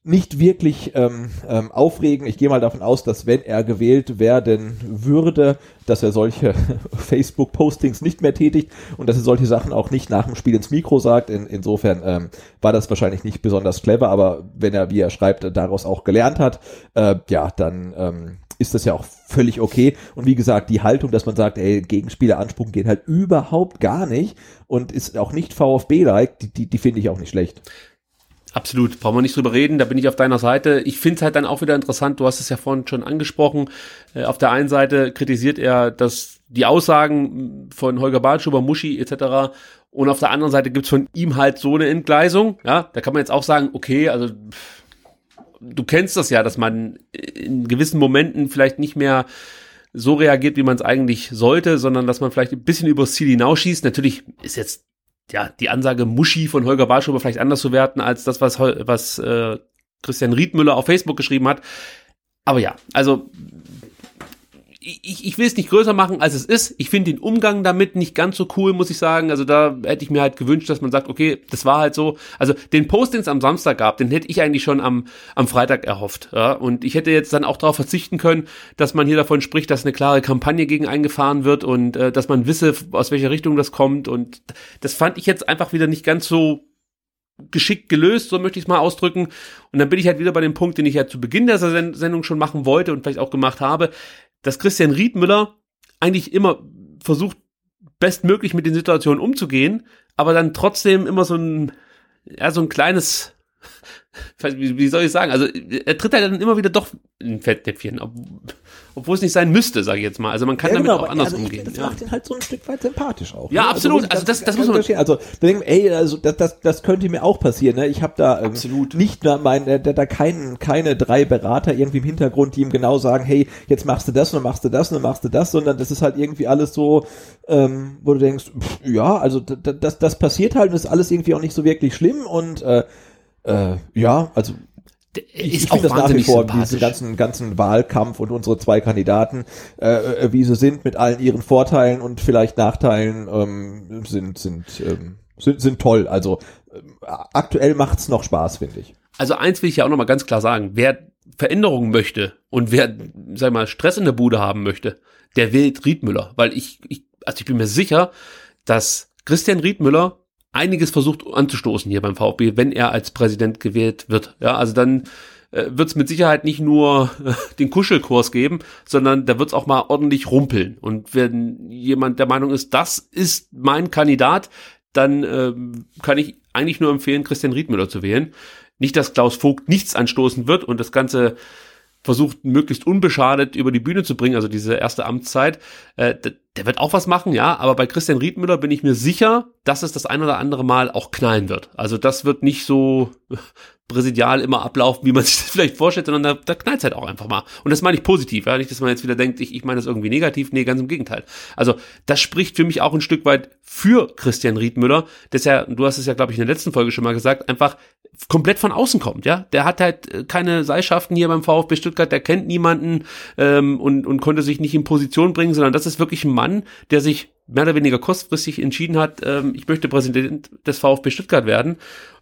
nicht wirklich ähm, ähm, aufregen. Ich gehe mal davon aus, dass wenn er gewählt werden würde, dass er solche Facebook-Postings nicht mehr tätigt und dass er solche Sachen auch nicht nach dem Spiel ins Mikro sagt. In, insofern ähm, war das wahrscheinlich nicht besonders clever, aber wenn er, wie er schreibt, daraus auch gelernt hat, äh, ja, dann ähm, ist das ja auch völlig okay. Und wie gesagt, die Haltung, dass man sagt, ey, Gegenspieler anspucken geht halt überhaupt gar nicht und ist auch nicht VfB-like, die, die, die finde ich auch nicht schlecht.
Absolut, brauchen wir nicht drüber reden, da bin ich auf deiner Seite. Ich finde es halt dann auch wieder interessant, du hast es ja vorhin schon angesprochen. Äh, auf der einen Seite kritisiert er, dass die Aussagen von Holger Bartschuber, Muschi etc. Und auf der anderen Seite gibt's von ihm halt so eine Entgleisung. Ja, da kann man jetzt auch sagen, okay, also du kennst das ja, dass man in gewissen Momenten vielleicht nicht mehr so reagiert, wie man es eigentlich sollte, sondern dass man vielleicht ein bisschen übers Ziel hinausschießt. Natürlich ist jetzt ja, die Ansage Muschi von Holger Bartschuber vielleicht anders zu werten als das, was, was äh, Christian Riedmüller auf Facebook geschrieben hat. Aber ja, also ich, ich will es nicht größer machen, als es ist. Ich finde den Umgang damit nicht ganz so cool, muss ich sagen. Also da hätte ich mir halt gewünscht, dass man sagt, okay, das war halt so. Also den Post, den es am Samstag gab, den hätte ich eigentlich schon am, am Freitag erhofft. Ja? Und ich hätte jetzt dann auch darauf verzichten können, dass man hier davon spricht, dass eine klare Kampagne gegen eingefahren wird und äh, dass man wisse, aus welcher Richtung das kommt. Und das fand ich jetzt einfach wieder nicht ganz so geschickt gelöst, so möchte ich es mal ausdrücken. Und dann bin ich halt wieder bei dem Punkt, den ich ja zu Beginn der Sendung schon machen wollte und vielleicht auch gemacht habe dass Christian Riedmüller eigentlich immer versucht, bestmöglich mit den Situationen umzugehen, aber dann trotzdem immer so ein, ja, so ein kleines, wie soll ich sagen, also er tritt halt dann immer wieder doch in ein Fettnäpfchen, obwohl es nicht sein müsste, sage ich jetzt mal. Also man kann ja, damit genau, auch anders also umgehen.
das ja. macht ihn halt so ein Stück weit sympathisch auch.
Ja, ne? Also absolut. Also, das, das, das muss man.
Also, denken, ey, also das, das, das könnte mir auch passieren. Ne? Ich habe da ähm, absolut nicht da mein, äh, da, da keinen, keine drei Berater irgendwie im Hintergrund, die ihm genau sagen, hey, jetzt machst du das und dann machst du das und dann machst du das, sondern das ist halt irgendwie alles so, ähm, wo du denkst, pff, ja, also das, das passiert halt und ist alles irgendwie auch nicht so wirklich schlimm und äh, äh, ja, also
ich, ich finde das nach wie vor,
diesen ganzen, ganzen Wahlkampf und unsere zwei Kandidaten, äh, äh, wie sie sind, mit allen ihren Vorteilen und vielleicht Nachteilen, ähm, sind, sind, ähm, sind, sind toll. Also äh, aktuell macht's noch Spaß, finde ich.
Also eins will ich ja auch nochmal ganz klar sagen, wer Veränderungen möchte und wer, sag mal, Stress in der Bude haben möchte, der wählt Riedmüller, weil ich, ich, also ich bin mir sicher, dass Christian Riedmüller einiges versucht anzustoßen hier beim VfB, wenn er als Präsident gewählt wird. Ja, also dann äh, wird es mit Sicherheit nicht nur äh, den Kuschelkurs geben, sondern da wird es auch mal ordentlich rumpeln. Und wenn jemand der Meinung ist, das ist mein Kandidat, dann äh, kann ich eigentlich nur empfehlen, Christian Riedmüller zu wählen. Nicht, dass Klaus Vogt nichts anstoßen wird und das Ganze versucht, möglichst unbeschadet über die Bühne zu bringen, also diese erste Amtszeit. Äh, der wird auch was machen, ja, aber bei Christian Riedmüller bin ich mir sicher, dass es das ein oder andere Mal auch knallen wird. Also das wird nicht so präsidial immer ablaufen, wie man sich das vielleicht vorstellt, sondern da, da knallt halt auch einfach mal. Und das meine ich positiv, ja, nicht, dass man jetzt wieder denkt, ich, ich meine das irgendwie negativ, nee, ganz im Gegenteil. Also das spricht für mich auch ein Stück weit für Christian Riedmüller, der ja, du hast es ja, glaube ich, in der letzten Folge schon mal gesagt, einfach komplett von außen kommt, ja. Der hat halt äh, keine Seilschaften hier beim VfB Stuttgart, der kennt niemanden ähm, und, und konnte sich nicht in Position bringen, sondern das ist wirklich ein Mann, der sich mehr oder weniger kurzfristig entschieden hat, ähm, ich möchte Präsident des VfB Stuttgart werden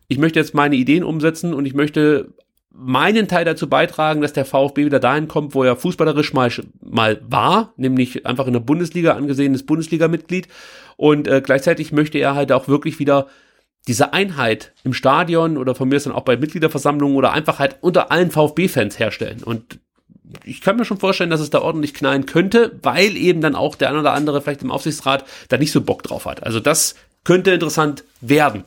ich möchte jetzt meine Ideen umsetzen und ich möchte meinen Teil dazu beitragen, dass der VfB wieder dahin kommt, wo er fußballerisch mal, mal war, nämlich einfach in der Bundesliga angesehenes Bundesliga-Mitglied. Und äh, gleichzeitig möchte er halt auch wirklich wieder diese Einheit im Stadion oder von mir ist dann auch bei Mitgliederversammlungen oder einfach halt unter allen VfB-Fans herstellen. Und ich kann mir schon vorstellen, dass es da ordentlich knallen könnte, weil eben dann auch der ein oder andere vielleicht im Aufsichtsrat da nicht so Bock drauf hat. Also das könnte interessant werden.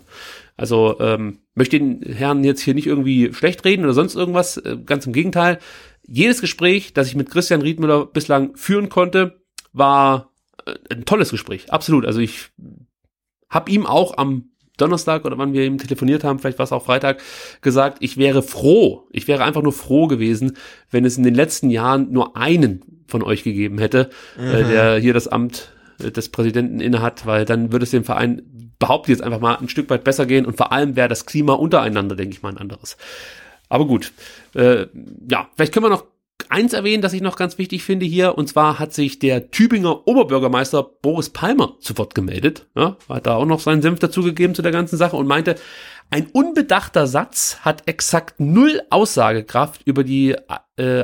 Also ähm, möchte den Herrn jetzt hier nicht irgendwie schlecht reden oder sonst irgendwas. Äh, ganz im Gegenteil. Jedes Gespräch, das ich mit Christian Riedmüller bislang führen konnte, war äh, ein tolles Gespräch. Absolut. Also ich habe ihm auch am Donnerstag oder wann wir eben telefoniert haben, vielleicht war es auch Freitag, gesagt, ich wäre froh, ich wäre einfach nur froh gewesen, wenn es in den letzten Jahren nur einen von euch gegeben hätte, äh, mhm. äh, der hier das Amt des Präsidenten innehat, weil dann würde es dem Verein behaupte jetzt einfach mal ein Stück weit besser gehen und vor allem wäre das Klima untereinander, denke ich mal, ein anderes. Aber gut, äh, ja, vielleicht können wir noch eins erwähnen, das ich noch ganz wichtig finde hier, und zwar hat sich der Tübinger Oberbürgermeister Boris Palmer zu Wort gemeldet, ja, hat da auch noch seinen Senf dazugegeben zu der ganzen Sache und meinte, ein unbedachter Satz hat exakt null Aussagekraft über die äh,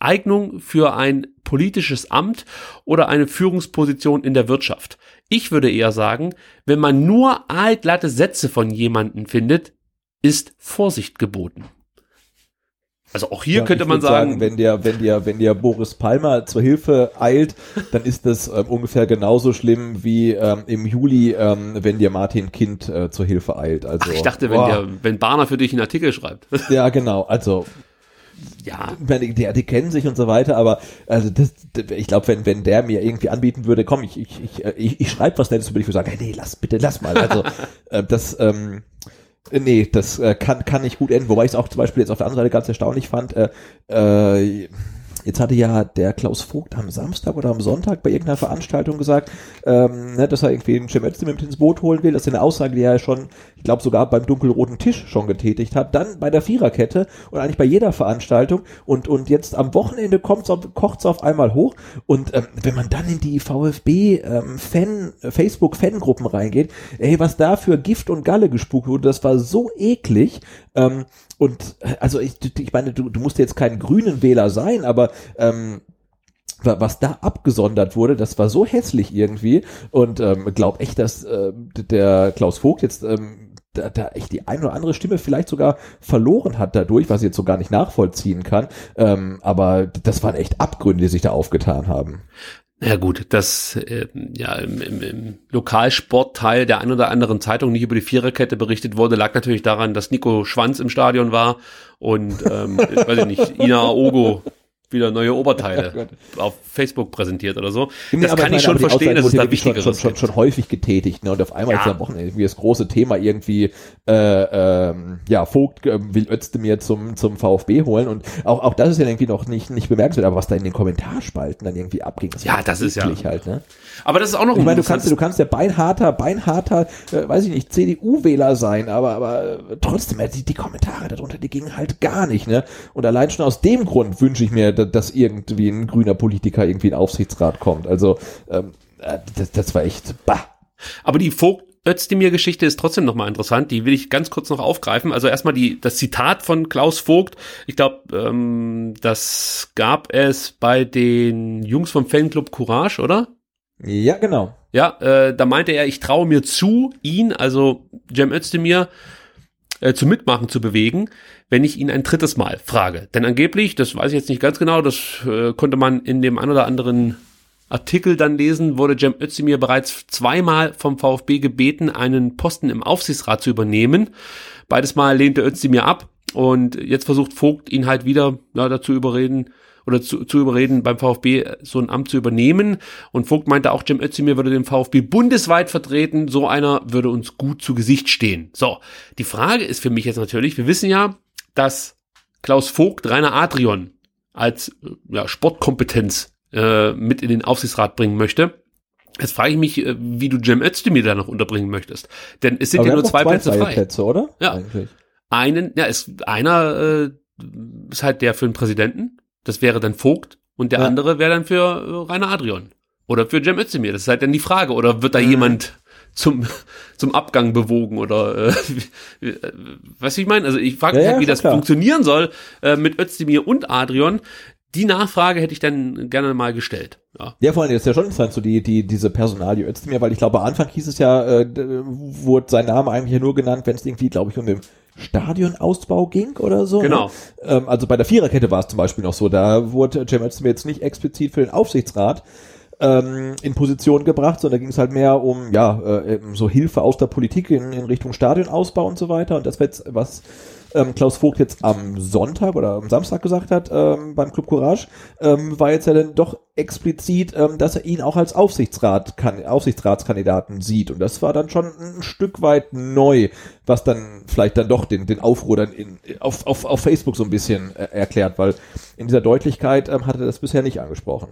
Eignung für ein politisches Amt oder eine Führungsposition in der Wirtschaft. Ich würde eher sagen, wenn man nur altglatte Sätze von jemanden findet, ist Vorsicht geboten. Also auch hier ja, könnte man sagen, sagen,
wenn der, wenn der, wenn der Boris Palmer zur Hilfe eilt, dann ist das ähm, ungefähr genauso schlimm wie ähm, im Juli, ähm, wenn dir Martin Kind äh, zur Hilfe eilt. Also
Ach, ich dachte, wenn der, wenn Barner für dich einen Artikel schreibt.
Ja, genau. Also ja, die, die, die kennen sich und so weiter, aber also das, ich glaube, wenn wenn der mir irgendwie anbieten würde, komm, ich ich ich ich, ich schreibe was Nettes, würde ich sagen, hey, nee, lass bitte, lass mal. Also äh, das ähm, Nee, das äh, kann, kann nicht gut enden, wobei ich es auch zum Beispiel jetzt auf der anderen Seite ganz erstaunlich fand. Äh, äh, Jetzt hatte ja der Klaus Vogt am Samstag oder am Sonntag bei irgendeiner Veranstaltung gesagt, ähm, ne, dass er irgendwie den Özdemir mit ins Boot holen will. Das ist eine Aussage, die er schon, ich glaube sogar beim dunkelroten Tisch schon getätigt hat. Dann bei der Viererkette und eigentlich bei jeder Veranstaltung. Und, und jetzt am Wochenende auf, kocht's auf einmal hoch. Und ähm, wenn man dann in die VfB ähm, Fan, Facebook Fangruppen reingeht, ey, was da für Gift und Galle gespuckt wurde, das war so eklig. Ähm, und also ich, ich meine, du, du musst jetzt kein grünen Wähler sein, aber ähm, was da abgesondert wurde, das war so hässlich irgendwie und ähm, glaub echt, dass äh, der Klaus Vogt jetzt ähm, da, da echt die eine oder andere Stimme vielleicht sogar verloren hat dadurch, was ich jetzt so gar nicht nachvollziehen kann. Ähm, aber das waren echt Abgründe, die sich da aufgetan haben.
Ja gut, dass äh, ja im, im, im Lokalsportteil der ein oder anderen Zeitung nicht über die Viererkette berichtet wurde, lag natürlich daran, dass Nico Schwanz im Stadion war und ähm, weiß ich nicht, Ina Ogo wieder neue Oberteile auf Facebook präsentiert oder so.
Nee, das kann ich schon verstehen, dass es da wichtiger schon, schon, schon häufig getätigt, ne? Und auf einmal ja. ist am Wochenende irgendwie das große Thema irgendwie, äh, ähm, ja, Vogt äh, will Özdemir zum, zum VfB holen und auch, auch das ist ja irgendwie noch nicht, nicht bemerkenswert, aber was da in den Kommentarspalten dann irgendwie abging,
das ja, das ist ja
halt, ne?
Aber das ist auch noch
Ich meine, du kannst, du kannst ja beinharter, beinharter, äh, weiß ich nicht, CDU-Wähler sein, aber, aber äh, trotzdem, äh, die, die Kommentare darunter, die gingen halt gar nicht, ne? Und allein schon aus dem Grund wünsche ich mir, dass irgendwie ein grüner Politiker irgendwie in Aufsichtsrat kommt. Also ähm, äh, das, das war echt bah.
Aber die Vogt Özdemir-Geschichte ist trotzdem nochmal interessant. Die will ich ganz kurz noch aufgreifen. Also erstmal die, das Zitat von Klaus Vogt. Ich glaube, ähm, das gab es bei den Jungs vom Fanclub Courage, oder?
Ja, genau.
Ja, äh, da meinte er, ich traue mir zu, ihn, also Cem Özdemir, äh, zu mitmachen zu bewegen wenn ich ihn ein drittes Mal frage. Denn angeblich, das weiß ich jetzt nicht ganz genau, das äh, konnte man in dem ein oder anderen Artikel dann lesen, wurde Cem Özdemir bereits zweimal vom VfB gebeten, einen Posten im Aufsichtsrat zu übernehmen. Beides Mal lehnte Özdemir ab und jetzt versucht Vogt ihn halt wieder ja, dazu überreden oder zu, zu überreden, beim VfB so ein Amt zu übernehmen. Und Vogt meinte auch, Cem Özdemir würde den VfB bundesweit vertreten. So einer würde uns gut zu Gesicht stehen. So, die Frage ist für mich jetzt natürlich, wir wissen ja, dass Klaus Vogt Rainer Adrian als ja, Sportkompetenz äh, mit in den Aufsichtsrat bringen möchte. Jetzt frage ich mich, äh, wie du Cem Özdemir da noch unterbringen möchtest. Denn es sind Aber ja nur zwei, zwei Plätze frei.
Plätze, oder?
Ja. Eigentlich. Einen, ja, ist einer äh, ist halt der für den Präsidenten. Das wäre dann Vogt. Und der ja. andere wäre dann für äh, Rainer Adrian. Oder für Cem Özdemir. Das ist halt dann die Frage. Oder wird da mhm. jemand zum, zum Abgang bewogen oder äh, äh, was ich meine? Also ich frage mich
Ja,
halt, wie das
klar.
funktionieren soll äh, mit Özdemir und Adrian. Die Nachfrage hätte ich dann gerne mal gestellt. Ja.
Ja, vor allem, das ist ja schon interessant, so die, die, diese Personalie Özdemir, weil ich glaube, am Anfang hieß es ja, äh, wurde sein Name eigentlich ja nur genannt, wenn es irgendwie, glaube ich, um den Stadionausbau ging oder so.
Genau.
Ne? Ähm, also bei der Viererkette war es zum Beispiel noch so, da wurde Cem Özdemir jetzt nicht explizit für den Aufsichtsrat ähm, in Position gebracht, sondern da ging es halt mehr um, ja, äh, so Hilfe aus der Politik in, in Richtung Stadionausbau und so weiter. Und das wird was ähm, Klaus Vogt jetzt am Sonntag oder am Samstag gesagt hat ähm, beim Club Courage, ähm, war jetzt ja dann doch explizit, ähm, dass er ihn auch als Aufsichtsrat kann, Aufsichtsratskandidaten sieht. Und das war dann schon ein Stück weit neu, was dann vielleicht dann doch den, den Aufruhr dann in, auf, auf, auf Facebook so ein bisschen äh, erklärt, weil in dieser Deutlichkeit ähm, hat er das bisher nicht angesprochen.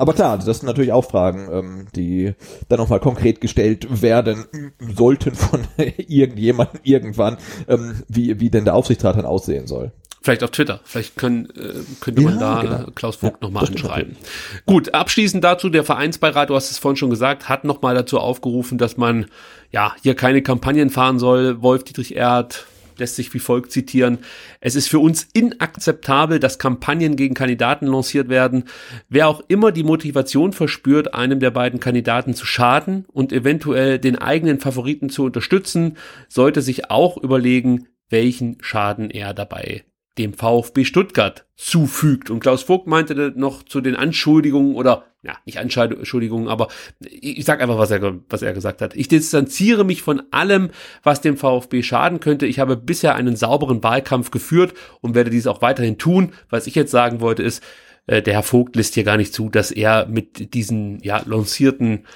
Aber klar, das sind natürlich auch Fragen, ähm, die dann nochmal konkret gestellt werden sollten von irgendjemandem irgendwann, ähm, wie, wie denn der Aufsichtsrat dann aussehen soll.
Vielleicht auf Twitter. Vielleicht können, äh, könnte man
Ja,
da
genau.
Klaus Vogt
Ja,
nochmal anschreiben. Gut, abschließend dazu, der Vereinsbeirat, du hast es vorhin schon gesagt, hat nochmal dazu aufgerufen, dass man ja hier keine Kampagnen fahren soll. Wolf Dietrich Erd lässt sich wie folgt zitieren. Es ist für uns inakzeptabel, dass Kampagnen gegen Kandidaten lanciert werden. Wer auch immer die Motivation verspürt, einem der beiden Kandidaten zu schaden und eventuell den eigenen Favoriten zu unterstützen, sollte sich auch überlegen, welchen Schaden er dabei dem VfB Stuttgart zufügt. Und Klaus Vogt meinte noch zu den Anschuldigungen oder ja, nicht Anschuldigungen, aber ich ich sag einfach, was er, was er gesagt hat. Ich distanziere mich von allem, was dem VfB schaden könnte. Ich habe bisher einen sauberen Wahlkampf geführt und werde dies auch weiterhin tun. Was ich jetzt sagen wollte ist, äh, der Herr Vogt lässt hier gar nicht zu, dass er mit diesen ja lancierten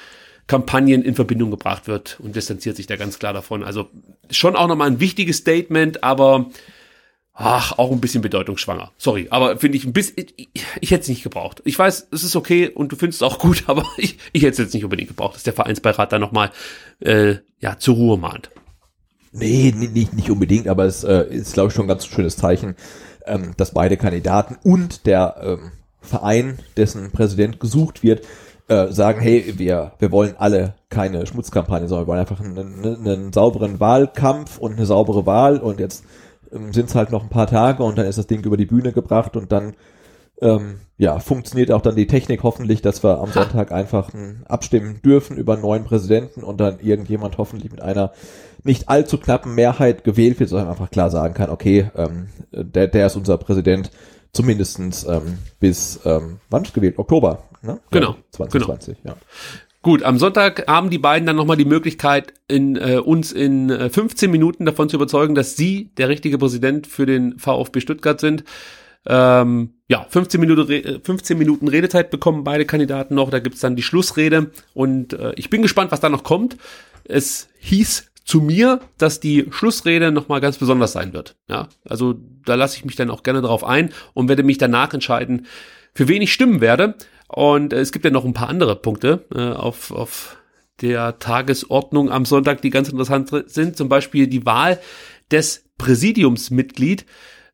Kampagnen in Verbindung gebracht wird und distanziert sich da ganz klar davon. Also schon auch nochmal ein wichtiges Statement, aber ach, auch ein bisschen bedeutungsschwanger. Sorry, aber finde ich ein bisschen, ich, ich hätte es nicht gebraucht. Ich weiß, es ist okay und du findest es auch gut, aber ich, ich hätte es jetzt nicht unbedingt gebraucht, dass der Vereinsbeirat da nochmal äh, ja, zur Ruhe mahnt.
Nee, ni- nicht, nicht unbedingt, aber es äh, ist, glaube ich, schon ein ganz schönes Zeichen, ähm, dass beide Kandidaten und der ähm, Verein, dessen Präsident gesucht wird, äh, sagen, hey, wir, wir wollen alle keine Schmutzkampagne, sondern wir wollen einfach einen, einen, einen sauberen Wahlkampf und eine saubere Wahl und jetzt sind es halt noch ein paar Tage und dann ist das Ding über die Bühne gebracht und dann ähm, ja, funktioniert auch dann die Technik hoffentlich, dass wir am Sonntag einfach ein, abstimmen dürfen über einen neuen Präsidenten und dann irgendjemand hoffentlich mit einer nicht allzu knappen Mehrheit gewählt wird, sondern einfach klar sagen kann, okay, ähm, der, der ist unser Präsident, zumindestens ähm, bis, ähm, wann ist gewählt? Oktober, ne?
Genau,
Ja, 2020, ja.
Gut, am Sonntag haben die beiden dann nochmal die Möglichkeit, in, äh, uns in äh, 15 Minuten davon zu überzeugen, dass sie der richtige Präsident für den VfB Stuttgart sind. Ähm, ja, 15 Minuten, Re- äh, 15 Minuten Redezeit bekommen beide Kandidaten noch. Da gibt's dann die Schlussrede. Und äh, ich bin gespannt, was da noch kommt. Es hieß zu mir, dass die Schlussrede nochmal ganz besonders sein wird. Ja, also da lasse ich mich dann auch gerne darauf ein und werde mich danach entscheiden, für wen ich stimmen werde. Und äh, es gibt ja noch ein paar andere Punkte äh, auf, auf der Tagesordnung am Sonntag, die ganz interessant sind. Zum Beispiel die Wahl des Präsidiumsmitglied,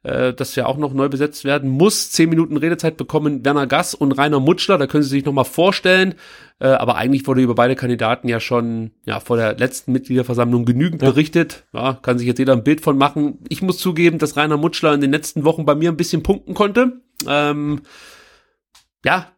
äh, das ja auch noch neu besetzt werden muss. Zehn Minuten Redezeit bekommen Werner Gass und Rainer Mutschler. Da können Sie sich nochmal vorstellen. Äh, aber eigentlich wurde über beide Kandidaten ja schon ja vor der letzten Mitgliederversammlung genügend berichtet. Ja, kann sich jetzt jeder ein Bild von machen. Ich muss zugeben, dass Rainer Mutschler in den letzten Wochen bei mir ein bisschen punkten konnte. Ähm, ja,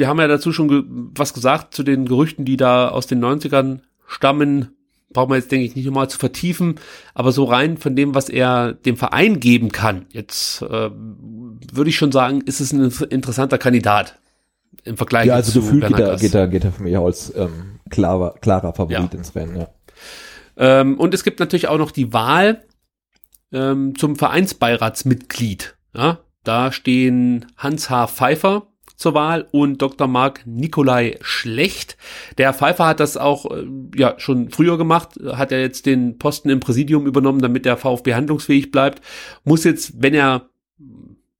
wir haben ja dazu schon ge was gesagt zu den Gerüchten, die da aus den 90ern stammen. Brauchen wir jetzt, denke ich, nicht nochmal zu vertiefen. Aber so rein von dem, was er dem Verein geben kann, jetzt äh, würde ich schon sagen, ist es ein interessanter Kandidat im Vergleich
Ja, also
zu
gefühlt geht er, geht er, geht er für mich auch als ähm, klarer, klarer Favorit
Ja.
ins Rennen, ja.
Ähm, und es gibt natürlich auch noch die Wahl ähm, zum Vereinsbeiratsmitglied. Ja, da stehen Hans H. Pfeiffer zur Wahl und Dr. Marc Nikolai Schlecht. Der Pfeiffer hat das auch äh, ja schon früher gemacht, hat er jetzt den Posten im Präsidium übernommen, damit der VfB handlungsfähig bleibt. Muss jetzt, wenn er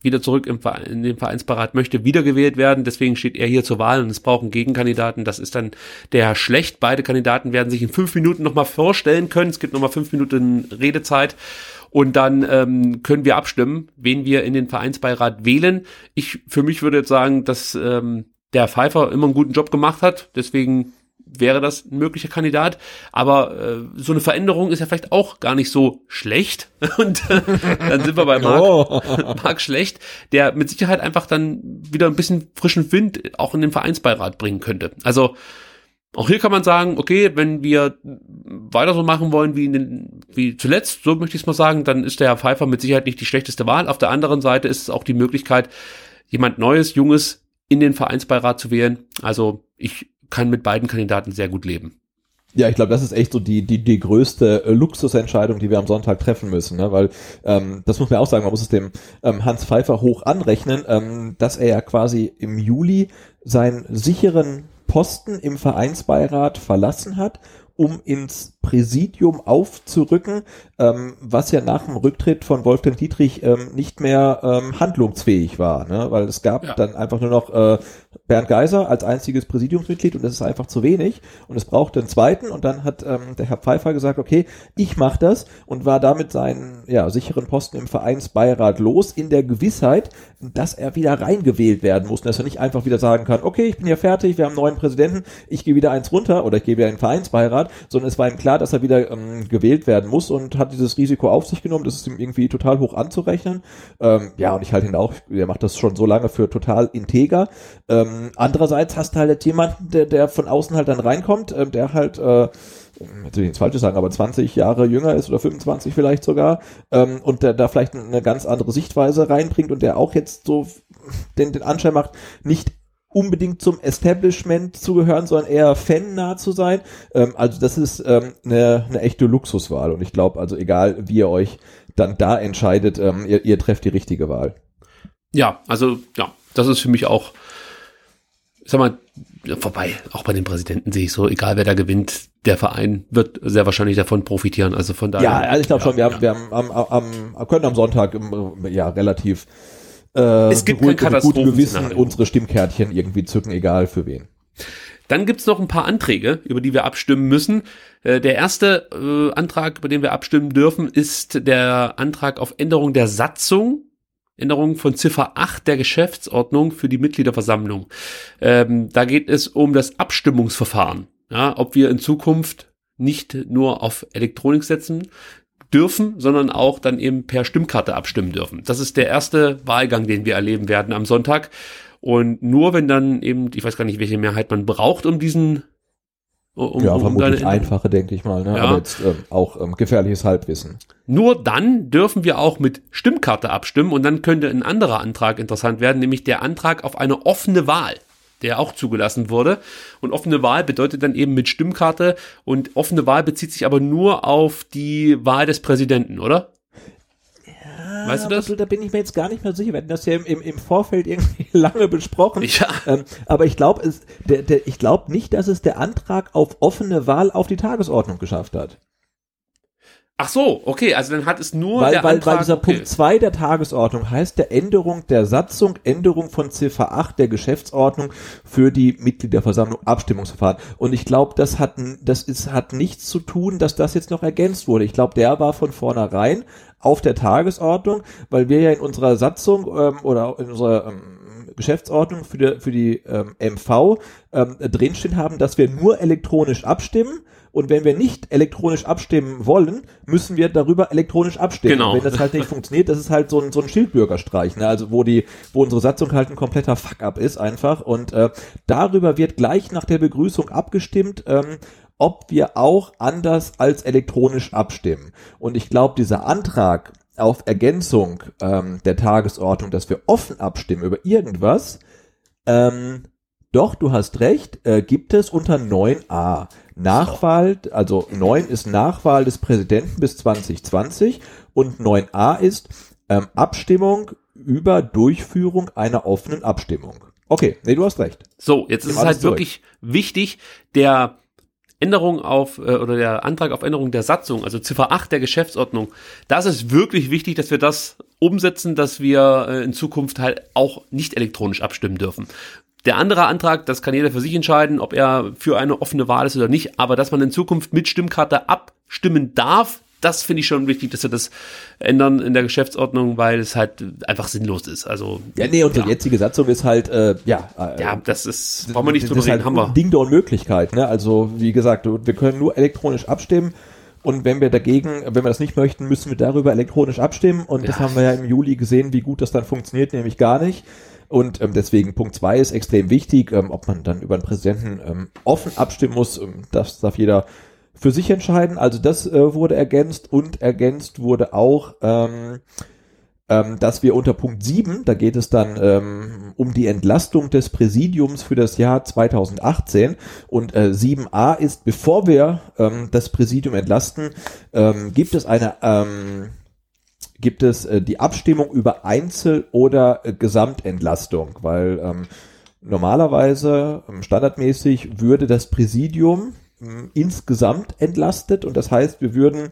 wieder zurück im Verein, in den Vereinsberat möchte, wiedergewählt werden. Deswegen steht er hier zur Wahl und es braucht einen Gegenkandidaten. Das ist dann der Herr Schlecht. Beide Kandidaten werden sich in fünf Minuten nochmal vorstellen können. Es gibt nochmal fünf Minuten Redezeit. Und dann ähm, können wir abstimmen, wen wir in den Vereinsbeirat wählen. Ich für mich würde jetzt sagen, dass ähm, der Pfeiffer immer einen guten Job gemacht hat. Deswegen wäre das ein möglicher Kandidat. Aber äh, so eine Veränderung ist ja vielleicht auch gar nicht so schlecht. Und äh, dann sind wir bei Marc, oh. Marc Schlecht, der mit Sicherheit einfach dann wieder ein bisschen frischen Wind auch in den Vereinsbeirat bringen könnte. Also auch hier kann man sagen, okay, wenn wir weiter so machen wollen wie, in den, wie zuletzt, so möchte ich es mal sagen, dann ist der Herr Pfeiffer mit Sicherheit nicht die schlechteste Wahl. Auf der anderen Seite ist es auch die Möglichkeit, jemand Neues, Junges in den Vereinsbeirat zu wählen. Also ich kann mit beiden Kandidaten sehr gut leben.
Ja, ich glaube, das ist echt so die, die, die größte äh, Luxusentscheidung, die wir am Sonntag treffen müssen, ne? weil ähm, das muss man auch sagen, man muss es dem ähm, Hans Pfeiffer hoch anrechnen, ähm, dass er ja quasi im Juli seinen sicheren Posten im Vereinsbeirat verlassen hat, um ins Präsidium aufzurücken, ähm, was ja nach dem Rücktritt von Wolfgang Dietrich ähm, nicht mehr ähm, handlungsfähig war, ne? weil es gab ja. dann einfach nur noch äh, Bernd Geiser als einziges Präsidiumsmitglied und das ist einfach zu wenig und es braucht einen zweiten und dann hat ähm, der Herr Pfeiffer gesagt, okay, ich mache das und war damit seinen ja, sicheren Posten im Vereinsbeirat los in der Gewissheit, dass er wieder reingewählt werden muss und dass er nicht einfach wieder sagen kann, okay, ich bin ja fertig, wir haben einen neuen Präsidenten, ich gehe wieder eins runter oder ich gehe wieder in den Vereinsbeirat, sondern es war ihm klar, dass er wieder ähm, gewählt werden muss und hat dieses Risiko auf sich genommen. Das ist ihm irgendwie total hoch anzurechnen. Ähm, ja, und ich halte ihn auch, er macht das schon so lange für total integer. Ähm, andererseits hast du halt jetzt jemanden, der, der von außen halt dann reinkommt, äh, der halt äh, jetzt will ich nichts Falsches sagen, aber 20 Jahre jünger ist oder 25 vielleicht sogar ähm, und der da vielleicht eine ganz andere Sichtweise reinbringt und der auch jetzt so den, den Anschein macht, nicht unbedingt zum Establishment zu gehören, sondern eher fannah zu sein. Ähm, also das ist ähm, eine, eine echte Luxuswahl und ich glaube, also egal wie ihr euch dann da entscheidet, ähm, ihr, ihr trefft die richtige Wahl.
Ja, also ja, das ist für mich auch, sag mal, vorbei. Auch bei den Präsidenten sehe ich so, egal wer da gewinnt, der Verein wird sehr wahrscheinlich davon profitieren. Also von daher.
Ja, also ich glaube ja, schon, wir, ja. haben, wir haben am, am, am, können am Sonntag ja relativ
äh, es gibt kein
guten Gewissen unsere Stimmkärtchen irgendwie zücken, egal für wen.
Dann gibt's noch ein paar Anträge, über die wir abstimmen müssen. Äh, der erste äh, Antrag, über den wir abstimmen dürfen, ist der Antrag auf Änderung der Satzung. Änderung von Ziffer 8 der Geschäftsordnung für die Mitgliederversammlung. Ähm, da geht es um das Abstimmungsverfahren. Ja, ob wir in Zukunft nicht nur auf Elektronik setzen, dürfen, sondern auch dann eben per Stimmkarte abstimmen dürfen. Das ist der erste Wahlgang, den wir erleben werden am Sonntag. Und nur wenn dann eben, ich weiß gar nicht, welche Mehrheit man braucht, um diesen
um, ja, vermutlich um einfache, denke ich mal, ne? Ja. aber jetzt ähm, auch ähm, gefährliches Halbwissen.
Nur dann dürfen wir auch mit Stimmkarte abstimmen und dann könnte ein anderer Antrag interessant werden, nämlich der Antrag auf eine offene Wahl der auch zugelassen wurde. Und offene Wahl bedeutet dann eben mit Stimmkarte und offene Wahl bezieht sich aber nur auf die Wahl des Präsidenten, oder?
Ja, weißt du das? Da bin ich mir jetzt gar nicht mehr sicher. Wir hatten das ja im, im, im Vorfeld irgendwie lange besprochen. Ja. Ähm, aber ich glaube, ich glaube nicht, dass es der Antrag auf offene Wahl auf die Tagesordnung geschafft hat.
Ach so, okay, also dann hat es nur
weil,
der
weil,
Antrag,
weil dieser okay. Punkt 2 der Tagesordnung heißt der Änderung der Satzung, Änderung von Ziffer 8 der Geschäftsordnung für die Mitgliederversammlung Abstimmungsverfahren. Und ich glaube, das hat das ist hat nichts zu tun, dass das jetzt noch ergänzt wurde. Ich glaube, der war von vornherein auf der Tagesordnung, weil wir ja in unserer Satzung ähm, oder in unserer ähm, Geschäftsordnung für die, für die ähm, MV ähm, drinstehen haben, dass wir nur elektronisch abstimmen und wenn wir nicht elektronisch abstimmen wollen, müssen wir darüber elektronisch abstimmen. Genau. Und wenn das halt nicht funktioniert, das ist halt so ein, so ein Schildbürgerstreich, ne? also wo die, wo unsere Satzung halt ein kompletter Fuck-up ist einfach. Und äh, darüber wird gleich nach der Begrüßung abgestimmt, ähm, ob wir auch anders als elektronisch abstimmen. Und ich glaube, dieser Antrag auf Ergänzung ähm, der Tagesordnung, dass wir offen abstimmen über irgendwas, ähm, doch, du hast recht, äh, gibt es unter 9a. Nachwahl, also 9 ist Nachwahl des Präsidenten bis 2020 und 9a ist ähm, Abstimmung über Durchführung einer offenen Abstimmung. Okay, nee, du hast recht.
So, jetzt ist es halt wirklich wichtig, der Änderung auf äh, oder der Antrag auf Änderung der Satzung, also Ziffer 8 der Geschäftsordnung, das ist wirklich wichtig, dass wir das umsetzen, dass wir äh, in Zukunft halt auch nicht elektronisch abstimmen dürfen. Der andere Antrag, das kann jeder für sich entscheiden, ob er für eine offene Wahl ist oder nicht, aber dass man in Zukunft mit Stimmkarte abstimmen darf, das finde ich schon wichtig, dass sie das ändern in der Geschäftsordnung, weil es halt einfach sinnlos ist. Also
Ja, nee, unsere ja. jetzige Satzung ist halt, äh, ja.
Äh, ja, das ist, brauchen wir nicht drüber reden,
halt
haben wir.
Ding der Unmöglichkeit, ne? Also, wie gesagt, wir können nur elektronisch abstimmen. Und wenn wir dagegen, wenn wir das nicht möchten, müssen wir darüber elektronisch abstimmen. Und ja. das haben wir ja im Juli gesehen, wie gut das dann funktioniert, nämlich gar nicht. Und ähm, deswegen Punkt zwei ist extrem wichtig, ähm, ob man dann über einen Präsidenten ähm, offen abstimmen muss, ähm, das darf jeder für sich entscheiden. Also das äh, wurde ergänzt und ergänzt wurde auch, ähm, ähm, dass wir unter Punkt 7, da geht es dann ähm, um die Entlastung des Präsidiums für das Jahr 2018 und äh, 7a ist, bevor wir ähm, das Präsidium entlasten, ähm, gibt es eine ähm, gibt es äh, die Abstimmung über Einzel- oder äh, Gesamtentlastung, weil ähm, normalerweise ähm, standardmäßig würde das Präsidium insgesamt entlastet. Und das heißt, wir würden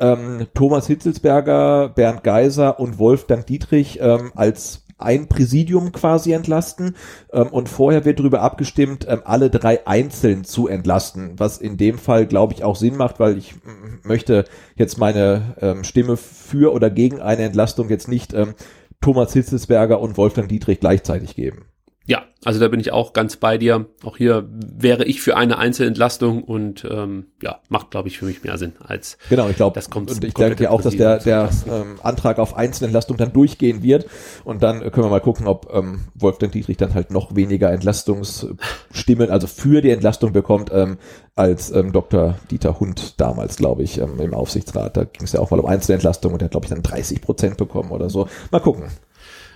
ähm, Thomas Hitzelsberger, Bernd Geiser und Wolfgang Dietrich ähm, als ein Präsidium quasi entlasten ähm, und vorher wird darüber abgestimmt, ähm, alle drei einzeln zu entlasten, was in dem Fall, glaube ich, auch Sinn macht, weil ich möchte jetzt meine ähm, Stimme für oder gegen eine Entlastung jetzt nicht ähm, Thomas Hitzelsberger und Wolfgang Dietrich gleichzeitig geben.
Ja, also da bin ich auch ganz bei dir. Auch hier wäre ich für eine Einzelentlastung und ähm, ja, macht, glaube ich, für mich mehr Sinn als
genau. Ich glaube, das kommt. Und ich denke auch, dass der der ähm, Antrag auf Einzelentlastung dann durchgehen wird und dann können wir mal gucken, ob ähm, Wolfgang Dietrich dann halt noch weniger Entlastungsstimmen, also für die Entlastung bekommt, ähm, als ähm, Dr. Dieter Hund damals, glaube ich, ähm, im Aufsichtsrat. Da ging es ja auch mal um Einzelentlastung und der hat, glaube ich, dann 30 Prozent bekommen oder so. Mal gucken.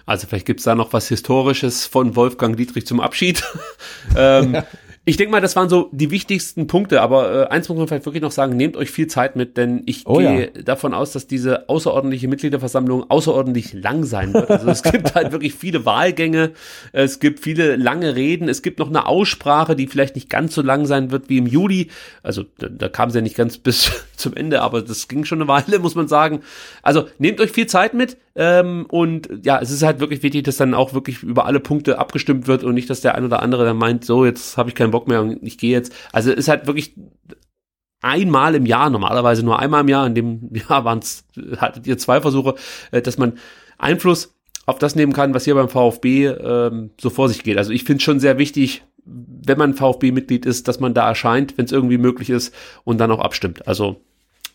Also vielleicht gibt's da noch was Historisches von Wolfgang Dietrich zum Abschied. ähm, ja. Ich denke mal, das waren so die wichtigsten Punkte, aber äh, eins muss man vielleicht wirklich noch sagen, nehmt euch viel Zeit mit, denn ich oh, gehe ja. davon aus, dass diese außerordentliche Mitgliederversammlung außerordentlich lang sein wird. Also es gibt halt wirklich viele Wahlgänge, es gibt viele lange Reden, es gibt noch eine Aussprache, die vielleicht nicht ganz so lang sein wird wie im Juli. Also da, da kam es ja nicht ganz bis zum Ende, aber das ging schon eine Weile, muss man sagen. Also nehmt euch viel Zeit mit ähm, und ja, es ist halt wirklich wichtig, dass dann auch wirklich über alle Punkte abgestimmt wird und nicht, dass der ein oder andere dann meint, so jetzt habe ich keinen Bock mehr und ich gehe jetzt. Also ist halt wirklich einmal im Jahr, normalerweise nur einmal im Jahr, in dem Jahr waren es, hattet ihr zwei Versuche, äh, dass man Einfluss auf das nehmen kann, was hier beim VfB ähm, so vor sich geht. Also ich finde es schon sehr wichtig, wenn man VfB-Mitglied ist, dass man da erscheint, wenn es irgendwie möglich ist und dann auch abstimmt. Also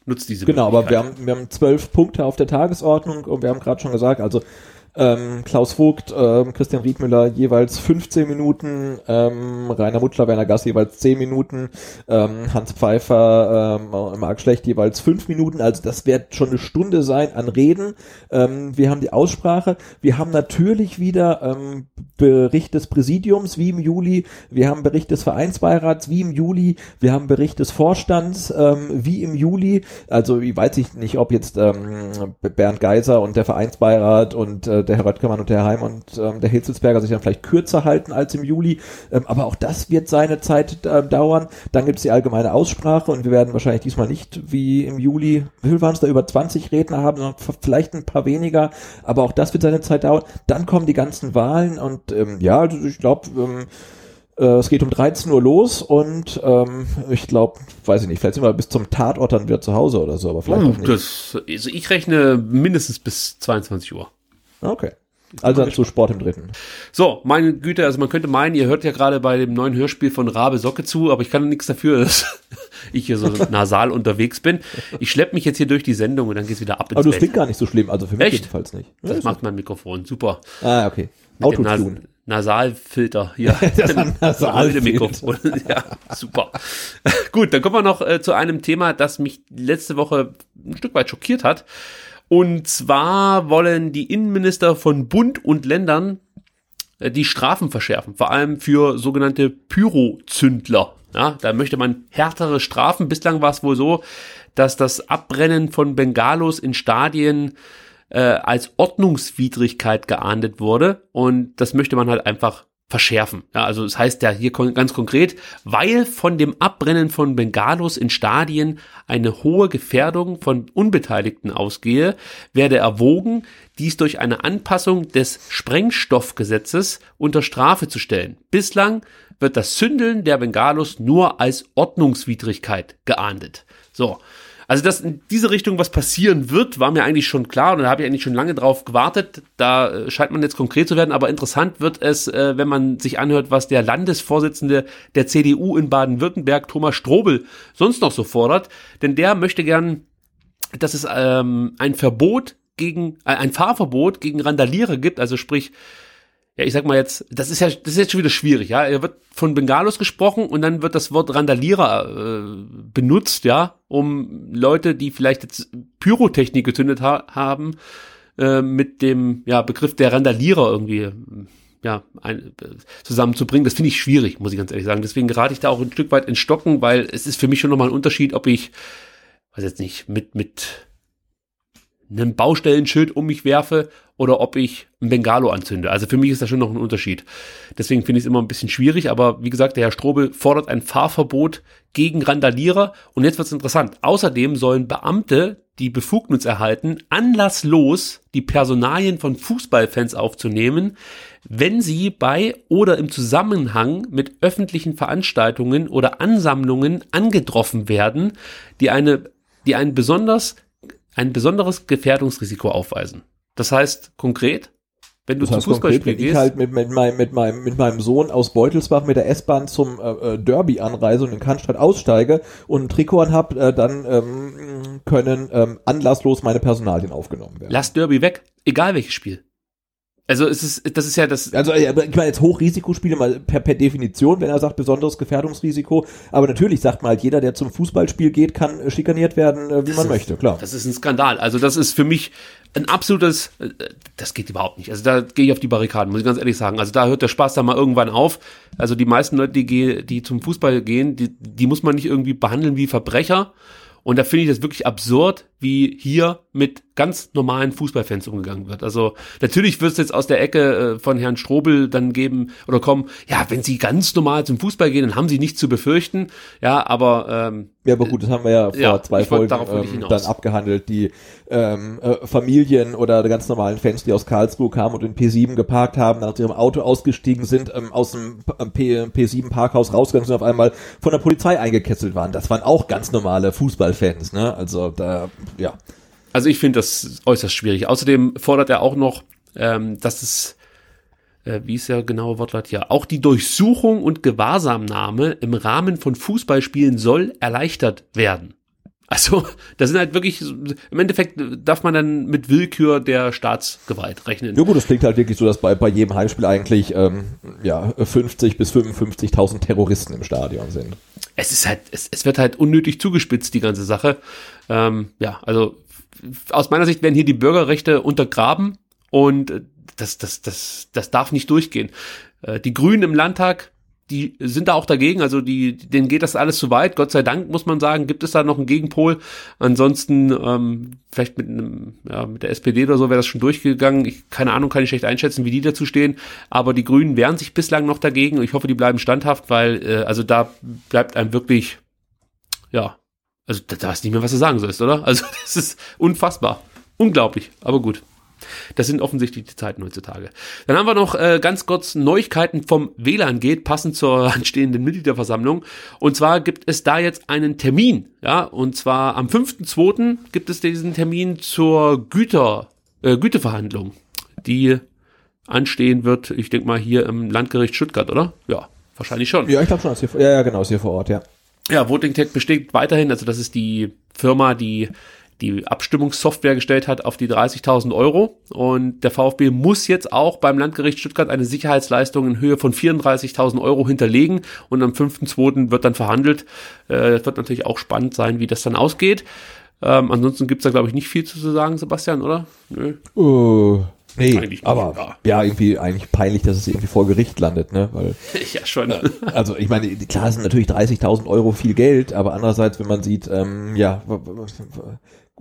nutzt diese
Genau, aber wir haben, wir haben zwölf Punkte auf der Tagesordnung und wir haben gerade schon gesagt, also ähm, Klaus Vogt, ähm, Christian Riedmüller jeweils 15 Minuten, ähm, Rainer Muttler, Werner Gass jeweils 10 Minuten, ähm, Hans Pfeiffer, ähm, Marc Schlecht jeweils 5 Minuten. Also das wird schon eine Stunde sein an Reden. Ähm, wir haben die Aussprache. Wir haben natürlich wieder ähm, Bericht des Präsidiums wie im Juli. Wir haben Bericht des Vereinsbeirats wie im Juli. Wir haben Bericht des Vorstands ähm, wie im Juli. Also ich weiß ich nicht, ob jetzt ähm, Bernd Geiser und der Vereinsbeirat und äh, der Herr Röttgermann und der Herr Heim und ähm, der Hitzelsberger sich dann vielleicht kürzer halten als im Juli. Ähm, aber auch das wird seine Zeit äh, dauern. Dann gibt es die allgemeine Aussprache und wir werden wahrscheinlich diesmal nicht wie im Juli, wie viel waren es da, über 20 Redner haben, sondern vielleicht ein paar weniger. Aber auch das wird seine Zeit dauern. Dann kommen die ganzen Wahlen und ähm, ja, also ich glaube, ähm, äh, es geht um 13 Uhr los und ähm, ich glaube, weiß ich nicht, vielleicht sind wir bis zum Tatort dann wieder zu Hause oder so, aber vielleicht
oh, auch nicht. Das, also ich rechne mindestens bis 22 Uhr.
Okay. Also zu Sport im Dritten.
So, meine Güte, also man könnte meinen, ihr hört ja gerade bei dem neuen Hörspiel von Rabe Socke zu, aber ich kann nichts dafür, dass ich hier so nasal unterwegs bin. Ich schleppe mich jetzt hier durch die Sendung und dann geht's wieder ab
ins Aber das klingt gar nicht so schlimm, also für mich
Echt?
jedenfalls nicht.
Das ja, macht mein Mikrofon, super.
Ah, okay.
Autotune. Nasalfilter hier.
das Nasalfilter.
Ja, super. Gut, dann kommen wir noch äh, zu einem Thema, das mich letzte Woche ein Stück weit schockiert hat. Und zwar wollen die Innenminister von Bund und Ländern äh, die Strafen verschärfen, vor allem für sogenannte Pyrozündler. Ja, da möchte man härtere Strafen. Bislang war es wohl so, dass das Abbrennen von Bengalos in Stadien äh, als Ordnungswidrigkeit geahndet wurde und das möchte man halt einfach verschärfen. Ja, also das heißt ja hier ganz konkret, weil von dem Abbrennen von Bengalos in Stadien eine hohe Gefährdung von Unbeteiligten ausgehe, werde erwogen, dies durch eine Anpassung des Sprengstoffgesetzes unter Strafe zu stellen. Bislang wird das Zündeln der Bengalos nur als Ordnungswidrigkeit geahndet. So. Also, dass in diese Richtung was passieren wird, war mir eigentlich schon klar und da habe ich eigentlich schon lange drauf gewartet. Da äh, scheint man jetzt konkret zu werden, aber interessant wird es, äh, wenn man sich anhört, was der Landesvorsitzende der CDU in Baden-Württemberg, Thomas Strobel, sonst noch so fordert. Denn der möchte gern, dass es ähm, ein Verbot gegen, äh, ein Fahrverbot gegen Randalierer gibt, also sprich, ja, ich sag mal jetzt, das ist ja, das ist jetzt schon wieder schwierig, ja. Er wird von Bengalos gesprochen und dann wird das Wort Randalierer äh, benutzt, ja, um Leute, die vielleicht jetzt Pyrotechnik gezündet ha haben, äh, mit dem ja, Begriff der Randalierer irgendwie ja, ein, äh, zusammenzubringen. Das finde ich schwierig, muss ich ganz ehrlich sagen. Deswegen gerate ich da auch ein Stück weit in Stocken, weil es ist für mich schon nochmal ein Unterschied, ob ich, weiß jetzt nicht, mit, mit einem Baustellenschild um mich werfe oder ob ich ein Bengalo anzünde. Also für mich ist da schon noch ein Unterschied. Deswegen finde ich es immer ein bisschen schwierig, aber wie gesagt, der Herr Strobel fordert ein Fahrverbot gegen Randalierer und jetzt wird es interessant. Außerdem sollen Beamte die Befugnis erhalten, anlasslos die Personalien von Fußballfans aufzunehmen, wenn sie bei oder im Zusammenhang mit öffentlichen Veranstaltungen oder Ansammlungen angetroffen werden, die eine, die ein besonders, ein besonderes Gefährdungsrisiko aufweisen. Das heißt konkret, wenn du
Das heißt
zum Fußballspiel
wenn ich
gehst,
halt mit, mit, meinem, mit, meinem, mit meinem Sohn aus Beutelsbach mit der S-Bahn zum äh, äh, Derby anreise und in Cannstatt aussteige und ein Trikot anhab, äh, dann ähm, können ähm, anlasslos meine Personalien aufgenommen werden.
lass Derby weg, egal welches Spiel. Also es ist, das ist ja das,
Also äh, ich meine jetzt Hochrisikospiele mal per, per Definition, wenn er sagt besonderes Gefährdungsrisiko, aber natürlich sagt mal halt jeder, der zum Fußballspiel geht, kann äh, schikaniert werden, äh, wie man
ist-
möchte, klar.
Das ist ein Skandal. Also das ist für mich ein absolutes, das geht überhaupt nicht. Also da gehe ich auf die Barrikaden, muss ich ganz ehrlich sagen. Also da hört der Spaß dann mal irgendwann auf. Also die meisten Leute, die, geh- die zum Fußball gehen, die, die muss man nicht irgendwie behandeln wie Verbrecher. Und da finde ich das wirklich absurd, wie hier mit ganz normalen Fußballfans umgegangen wird. Also natürlich wird es jetzt aus der Ecke äh, von Herrn Strobel dann geben oder kommen, ja, wenn Sie ganz normal zum Fußball gehen, dann haben Sie nichts zu befürchten. Ja, aber ähm,
Ja, aber gut, das haben wir ja vor
Ja,
zwei Folgen ähm, dann abgehandelt. Die ähm, äh, Familien oder ganz normalen Fans, die aus Karlsruhe kamen und in P7 geparkt haben, nach ihrem Auto ausgestiegen sind, ähm, aus dem P P7 Parkhaus rausgegangen sind und auf einmal von der Polizei eingekesselt waren. Das waren auch ganz normale Fußballfans, ne? Also da, ja.
Also ich finde das äußerst schwierig. Außerdem fordert er auch noch, ähm, dass es, äh, wie ist der genaue Wortlaut hier, auch die Durchsuchung und Gewahrsamnahme im Rahmen von Fußballspielen soll erleichtert werden. Also, das sind halt wirklich, im Endeffekt darf man dann mit Willkür der Staatsgewalt rechnen.
Ja gut, es klingt halt wirklich so, dass bei, bei jedem Heimspiel eigentlich ähm, ja 50 bis 55.000 Terroristen im Stadion sind.
es ist halt, es, es wird halt unnötig zugespitzt, die ganze Sache. Ähm, ja, also aus meiner Sicht werden hier die Bürgerrechte untergraben und äh, das, das, das, das darf nicht durchgehen. Äh, die Grünen im Landtag, die sind da auch dagegen, also die, denen geht das alles zu weit. Gott sei Dank, muss man sagen, gibt es da noch einen Gegenpol. Ansonsten, ähm, vielleicht mit einem, ja, mit der SPD oder so wäre das schon durchgegangen. Ich, keine Ahnung, kann ich schlecht einschätzen, wie die dazu stehen. Aber die Grünen wehren sich bislang noch dagegen. Ich hoffe, die bleiben standhaft, weil, äh, also da bleibt einem wirklich, ja, also da, da weißt nicht mehr, was du sagen sollst, oder? Also das ist unfassbar. Unglaublich, aber gut. Das sind offensichtlich die Zeiten heutzutage. Dann haben wir noch äh, ganz kurz Neuigkeiten vom WLAN geht, passend zur anstehenden Mitgliederversammlung. Und zwar gibt es da jetzt einen Termin, ja, und zwar am 5.2. gibt es diesen Termin zur Güter, äh, Güteverhandlung, die anstehen wird, ich denke mal hier im Landgericht Stuttgart, oder? Ja, wahrscheinlich schon.
Ja, ich glaube schon, ist hier, ja, ja, genau, ist hier vor Ort, ja.
Ja, Voting Tech besteht weiterhin, also das ist die Firma, die die Abstimmungssoftware gestellt hat auf die 30.000 Euro und der VfB muss jetzt auch beim Landgericht Stuttgart eine Sicherheitsleistung in Höhe von 34.000 Euro hinterlegen und am 5.2. wird dann verhandelt. Äh, Es wird natürlich auch spannend sein, wie das dann ausgeht. Ähm, ansonsten gibt's da, glaube ich, nicht viel zu sagen, Sebastian, oder? Nö.
Uh, nee, aber
ja.
ja. irgendwie eigentlich peinlich, dass es irgendwie vor Gericht landet, ne? Weil,
Ja, schon.
also ich meine, klar sind natürlich 30.000 Euro viel Geld, aber andererseits, wenn man sieht, ähm, ja,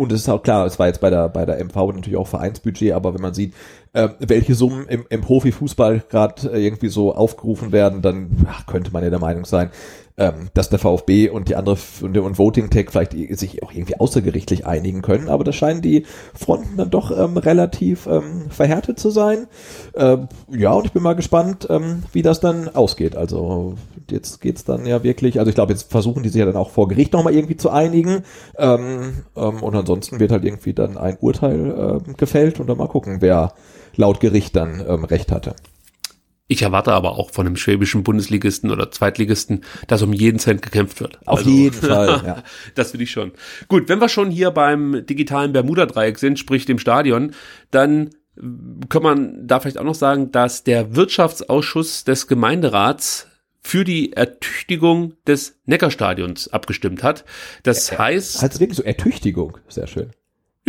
und es ist auch klar, es war jetzt bei der, bei der MV natürlich auch Vereinsbudget, aber wenn man sieht, äh, welche Summen im, im Profifußball gerade äh, irgendwie so aufgerufen werden, dann ach, könnte man ja der Meinung sein, ähm, dass der VfB und die andere und, und Voting Tech vielleicht sich auch irgendwie außergerichtlich einigen können, aber da scheinen die Fronten dann doch ähm, relativ ähm, verhärtet zu sein. Ähm, ja, und ich bin mal gespannt, ähm, wie das dann ausgeht. Also jetzt geht's dann ja wirklich, also ich glaube, jetzt versuchen die sich ja dann auch vor Gericht nochmal irgendwie zu einigen. Ähm, und ansonsten wird halt irgendwie dann ein Urteil gefällt und dann mal gucken, wer laut Gericht dann Recht hatte.
Ich erwarte aber auch von einem schwäbischen Bundesligisten oder Zweitligisten, dass um jeden Cent gekämpft wird.
Auf jeden Fall, ja.
Das will ich schon. Gut, wenn wir schon hier beim digitalen Bermuda-Dreieck sind, sprich dem Stadion, dann äh, kann man da vielleicht auch noch sagen, dass der Wirtschaftsausschuss des Gemeinderats für die Ertüchtigung des Neckarstadions abgestimmt hat. Das heißt,
Also wirklich so Ertüchtigung, sehr schön.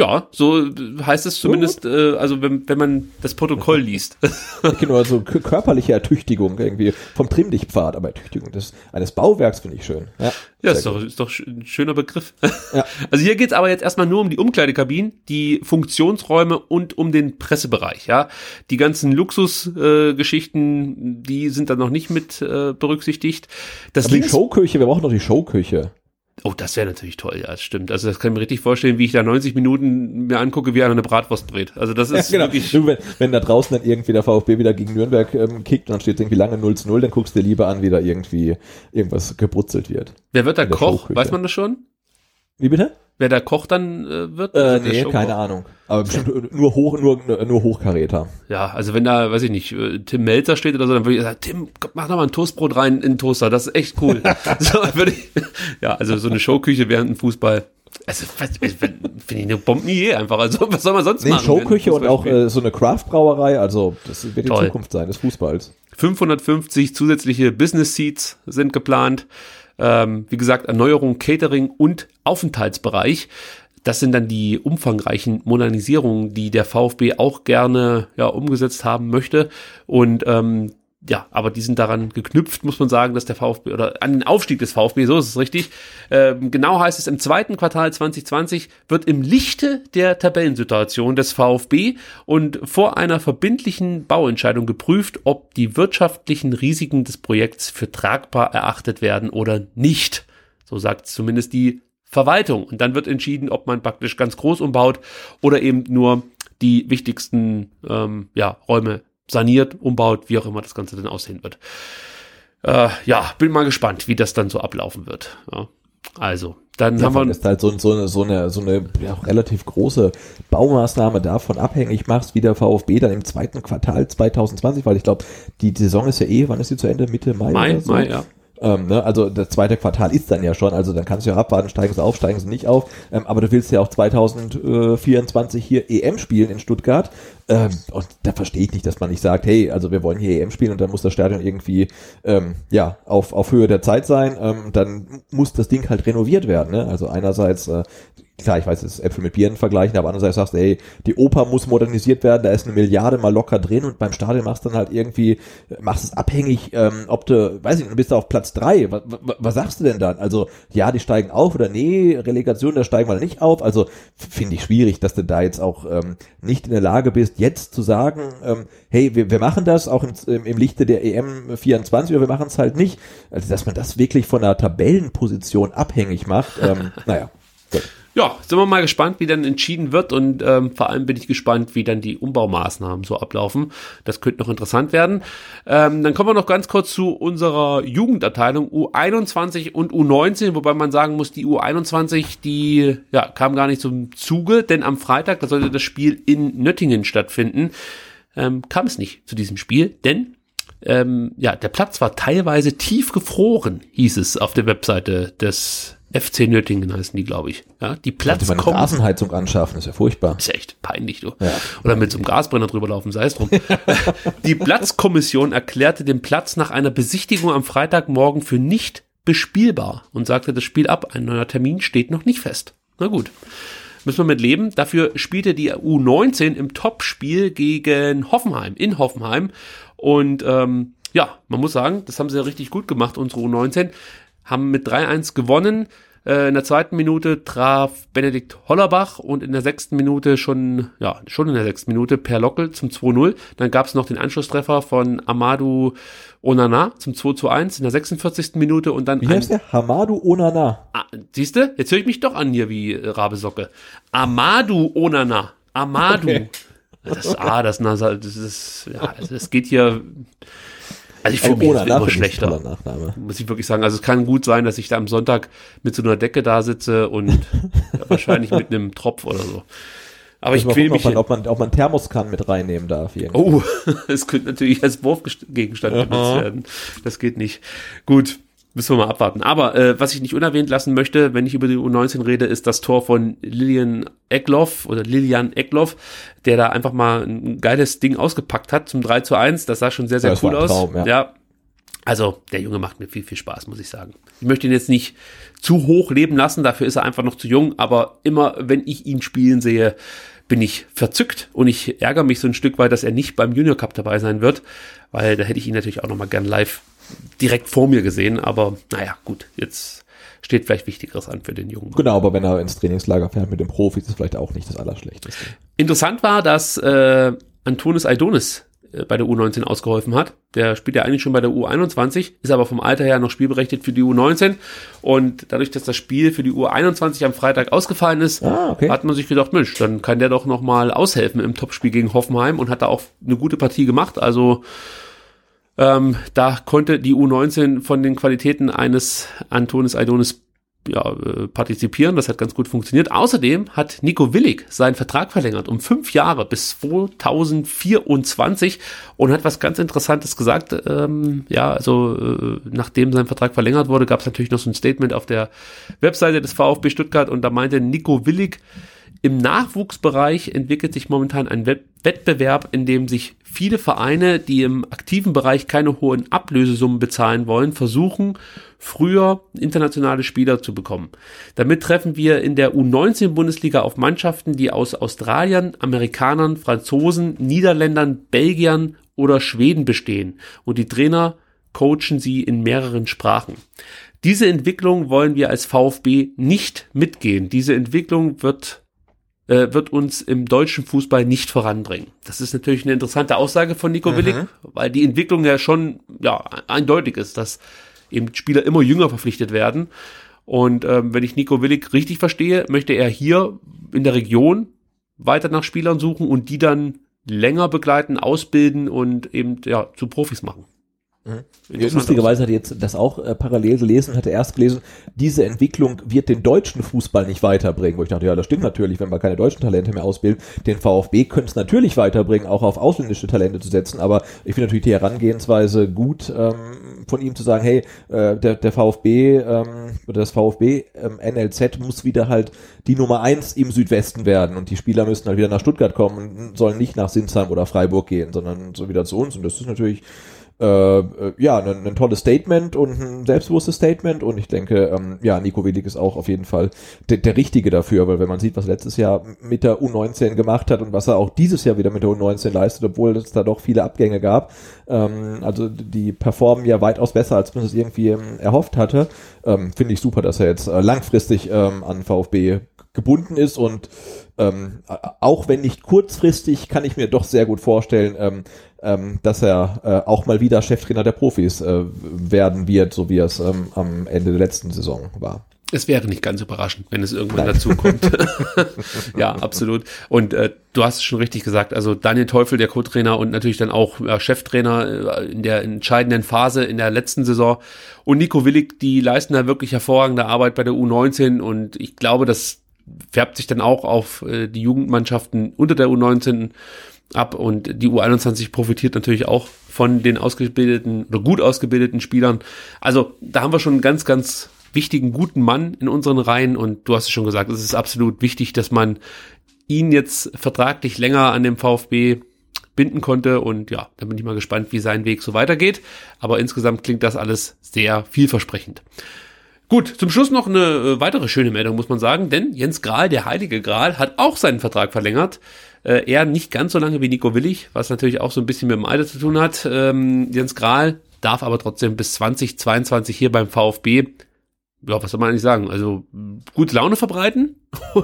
Ja, so heißt es zumindest, äh, also wenn, wenn man das Protokoll liest.
Ich kenne nur so k- körperliche Ertüchtigung irgendwie vom Trimmlichtpfad, aber Ertüchtigung des, eines Bauwerks finde ich schön. Ja,
Ja, ist doch, ist doch ein schöner Begriff.
Ja.
Also hier geht's aber jetzt erstmal nur um die Umkleidekabinen, die Funktionsräume und um den Pressebereich. Ja, Die ganzen Luxusgeschichten, äh, die sind dann noch nicht mit äh, berücksichtigt. Das
Aber die Showküche, wir brauchen doch die Showküche.
Oh, das wäre natürlich toll, ja, das stimmt. Also das kann ich mir richtig vorstellen, wie ich da 90 Minuten mir angucke, wie einer eine Bratwurst brät. Also das ist wirklich...
Du, wenn, wenn da draußen dann irgendwie der VfB wieder gegen Nürnberg ähm, kickt und dann steht irgendwie lange 0 zu 0, dann guckst du dir lieber an, wie da irgendwie irgendwas gebrutzelt wird.
Wer wird da Koch? Weiß man das schon?
Wie bitte?
Wer da Koch dann äh, wird?
Äh,
Also der
nee, keine Ahnung. Aber bestimmt nur hoch, nur, nur Hochkaräter.
Ja, also wenn da, weiß ich nicht, äh, Tim Melzer steht oder so, dann würde ich sagen, Tim, mach doch mal ein Toastbrot rein in den Toaster, das ist echt cool. so ich, ja, also so eine Showküche während dem Fußball. Also finde ich eine Bombenidee einfach. Also was soll man sonst
Nee,
machen?
Showküche und auch äh, so eine Craft-Brauerei, also das wird die
Toll.
Zukunft sein des Fußballs.
550 zusätzliche Business Seats sind geplant. Ähm, wie gesagt, Erneuerung, Catering und Aufenthaltsbereich. Das sind dann die umfangreichen Modernisierungen, die der VfB auch gerne ja, umgesetzt haben möchte. Und ähm, ja, aber die sind daran geknüpft, muss man sagen, dass der VfB oder an den Aufstieg des VfB, so ist es richtig. Ähm, genau heißt es, im zweiten Quartal 2020 wird im Lichte der Tabellensituation des VfB und vor einer verbindlichen Bauentscheidung geprüft, ob die wirtschaftlichen Risiken des Projekts für tragbar erachtet werden oder nicht. So sagt zumindest die Verwaltung. Und dann wird entschieden, ob man praktisch ganz groß umbaut oder eben nur die wichtigsten ähm, ja, Räume saniert, umbaut, wie auch immer das Ganze dann aussehen wird. Äh, ja, bin mal gespannt, wie das dann so ablaufen wird. Ja. Also, dann
Ja,
haben wir
ist halt so, so eine, so eine, so eine ja, relativ große Baumaßnahme davon abhängig machst, wie der VfB dann im zweiten Quartal 2020, weil ich glaube, die Saison ist ja eh, wann ist sie zu Ende? Mitte Mai?
Mai,
so?
Mai, ja.
Ähm, ne, also das zweite Quartal ist dann ja schon, also dann kannst du ja abwarten, steigen sie auf, steigen sie nicht auf. Ähm, aber du willst ja auch 2024 hier EM spielen in Stuttgart. Ähm, und da verstehe ich nicht, dass man nicht sagt, hey, also wir wollen hier EM spielen und dann muss das Stadion irgendwie ähm, ja auf, auf Höhe der Zeit sein. Ähm, dann muss das Ding halt renoviert werden. Ne? Also einerseits äh, klar, ich weiß, es ist Äpfel mit Birnen vergleichen, aber andererseits sagst du, hey, die Oper muss modernisiert werden, da ist eine Milliarde mal locker drin und beim Stadion machst du dann halt irgendwie, machst es abhängig, ähm, ob du, weiß ich nicht, du bist da auf Platz drei. Was, was, was sagst du denn dann? Also, ja, die steigen auf oder nee, Relegation, da steigen wir nicht auf. Also, finde ich schwierig, dass du da jetzt auch ähm, nicht in der Lage bist, jetzt zu sagen, ähm, hey, wir, wir machen das auch im, im, im Lichte der EM 24 oder wir machen es halt nicht. Also, dass man das wirklich von einer Tabellenposition abhängig macht, ähm, naja. Gut.
Ja, sind wir mal gespannt, wie dann entschieden wird und ähm, vor allem bin ich gespannt, wie dann die Umbaumaßnahmen so ablaufen. Das könnte noch interessant werden. Ähm, dann kommen wir noch ganz kurz zu unserer Jugendabteilung U21 und U19, wobei man sagen muss, die U21, die ja, kam gar nicht zum Zuge, denn am Freitag, da sollte das Spiel in Nöttingen stattfinden, ähm, kam es nicht zu diesem Spiel, denn ähm, ja, der Platz war teilweise tief gefroren, hieß es auf der Webseite des FC Nöttingen heißen die, glaube ich. Ja, die
Sollte man eine
Platzkom
Rasenheizung anschaffen, ist ja furchtbar.
ist ja echt peinlich, du.
Ja.
Oder mit so einem Gasbrenner drüber laufen, sei es drum. die Platzkommission erklärte den Platz nach einer Besichtigung am Freitagmorgen für nicht bespielbar und sagte das Spiel ab. Ein neuer Termin steht noch nicht fest. Na gut. Müssen wir mit leben. Dafür spielte die U19 im Topspiel gegen Hoffenheim, in Hoffenheim. Und ähm, ja, man muss sagen, das haben sie ja richtig gut gemacht, unsere U19. Haben mit 3-1 gewonnen. Äh, in der zweiten Minute traf Benedikt Hollerbach und in der sechsten Minute schon, ja, schon in der sechsten Minute per Lockel zum 2-0. Dann gab es noch den Anschlusstreffer von Amadou Onana zum 2 zu 1 in der 46. Minute und dann
Wie heißt der? Hamadou Onana.
Ah, siehst du? Jetzt höre ich mich doch an hier wie äh, Rabesocke. Amadou Onana. Amadou.
Okay.
Das A, das Nasal, das ist, ja, es geht hier. Also ich fühle mich jetzt immer schlechter. Muss ich wirklich sagen. Also es kann gut sein, dass ich da am Sonntag mit so einer Decke da sitze und ja, wahrscheinlich mit einem Tropf oder so. Aber ich quäle mich.
ob man, ob man, ob man Thermoskan mit reinnehmen darf. Irgendwie.
Oh, es könnte natürlich als Wurfgegenstand benutzt werden. Das geht nicht. Gut, müssen wir mal abwarten. Aber äh, was ich nicht unerwähnt lassen möchte, wenn ich über die U19 rede, ist das Tor von Lilian Eckloff oder Lilian Eckloff, der da einfach mal ein geiles Ding ausgepackt hat zum 3 zu 1. Das sah schon sehr, sehr
Ja,
cool aus.
Traum, ja.
ja. Also, der Junge macht mir viel, viel Spaß, muss ich sagen. Ich möchte ihn jetzt nicht zu hoch leben lassen, dafür ist er einfach noch zu jung, aber immer, wenn ich ihn spielen sehe, bin ich verzückt und ich ärgere mich so ein Stück weit, dass er nicht beim Junior Cup dabei sein wird, weil da hätte ich ihn natürlich auch nochmal gern live direkt vor mir gesehen, aber naja, gut, jetzt steht vielleicht Wichtigeres an für den Jungen.
Genau, aber wenn er ins Trainingslager fährt mit den Profis, ist vielleicht auch nicht das Allerschlechteste.
Interessant war, dass äh, Antonis Aidonis äh, bei der U19 ausgeholfen hat. Der spielt ja eigentlich schon bei der U21, ist aber vom Alter her noch spielberechtigt für die U19. Und dadurch, dass das Spiel für die U21 am Freitag ausgefallen ist,
Ah, okay.
hat man sich gedacht, Mensch, dann kann der doch noch mal aushelfen im Topspiel gegen Hoffenheim und hat da auch eine gute Partie gemacht. Also ähm, da konnte die U19 von den Qualitäten eines Antonis Aidonis ja, äh, partizipieren. Das hat ganz gut funktioniert. Außerdem hat Nico Willig seinen Vertrag verlängert um fünf Jahre bis 2024 und hat was ganz Interessantes gesagt. Ähm, ja, also äh, nachdem sein Vertrag verlängert wurde, gab es natürlich noch so ein Statement auf der Webseite des VfB Stuttgart und da meinte Nico Willig, im Nachwuchsbereich entwickelt sich momentan ein Wett- Wettbewerb, in dem sich viele Vereine, die im aktiven Bereich keine hohen Ablösesummen bezahlen wollen, versuchen, früher internationale Spieler zu bekommen. Damit treffen wir in der U19-Bundesliga auf Mannschaften, die aus Australiern, Amerikanern, Franzosen, Niederländern, Belgiern oder Schweden bestehen und die Trainer coachen sie in mehreren Sprachen. Diese Entwicklung wollen wir als VfB nicht mitgehen. Diese Entwicklung wird äh, wird uns im deutschen Fußball nicht voranbringen. Das ist natürlich eine interessante Aussage von Nico Willig, weil die Entwicklung ja schon ja eindeutig ist, dass eben Spieler immer jünger verpflichtet werden. Und ähm, wenn ich Nico Willig richtig verstehe, möchte er hier in der Region weiter nach Spielern suchen und die dann länger begleiten, ausbilden und eben ja zu Profis machen. Interessante
Lustigerweise hatte ich jetzt das auch äh, parallel gelesen, hatte erst gelesen, diese Entwicklung wird den deutschen Fußball nicht weiterbringen. Wo ich dachte, ja, das stimmt natürlich, wenn wir keine deutschen Talente mehr ausbilden. Den VfB könnte es natürlich weiterbringen, auch auf ausländische Talente zu setzen. Aber ich finde natürlich die Herangehensweise gut, ähm, von ihm zu sagen, hey, äh, der, der VfB ähm, oder das VfB ähm, NLZ muss wieder halt die Nummer eins im Südwesten werden und die Spieler müssen halt wieder nach Stuttgart kommen und sollen nicht nach Sinsheim oder Freiburg gehen, sondern so wieder zu uns. Und das ist natürlich äh, äh, ja, ein, ein tolles Statement und ein selbstbewusstes Statement und ich denke, ähm, ja, Nico Willig ist auch auf jeden Fall der, der Richtige dafür, weil wenn man sieht, was letztes Jahr mit der U19 gemacht hat und was er auch dieses Jahr wieder mit der U19 leistet, obwohl es da doch viele Abgänge gab, ähm, also die performen ja weitaus besser, als man es irgendwie ähm, erhofft hatte, ähm, finde ich super, dass er jetzt äh, langfristig ähm, an VfB gebunden ist und ähm, auch wenn nicht kurzfristig, kann ich mir doch sehr gut vorstellen, ähm, ähm, dass er äh, auch mal wieder Cheftrainer der Profis äh, werden wird, so wie es ähm, am Ende der letzten Saison war.
Es wäre nicht ganz überraschend, wenn es irgendwann dazu kommt. ja, absolut. Und äh, du hast es schon richtig gesagt. Also Daniel Teufel, der Co-Trainer und natürlich dann auch äh, Cheftrainer äh, in der entscheidenden Phase in der letzten Saison. Und Nico Willig, die leisten da wirklich hervorragende Arbeit bei der U19. Und ich glaube, das färbt sich dann auch auf äh, die Jugendmannschaften unter der U19 ab. Und die U21 profitiert natürlich auch von den ausgebildeten oder gut ausgebildeten Spielern. Also da haben wir schon einen ganz, ganz wichtigen, guten Mann in unseren Reihen und du hast es schon gesagt, es ist absolut wichtig, dass man ihn jetzt vertraglich länger an dem VfB binden konnte und ja, da bin ich mal gespannt, wie sein Weg so weitergeht, aber insgesamt klingt das alles sehr vielversprechend. Gut, zum Schluss noch eine äh, weitere schöne Meldung, muss man sagen, denn Jens Grahl, der heilige Grahl, hat auch seinen Vertrag verlängert. Äh, er nicht ganz so lange wie Nico Willig, was natürlich auch so ein bisschen mit dem Alter zu tun hat. Ähm, Jens Grahl darf aber trotzdem bis 2022 hier beim VfB ja, was soll man eigentlich sagen? Also gute Laune verbreiten.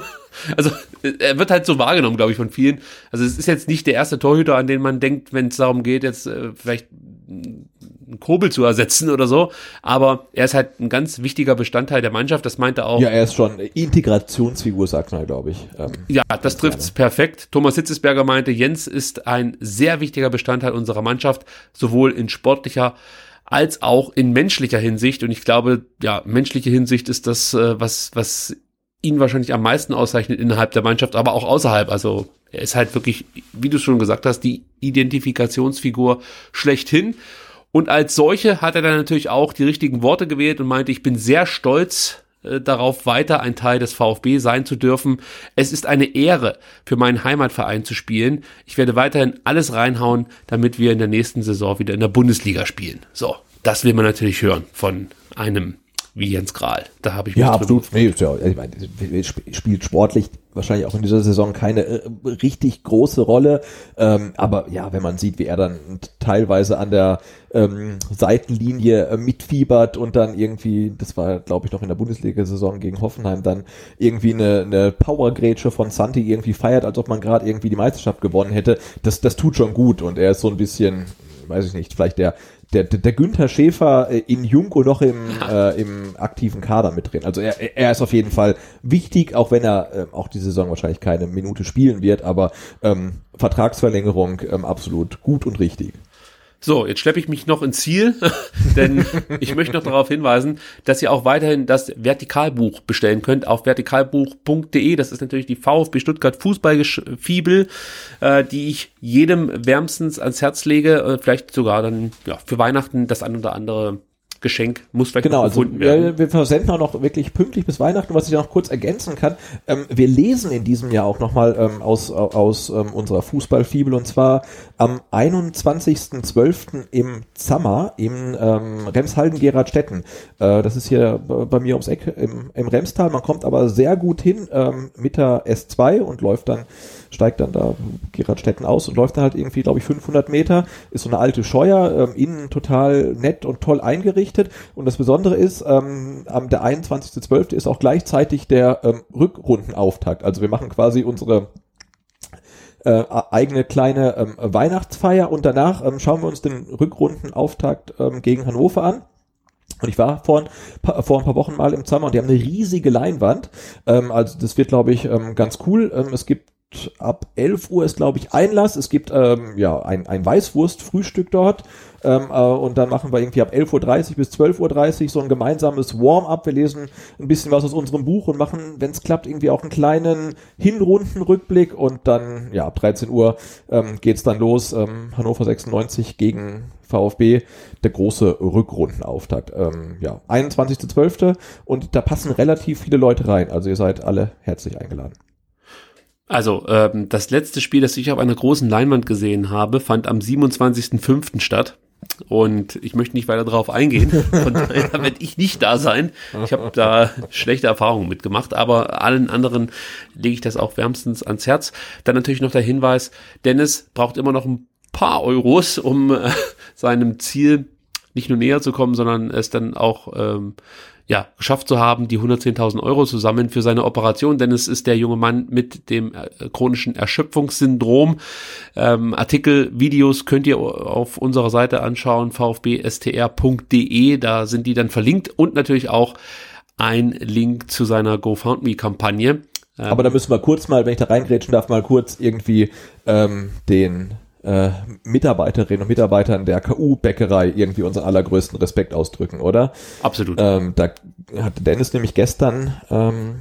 also er wird halt so wahrgenommen, glaube ich, von vielen. Also es ist jetzt nicht der erste Torhüter, an den man denkt, wenn es darum geht, jetzt äh, vielleicht einen Kobel zu ersetzen oder so. Aber er ist halt ein ganz wichtiger Bestandteil der Mannschaft. Das meinte auch.
Ja, er ist schon Integrationsfigur, sagt man, glaube ich.
Ähm, ja, das trifft's perfekt. Thomas Hitzesberger meinte, Jens ist ein sehr wichtiger Bestandteil unserer Mannschaft, sowohl in sportlicher als auch in menschlicher Hinsicht. Und ich glaube, ja, menschliche Hinsicht ist das, äh, was, was ihn wahrscheinlich am meisten auszeichnet innerhalb der Mannschaft, aber auch außerhalb. Also er ist halt wirklich, wie du schon gesagt hast, die Identifikationsfigur schlechthin. Und als solche hat er dann natürlich auch die richtigen Worte gewählt und meinte, ich bin sehr stolz äh, darauf, weiter ein Teil des VfB sein zu dürfen. Es ist eine Ehre, für meinen Heimatverein zu spielen. Ich werde weiterhin alles reinhauen, damit wir in der nächsten Saison wieder in der Bundesliga spielen. So, das will man natürlich hören von einem wie Jens Grahl. Da habe ich
mich Ja, absolut. Nee, ja, ich meine, spielt sportlich wahrscheinlich auch in dieser Saison keine äh, richtig große Rolle. Ähm, aber ja, wenn man sieht, wie er dann teilweise an der ähm, Seitenlinie äh, mitfiebert und dann irgendwie, das war glaube ich noch in der Bundesliga-Saison gegen Hoffenheim, dann irgendwie eine, eine Power-Grätsche von Santi irgendwie feiert, als ob man gerade irgendwie die Meisterschaft gewonnen hätte, das, das tut schon gut und er ist so ein bisschen, weiß ich nicht, vielleicht der der, der, der Günther Schäfer äh, in Junko noch im, äh, im aktiven Kader mit drin. Also er, er ist auf jeden Fall wichtig, auch wenn er äh, auch die Saison wahrscheinlich keine Minute spielen wird, aber ähm, Vertragsverlängerung ähm, absolut gut und richtig.
So, jetzt schleppe ich mich noch ins Ziel, denn ich möchte noch darauf hinweisen, dass ihr auch weiterhin das Vertikalbuch bestellen könnt auf vertikalbuch.de. Das ist natürlich die VfB Stuttgart Fußballfibel, äh, die ich jedem wärmstens ans Herz lege, äh, vielleicht sogar dann ja, für Weihnachten das ein oder andere Geschenk muss vielleicht
genau, also, gefunden werden. Wir, wir versenden auch noch wirklich pünktlich bis Weihnachten, was ich noch kurz ergänzen kann. Ähm, wir lesen in diesem Jahr auch nochmal ähm, aus, aus ähm, unserer Fußballfibel und zwar am 21.12. im Zammer im ähm, Remshalden Geradstetten. Äh, das ist hier bei mir ums Eck im, im Remstal. Man kommt aber sehr gut hin ähm, mit der S2 und läuft dann steigt dann da Geradstetten aus und läuft dann halt irgendwie, glaube ich, 500 Meter, ist so eine alte Scheuer, ähm, innen total nett und toll eingerichtet und das Besondere ist, ähm, am der 21.12. ist auch gleichzeitig der ähm, Rückrundenauftakt, also wir machen quasi unsere äh, eigene kleine ähm, Weihnachtsfeier und danach ähm, schauen wir uns den Rückrundenauftakt ähm, gegen Hannover an. Und ich war vor, vor ein paar Wochen mal im Zimmer und die haben eine riesige Leinwand. Ähm, also das wird, glaube ich, ähm, ganz cool. Ähm, es gibt ab 11 Uhr ist, glaube ich, Einlass. Es gibt ähm, ja ein, ein Weißwurst-Frühstück dort. Ähm, äh, und dann machen wir irgendwie ab 11.30 Uhr bis 12.30 Uhr so ein gemeinsames Warm-up. Wir lesen ein bisschen was aus unserem Buch und machen, wenn es klappt, irgendwie auch einen kleinen Hinrundenrückblick. Und dann, ja, ab 13 Uhr ähm, geht's dann los. Ähm, Hannover 96 gegen VfB, der große Rückrundenauftakt. Ähm, ja, 21.12. Und da passen relativ viele Leute rein. Also ihr seid alle herzlich eingeladen.
Also, ähm, das letzte Spiel, das ich auf einer großen Leinwand gesehen habe, fand am 27.05. statt. Und ich möchte nicht weiter darauf eingehen. Von daher werde ich nicht da sein. Ich habe da schlechte Erfahrungen mitgemacht, aber allen anderen lege ich das auch wärmstens ans Herz. Dann natürlich noch der Hinweis, Dennis braucht immer noch ein paar Euros, um äh, seinem Ziel nicht nur näher zu kommen, sondern es dann auch ähm, ja, geschafft zu haben, die 110.000 Euro zu sammeln für seine Operation, denn es ist der junge Mann mit dem äh, chronischen Erschöpfungssyndrom. Ähm, Artikel, Videos könnt ihr auf unserer Seite anschauen, vfbstr.de, da sind die dann verlinkt und natürlich auch ein Link zu seiner GoFundMe-Kampagne.
Aber da müssen wir kurz mal, wenn ich da reingrätschen darf, mal kurz irgendwie ähm, den äh, Mitarbeiterinnen und Mitarbeitern der KU-Bäckerei irgendwie unseren allergrößten Respekt ausdrücken, oder?
Absolut.
Ähm, da hat Dennis nämlich gestern ähm,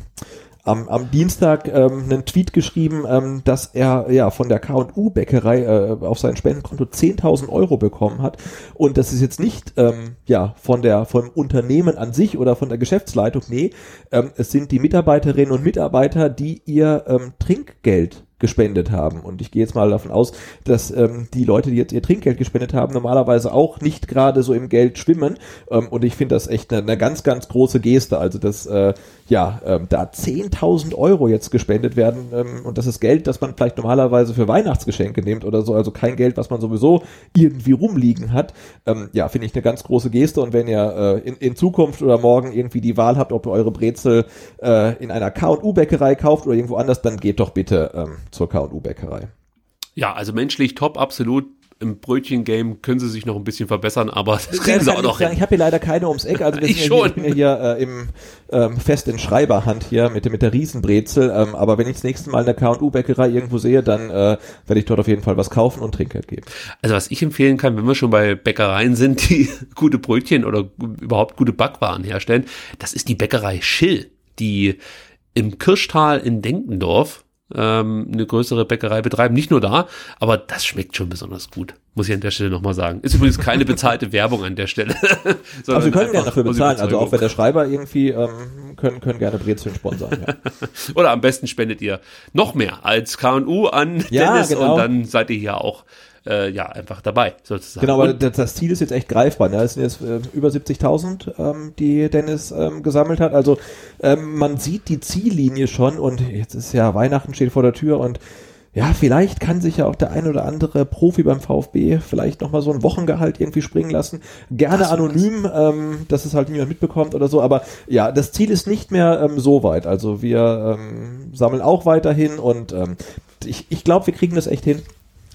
am, am Dienstag ähm, einen Tweet geschrieben, ähm, dass er ja von der K&U-Bäckerei äh, auf sein Spendenkonto 10.000 Euro bekommen hat und das ist jetzt nicht ähm, ja von der vom Unternehmen an sich oder von der Geschäftsleitung, nee, ähm, es sind die Mitarbeiterinnen und Mitarbeiter, die ihr ähm, Trinkgeld gespendet haben. Und ich gehe jetzt mal davon aus, dass ähm, die Leute, die jetzt ihr Trinkgeld gespendet haben, normalerweise auch nicht gerade so im Geld schwimmen. Ähm, und ich finde das echt eine, eine, ganz, ganz große Geste. Also das, äh, ja, ähm, da 10.000 Euro jetzt gespendet werden ähm, und das ist Geld, das man vielleicht normalerweise für Weihnachtsgeschenke nimmt oder so, also kein Geld, was man sowieso irgendwie rumliegen hat. Ähm, ja, finde ich eine ganz große Geste und wenn ihr äh, in, in Zukunft oder morgen irgendwie die Wahl habt, ob ihr eure Brezel äh, in einer K&U-Bäckerei kauft oder irgendwo anders, dann geht doch bitte ähm, zur K&U-Bäckerei.
Ja, also menschlich top, absolut im Brötchen-Game können sie sich noch ein bisschen verbessern, aber das kriegen sie auch noch
hin. Ich habe hier leider keine ums Eck, also wir
ich
sind
schon.
Hier, hier äh, im ähm, fest in Schreiberhand hier mit, mit der Riesenbrezel, ähm, aber wenn ich das nächste Mal eine K&U-Bäckerei irgendwo sehe, dann äh, werde ich dort auf jeden Fall was kaufen und Trinkgeld geben.
Also was ich empfehlen kann, wenn wir schon bei Bäckereien sind, die gute Brötchen oder überhaupt gute Backwaren herstellen, das ist die Bäckerei Schill, die im Kirschtal in Denkendorf ähm, eine größere Bäckerei betreiben. Nicht nur da, aber das schmeckt schon besonders gut. Muss ich an der Stelle nochmal sagen. Ist übrigens keine bezahlte Werbung an der Stelle.
aber Sie können gerne dafür bezahlen. Also auch wenn der Schreiber irgendwie, ähm, können, können gerne Brezeln sponsern. Ja.
Oder am besten spendet ihr noch mehr als K&U an
Ja,
Dennis
genau.
und dann seid ihr hier auch äh, ja einfach dabei sozusagen.
Genau, aber
Und-
das, das Ziel ist jetzt echt greifbar. Ne? Es sind jetzt äh, über 70.000, ähm, die Dennis ähm, gesammelt hat. Also ähm, man sieht die Ziellinie schon und jetzt ist ja Weihnachten steht vor der Tür und ja, vielleicht kann sich ja auch der ein oder andere Profi beim VfB vielleicht nochmal so ein Wochengehalt irgendwie springen lassen. Gerne anonym, ähm, dass es halt niemand mitbekommt oder so. Aber ja, das Ziel ist nicht mehr ähm, so weit. Also wir ähm, sammeln auch weiterhin und ähm, ich, ich glaube, wir kriegen das echt hin.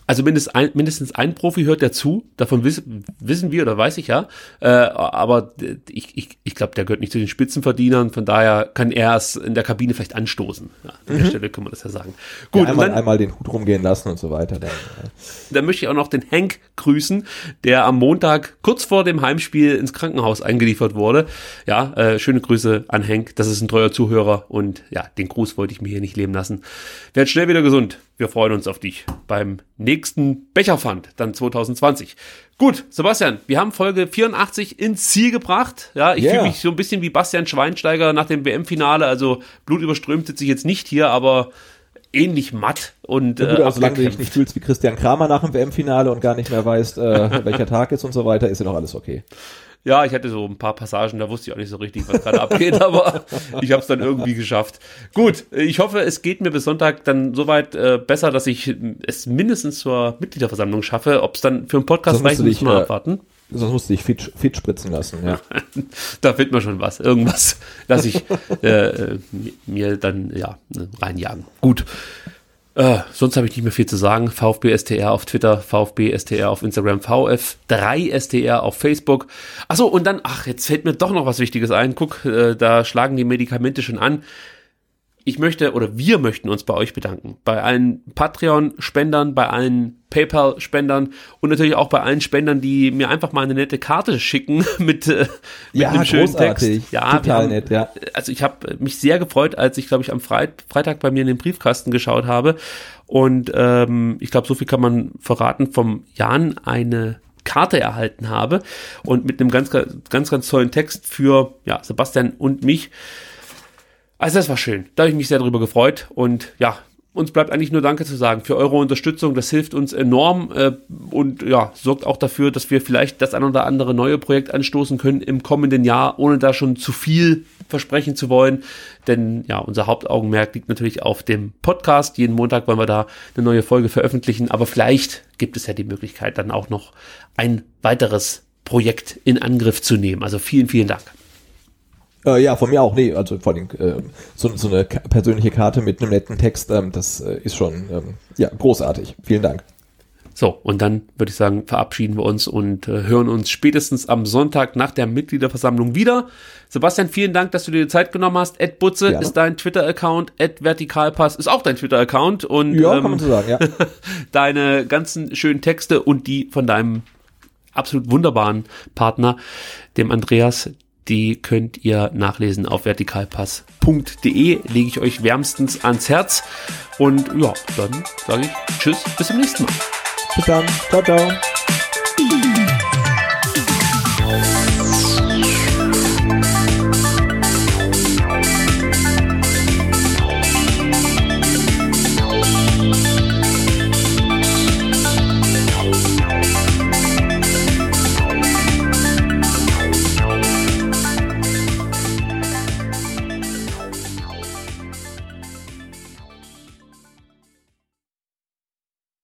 Also mindestens ein, mindestens ein Profi hört ja zu, davon wiss, wissen wir oder weiß ich ja. Äh, aber ich, ich, ich glaube, der gehört nicht zu den Spitzenverdienern, von daher kann er es in der Kabine vielleicht anstoßen. Ja, an der Stelle können wir das ja sagen. Gut,
Mhm. ja, einmal,
dann,
einmal den Hut rumgehen lassen und so weiter. Dann, äh,
dann möchte ich auch noch den Hank grüßen, der am Montag kurz vor dem Heimspiel ins Krankenhaus eingeliefert wurde. Ja, äh, schöne Grüße an Hank, das ist ein treuer Zuhörer und ja, den Gruß wollte ich mir hier nicht leben lassen. Werd schnell wieder gesund. Wir freuen uns auf dich beim nächsten Becherpfand, dann 2020. Gut, Sebastian, wir haben Folge 84 ins Ziel gebracht. Ja, ich
Yeah.
fühle mich so ein bisschen wie Bastian Schweinsteiger nach dem WM-Finale. Also blutüberströmt sitze ich jetzt nicht hier, aber ähnlich matt und
Ja, gut,
äh,
dich
abgekämpft.
nicht fühlst wie Christian Kramer nach dem WM-Finale und gar nicht mehr weißt, äh, welcher Tag ist und so weiter, ist ja noch alles okay.
Ja, ich hatte so ein paar Passagen, da wusste ich auch nicht so richtig, was gerade abgeht, aber ich habe es dann irgendwie geschafft. Gut, ich hoffe, es geht mir bis Sonntag dann soweit äh, besser, dass ich es mindestens zur Mitgliederversammlung schaffe. Ob es dann für einen Podcast reicht,
dich,
wir
äh,
abwarten.
Sonst musst du dich fit, fit spritzen lassen, ja.
Da findet man schon was. Irgendwas lasse ich äh, äh, mir dann ja reinjagen. Gut. Äh, sonst habe ich nicht mehr viel zu sagen. VfB STR auf Twitter, VfB STR auf Instagram, VF3 STR auf Facebook. Achso, und dann, ach, jetzt fällt mir doch noch was Wichtiges ein. Guck, äh, da schlagen die Medikamente schon an. Ich möchte oder wir möchten uns bei euch bedanken. Bei allen Patreon-Spendern, bei allen PayPal-Spendern und natürlich auch bei allen Spendern, die mir einfach mal eine nette Karte schicken mit, äh, mit
Ja,
einem schönen
großartig.
Text. Ja,
Total
haben,
nett, ja.
Also ich habe mich sehr gefreut, als ich, glaube ich, am Freit Freitag bei mir in den Briefkasten geschaut habe. Und ähm, ich glaube, so viel kann man verraten, vom Jan eine Karte erhalten habe und mit einem ganz, ganz, ganz tollen Text für ja, Sebastian und mich. Also das war schön. Da habe ich mich sehr darüber gefreut und ja, uns bleibt eigentlich nur Danke zu sagen für eure Unterstützung. Das hilft uns enorm äh, und ja, sorgt auch dafür, dass wir vielleicht das ein oder andere neue Projekt anstoßen können im kommenden Jahr, ohne da schon zu viel versprechen zu wollen. Denn ja, unser Hauptaugenmerk liegt natürlich auf dem Podcast. Jeden Montag wollen wir da eine neue Folge veröffentlichen, aber vielleicht gibt es ja die Möglichkeit, dann auch noch ein weiteres Projekt in Angriff zu nehmen. Also vielen, vielen Dank.
Äh, ja, von mir auch. Nee, also vor allem äh, so, so eine persönliche Karte mit einem netten Text, ähm, das äh, ist schon ähm, ja großartig. Vielen Dank.
So, und dann würde ich sagen, verabschieden wir uns und äh, hören uns spätestens am Sonntag nach der Mitgliederversammlung wieder. Sebastian, vielen Dank, dass du dir die Zeit genommen hast. Ed Butze
Gerne.
ist dein Twitter-Account, Ed Vertikalpass ist auch dein Twitter-Account und
Ja,
ähm,
kann man so sagen, ja.
deine ganzen schönen Texte und die von deinem absolut wunderbaren Partner, dem Andreas, die könnt ihr nachlesen auf vertikalpass.de. Lege ich euch wärmstens ans Herz. Und ja, dann sage ich Tschüss, bis zum nächsten Mal.
Bis dann. Ciao, ciao.